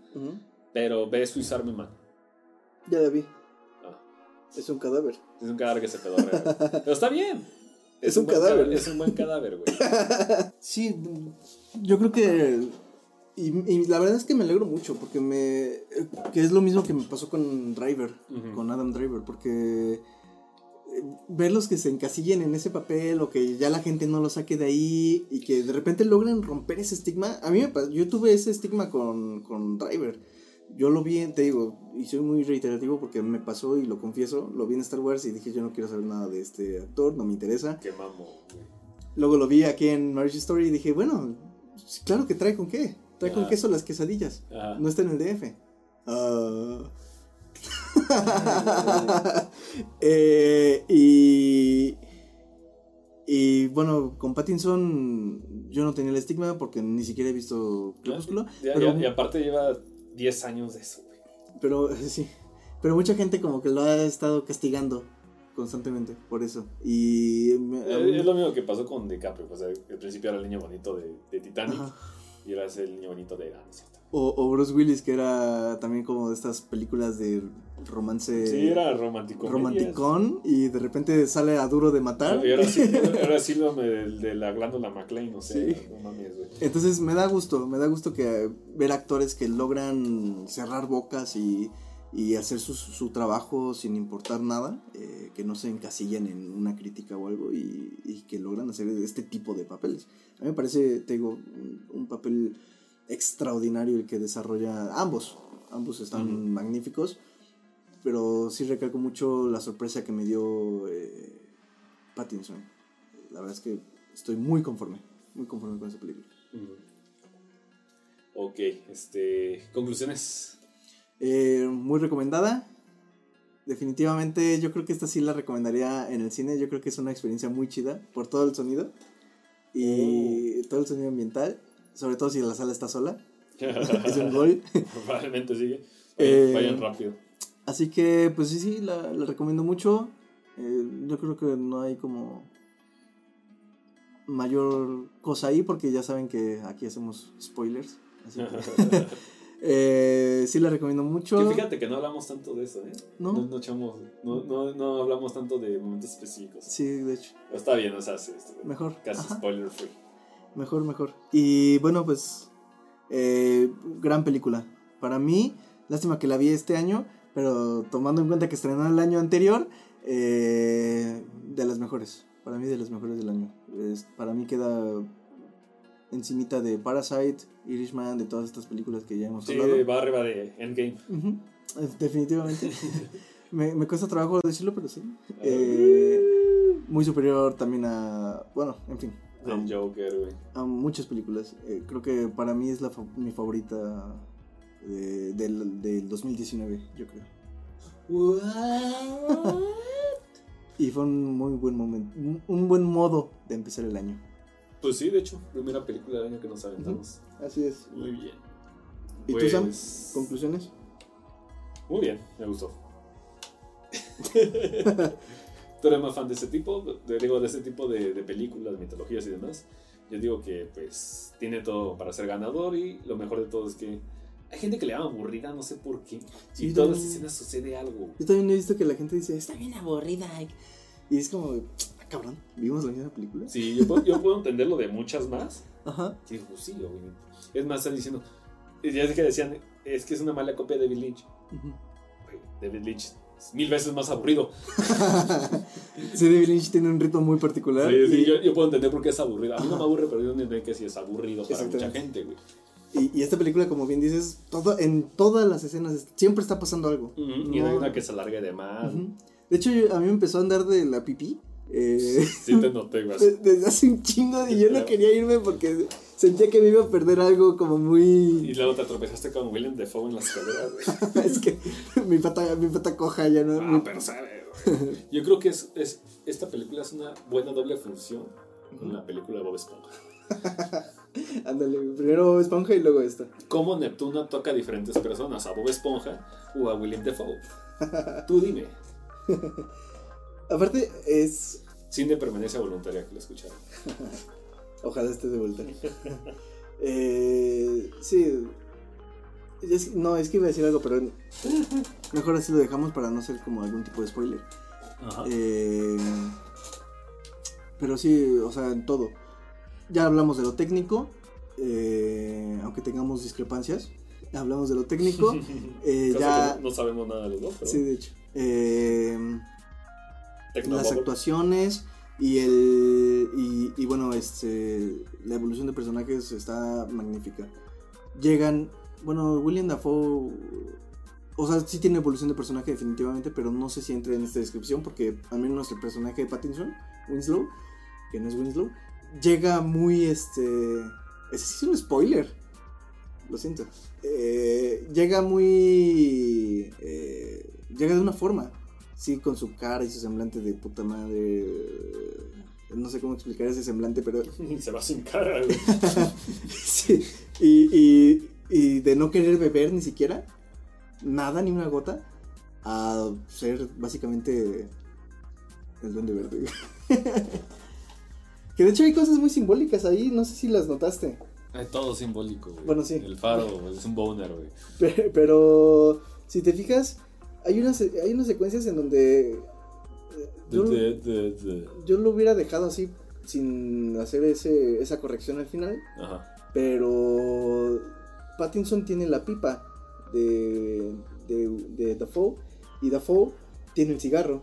pero ve Swiss Army Man. Ya la vi. Ah, Es un cadáver. es un cadáver que se pedorrea. <laughs> Pero está bien. Es un cadáver. cadáver, Es un buen cadáver, güey. <laughs> Sí, yo creo que. Y, y la verdad es que me alegro mucho porque me. Que es lo mismo que me pasó con Driver, con Adam Driver, porque. Verlos que se encasillen en ese papel o que ya la gente no lo saque de ahí y que de repente logren romper ese estigma. A mí me pasó, yo tuve ese estigma con, con Driver. Yo lo vi, te digo, y soy muy reiterativo porque me pasó y lo confieso, lo vi en Star Wars y dije yo no quiero saber nada de este actor, no me interesa. Qué mamo. Luego lo vi aquí en Marriage Story y dije, bueno, claro que trae con qué. Trae con queso las quesadillas. No está en el DF. Ah. <laughs> Eh, y. Y bueno, con Pattinson yo no tenía el estigma porque ni siquiera he visto Crepúsculo. Ya- pero, ya- y aparte lleva 10 años de eso, pero <laughs> sí. Pero mucha gente como que lo ha estado castigando constantemente por eso. Y. me- Eh, Es lo mismo que pasó con DiCaprio. Pues, al principio era el niño bonito de, de Titanic Ajá. y ahora es el niño bonito de. Cierto. O, o Bruce Willis, que era también como de estas películas de romance Sí, era romántico. romanticón y de repente sale a duro de matar. Y ahora sí, <laughs> ahora sí lo del- de la glándula McLean, o sea, Sí. no mames, güey. Entonces me da gusto, me da gusto que ver actores que logran cerrar bocas y, y hacer su, su trabajo sin importar nada, eh, que no se encasillan en una crítica o algo y, y que logran hacer este tipo de papeles. A mí me parece, te digo, un, un papel extraordinario el que desarrolla ambos, ambos están magníficos, pero sí recalco mucho la sorpresa que me dio eh, Pattinson. La verdad es que estoy muy conforme, muy conforme con esa película. Ujú. Ok, este. Conclusiones. Eh, muy recomendada. Definitivamente yo creo que esta sí la recomendaría en el cine. Yo creo que es una experiencia muy chida por todo el sonido y todo el sonido ambiental. Sobre todo si la sala está sola. <laughs> Es un gol. Probablemente sigue. Eh, Vayan rápido. Así que pues sí, sí, la, la recomiendo mucho. Eh, yo creo que no hay como mayor cosa ahí porque ya saben que aquí hacemos spoilers. Así que, <laughs> eh, sí la recomiendo mucho. Que fíjate que no hablamos tanto de eso, ¿eh? ¿No? No, no, echamos- no, no, no hablamos tanto de momentos específicos. Sí, de hecho. Pero Está bien, o sea, sí. Mejor. Casi Ajá. spoiler free. Mejor, mejor. Y bueno, pues. eh, gran película. Para mí, lástima que la vi este año, pero tomando en cuenta que estrenó el año anterior, eh, de las mejores. Para mí, de las mejores del año. Es- para mí queda encimita de Parasite, Irishman, de todas estas películas que ya hemos Sí, hablado. va arriba de Endgame. Definitivamente. <laughs> me, me cuesta trabajo decirlo, pero sí. Eh, muy superior también a. Bueno, en fin. A- Del Joker, güey. a muchas películas. Eh, creo que para mí es la fa- mi favorita de- del, del 2019, yo creo. Y fue un muy buen momento, un, un buen modo de empezar el año. Pues sí, de hecho, primera película del año que nos aventamos. Así es. Muy bien. ¿Y tú, Sam? Pues, ¿Conclusiones? Muy bien, me gustó. <laughs> ¿Tú eres más fan de ese tipo? De, digo, de ese tipo de, de películas, mitologías y demás. Yo digo que, pues, tiene todo para ser ganador y lo mejor de todo es que hay gente que le llama aburrida, no sé por qué. Sí, y en todas las escenas sucede algo. Yo también he visto que la gente dice, está bien aburrida. Y es como, "Ah, cabrón, ¿vimos la misma película? Sí, yo puedo, yo puedo entenderlo de muchas más. Ajá. Sí, pues sí, obviamente. Es más, están diciendo, ya sé que decían, es que es una mala copia de David Lynch. Ujú. Güey, David Lynch es mil veces más aburrido. <laughs> sí, David Lynch tiene un ritmo muy particular. Sí, sí, y, yo, yo puedo entender por qué es aburrido. A mí no me aburre, pero yo entiendo que sí es aburrido para mucha gente, güey. y- y esta película, como bien dices, todo, en todas las escenas siempre está pasando algo. Y no hay No- una que se alargue de más. De hecho, yo- a mí me empezó a andar de la pipí. eh, Sí te noté, güey. <laughs> de- desde hace un chingo y yo no <laughs> quería irme porque sentía que me iba a perder algo como Y muy... luego te atropezaste con William Defoe en la escalera, güey. <laughs> es que mi pata, mi pata coja ya no... Ah, mi- pero sabe, güey. Yo creo que es, es, esta película es una buena doble función con la película de Bob Esponja. <laughs> Ándale, primero Esponja y luego esta. Cómo Neptuno toca a diferentes personas, a Bob Esponja o a William Defoe. <laughs> Tú dime. Aparte, es... Sin de permanencia voluntaria que lo escucharon. Ojalá esté de vuelta. <laughs> eh, sí. Es- no, es que iba a decir algo, pero mejor así lo dejamos para no ser como algún tipo de spoiler. Ajá. Eh, pero sí, o sea, en todo. Ya hablamos de lo técnico, eh, aunque tengamos discrepancias. Hablamos de lo técnico. <laughs> eh, ya, no, no sabemos nada de los dos, pero sí, de hecho. Eh, las actuaciones y el y, bueno este la evolución de personajes está magnífica. Llegan bueno William Dafoe o sea sí tiene evolución de personaje definitivamente pero no sé si entra en esta descripción porque al menos el personaje de Pattinson Winslow que no es Winslow llega muy este ese sí es un spoiler. Lo siento. Eh, llega muy eh, llega de una forma Sí, con su cara y su semblante de puta madre. No sé cómo explicar ese semblante, pero. <laughs> Se va sin cara, güey. <laughs> sí. Y, y, y de no querer beber ni siquiera. Nada, ni una gota. A ser básicamente. El duende verde. <laughs> que de hecho hay cosas muy simbólicas ahí. No sé si las notaste. Es todo simbólico, güey. Bueno, sí. El faro es un boner, güey. Pe- Pero. Si te fijas. Hay unas, hay unas secuencias en donde. eh, yo- De- de- de- Yo lo hubiera dejado así sin hacer ese, esa corrección al final, Ajá. pero Pattinson tiene la pipa de, de, de Dafoe y Dafoe tiene el cigarro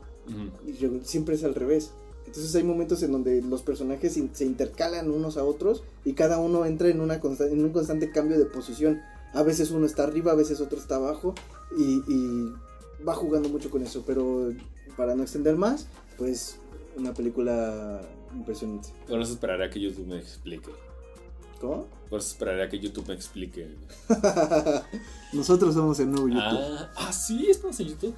y re- siempre es al revés. Entonces hay momentos en donde los personajes in- se intercalan unos a otros y cada uno entra en, una consta- en un constante cambio de posición. A veces uno está arriba, a veces otro está abajo y, y va jugando mucho con eso. Pero para no extender más, pues una película impresionante. Por eso esperaría a que YouTube me explique. ¿Cómo? Por eso esperaría a que YouTube me explique. <laughs> Nosotros somos el nuevo YouTube. Ah, ah, sí, estamos en YouTube.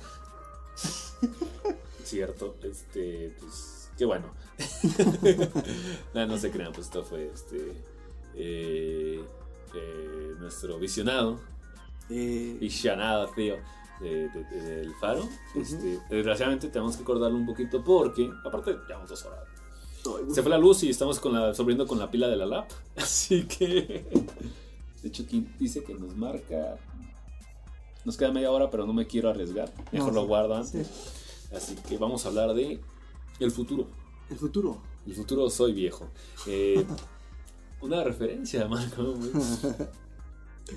<laughs> Cierto, este, pues, qué bueno. <laughs> no, no se crean, pues esto fue este, eh, eh, nuestro visionado, Eh, visionado, tío, de- de- de- del faro. Este, desgraciadamente tenemos que acordarlo un poquito porque, aparte, llevamos dos horas. Se fue la luz y estamos con la, sobreviviendo con la pila de la lap. <laughs> Así que. De hecho, aquí dice que nos marca. Nos queda media hora, pero no me quiero arriesgar. Mejor No, lo sí. Así que vamos a hablar de. El futuro. El futuro. El futuro soy viejo. Eh, una referencia, Marco. <laughs>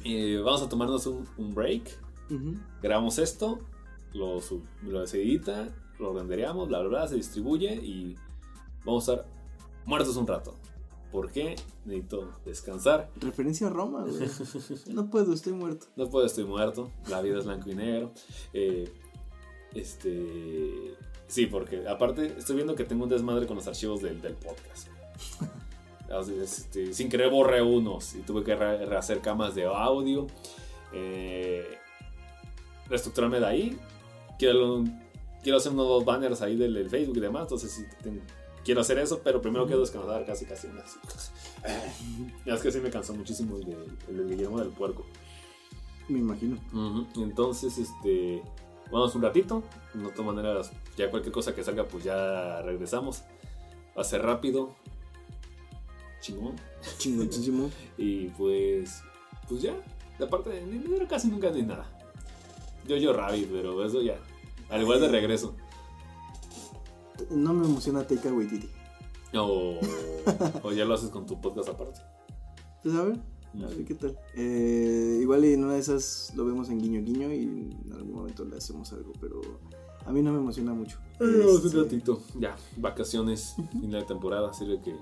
Eh, vamos a tomarnos un, un break. Ujú. Grabamos esto. Lo, sub- lo se edita. Lo rendereamos. Bla, bla, bla. Se distribuye. Y vamos a estar muertos un rato. ¿Por qué? Necesito descansar. Referencia a Roma, güey. <laughs> No puedo, estoy muerto. No puedo, estoy muerto. La vida es blanco y negro. Eh, este. Sí, porque aparte estoy viendo que tengo un desmadre con los archivos del, del podcast. <laughs> Este, sin querer borré unos y tuve que re- rehacer camas de audio. Eh, reestructurarme de ahí. Quiero, quiero hacer unos dos banners ahí del, del Facebook y demás. Entonces sí, quiero hacer eso, pero primero quiero descansar casi casi unas. Ya <laughs> es que sí me cansó muchísimo el el Guillermo del Puerco. Me imagino. Entonces, este, vamos un ratito. De todas maneras, ya cualquier cosa que salga, pues ya regresamos. Va a ser rápido. Chingón. Chingoncísimo. <laughs> Y pues, pues ya. De parte de casi nunca ni nada. Yo, yo Rabbit, pero eso ya. Al igual de regreso. No me emociona Taika Waititi. O, o ya lo haces con tu podcast aparte. Pues a ver, a ver qué tal. Eh, igual y en una de esas lo vemos en guiño guiño y en algún momento le hacemos algo, pero a mí no me emociona mucho. Vamos Este, un ratito. Ya, vacaciones, fin de temporada. Sirve que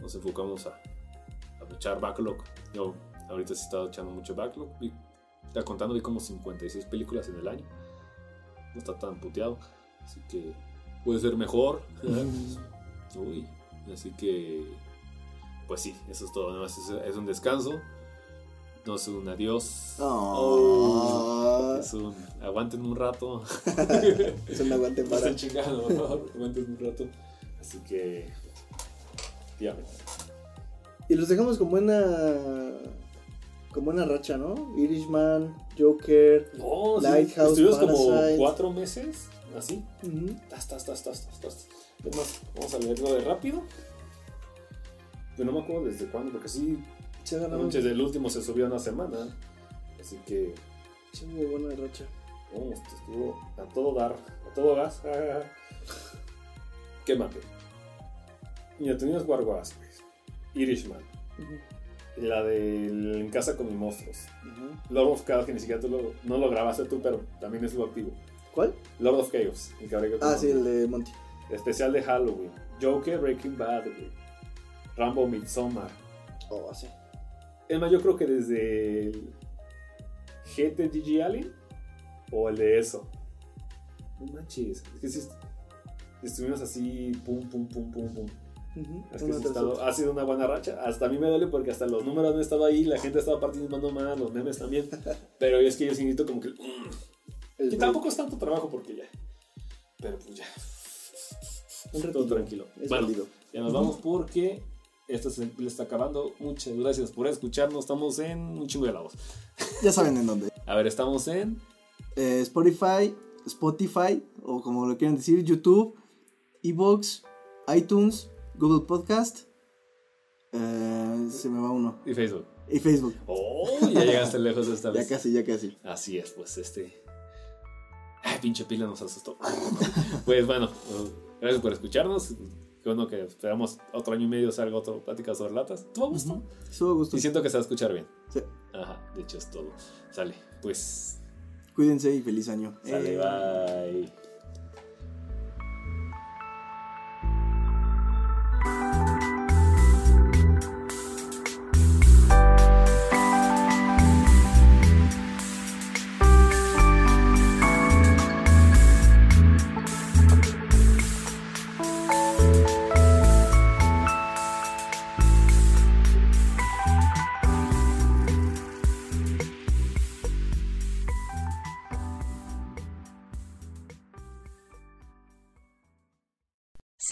nos enfocamos a, a echar backlog. Yo ahorita sí he estado echando mucho backlog. Y está contando, vi como 56 películas en el año. No está tan puteado. Así que puede ser mejor. <laughs> Uy, así que. Pues sí, eso es todo. Nada más es, un descanso. No es un adiós. Oh. Es un aguanten un rato. <laughs> Es un aguante No para. por favor, aguanten un rato. Así que. Y los dejamos con buena. Con buena racha, ¿no? Irishman, Joker. No, sí, Lighthouse, estuvimos como cuatro meses, así. Ujú. Tas, tas, tas, tas, tas, tas. Es más, vamos a leerlo de rápido. Pero no me acuerdo desde cuándo, porque sí, Se ha ganado. desde el último se subió una semana. Así que, muy buena racha. oh, esto estuvo a todo dar, a todo gas. <laughs> ¿Qué maté? Mira, tenías Wargoas, pues. Irishman. Ujú, La de En casa con mis monstruos. Lord of Chaos, que ni siquiera tú lo, no lo grabaste tú, pero también estuvo activo. ¿Cuál? Lord of Chaos, el que habría que Ah, sí, el de Monty. Especial de Halloween. Joker, Breaking Bad, güey. Rambo, Midsommar. Oh, sí. Es más, yo creo que desde el GT Alien o el de eso. No manches. Es que si estuvimos así, pum, pum, pum, pum, pum. Ujú, Es que una sí ha, estado- sido una buena racha. Hasta a mí me duele porque hasta los números no han estado ahí, la gente ha estado participando más, los memes también. <laughs> Pero es que yo sí necesito como que. mm, que tampoco es tanto trabajo porque ya. Pero pues ya. Un Todo tranquilo. Es Bueno, válido. ya nos vamos porque esto se le está acabando. Muchas gracias por escucharnos. Estamos en un chingo de lados. Ya saben en dónde. A ver, estamos en. Eh, Spotify, Spotify, o como lo quieran decir, YouTube, Evox, iTunes, Google Podcast. eh, se me va uno. Y Facebook. Y Facebook. Oh, ya llegaste lejos esta Ya vez. casi, ya casi. Así es, pues este. Ay, pinche pila nos asustó. <laughs> pues bueno, uh, gracias por escucharnos. Qué bueno que esperamos otro año y medio salga otro plática sobre latas. ¿Tú a gusto? Estuvo a gusto. Y siento que se va a escuchar bien. Sí. Ajá, de hecho es todo. Sale, pues. Cuídense y feliz año. Sale, Eh, bye.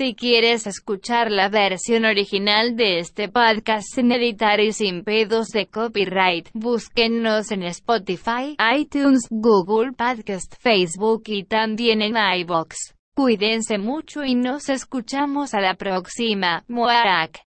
Si quieres escuchar la versión original de este podcast sin editar y sin pedos de copyright, búsquennos en Spotify, iTunes, Google Podcast, Facebook y también en iVoox. Cuídense mucho y nos escuchamos a la próxima. Muarak.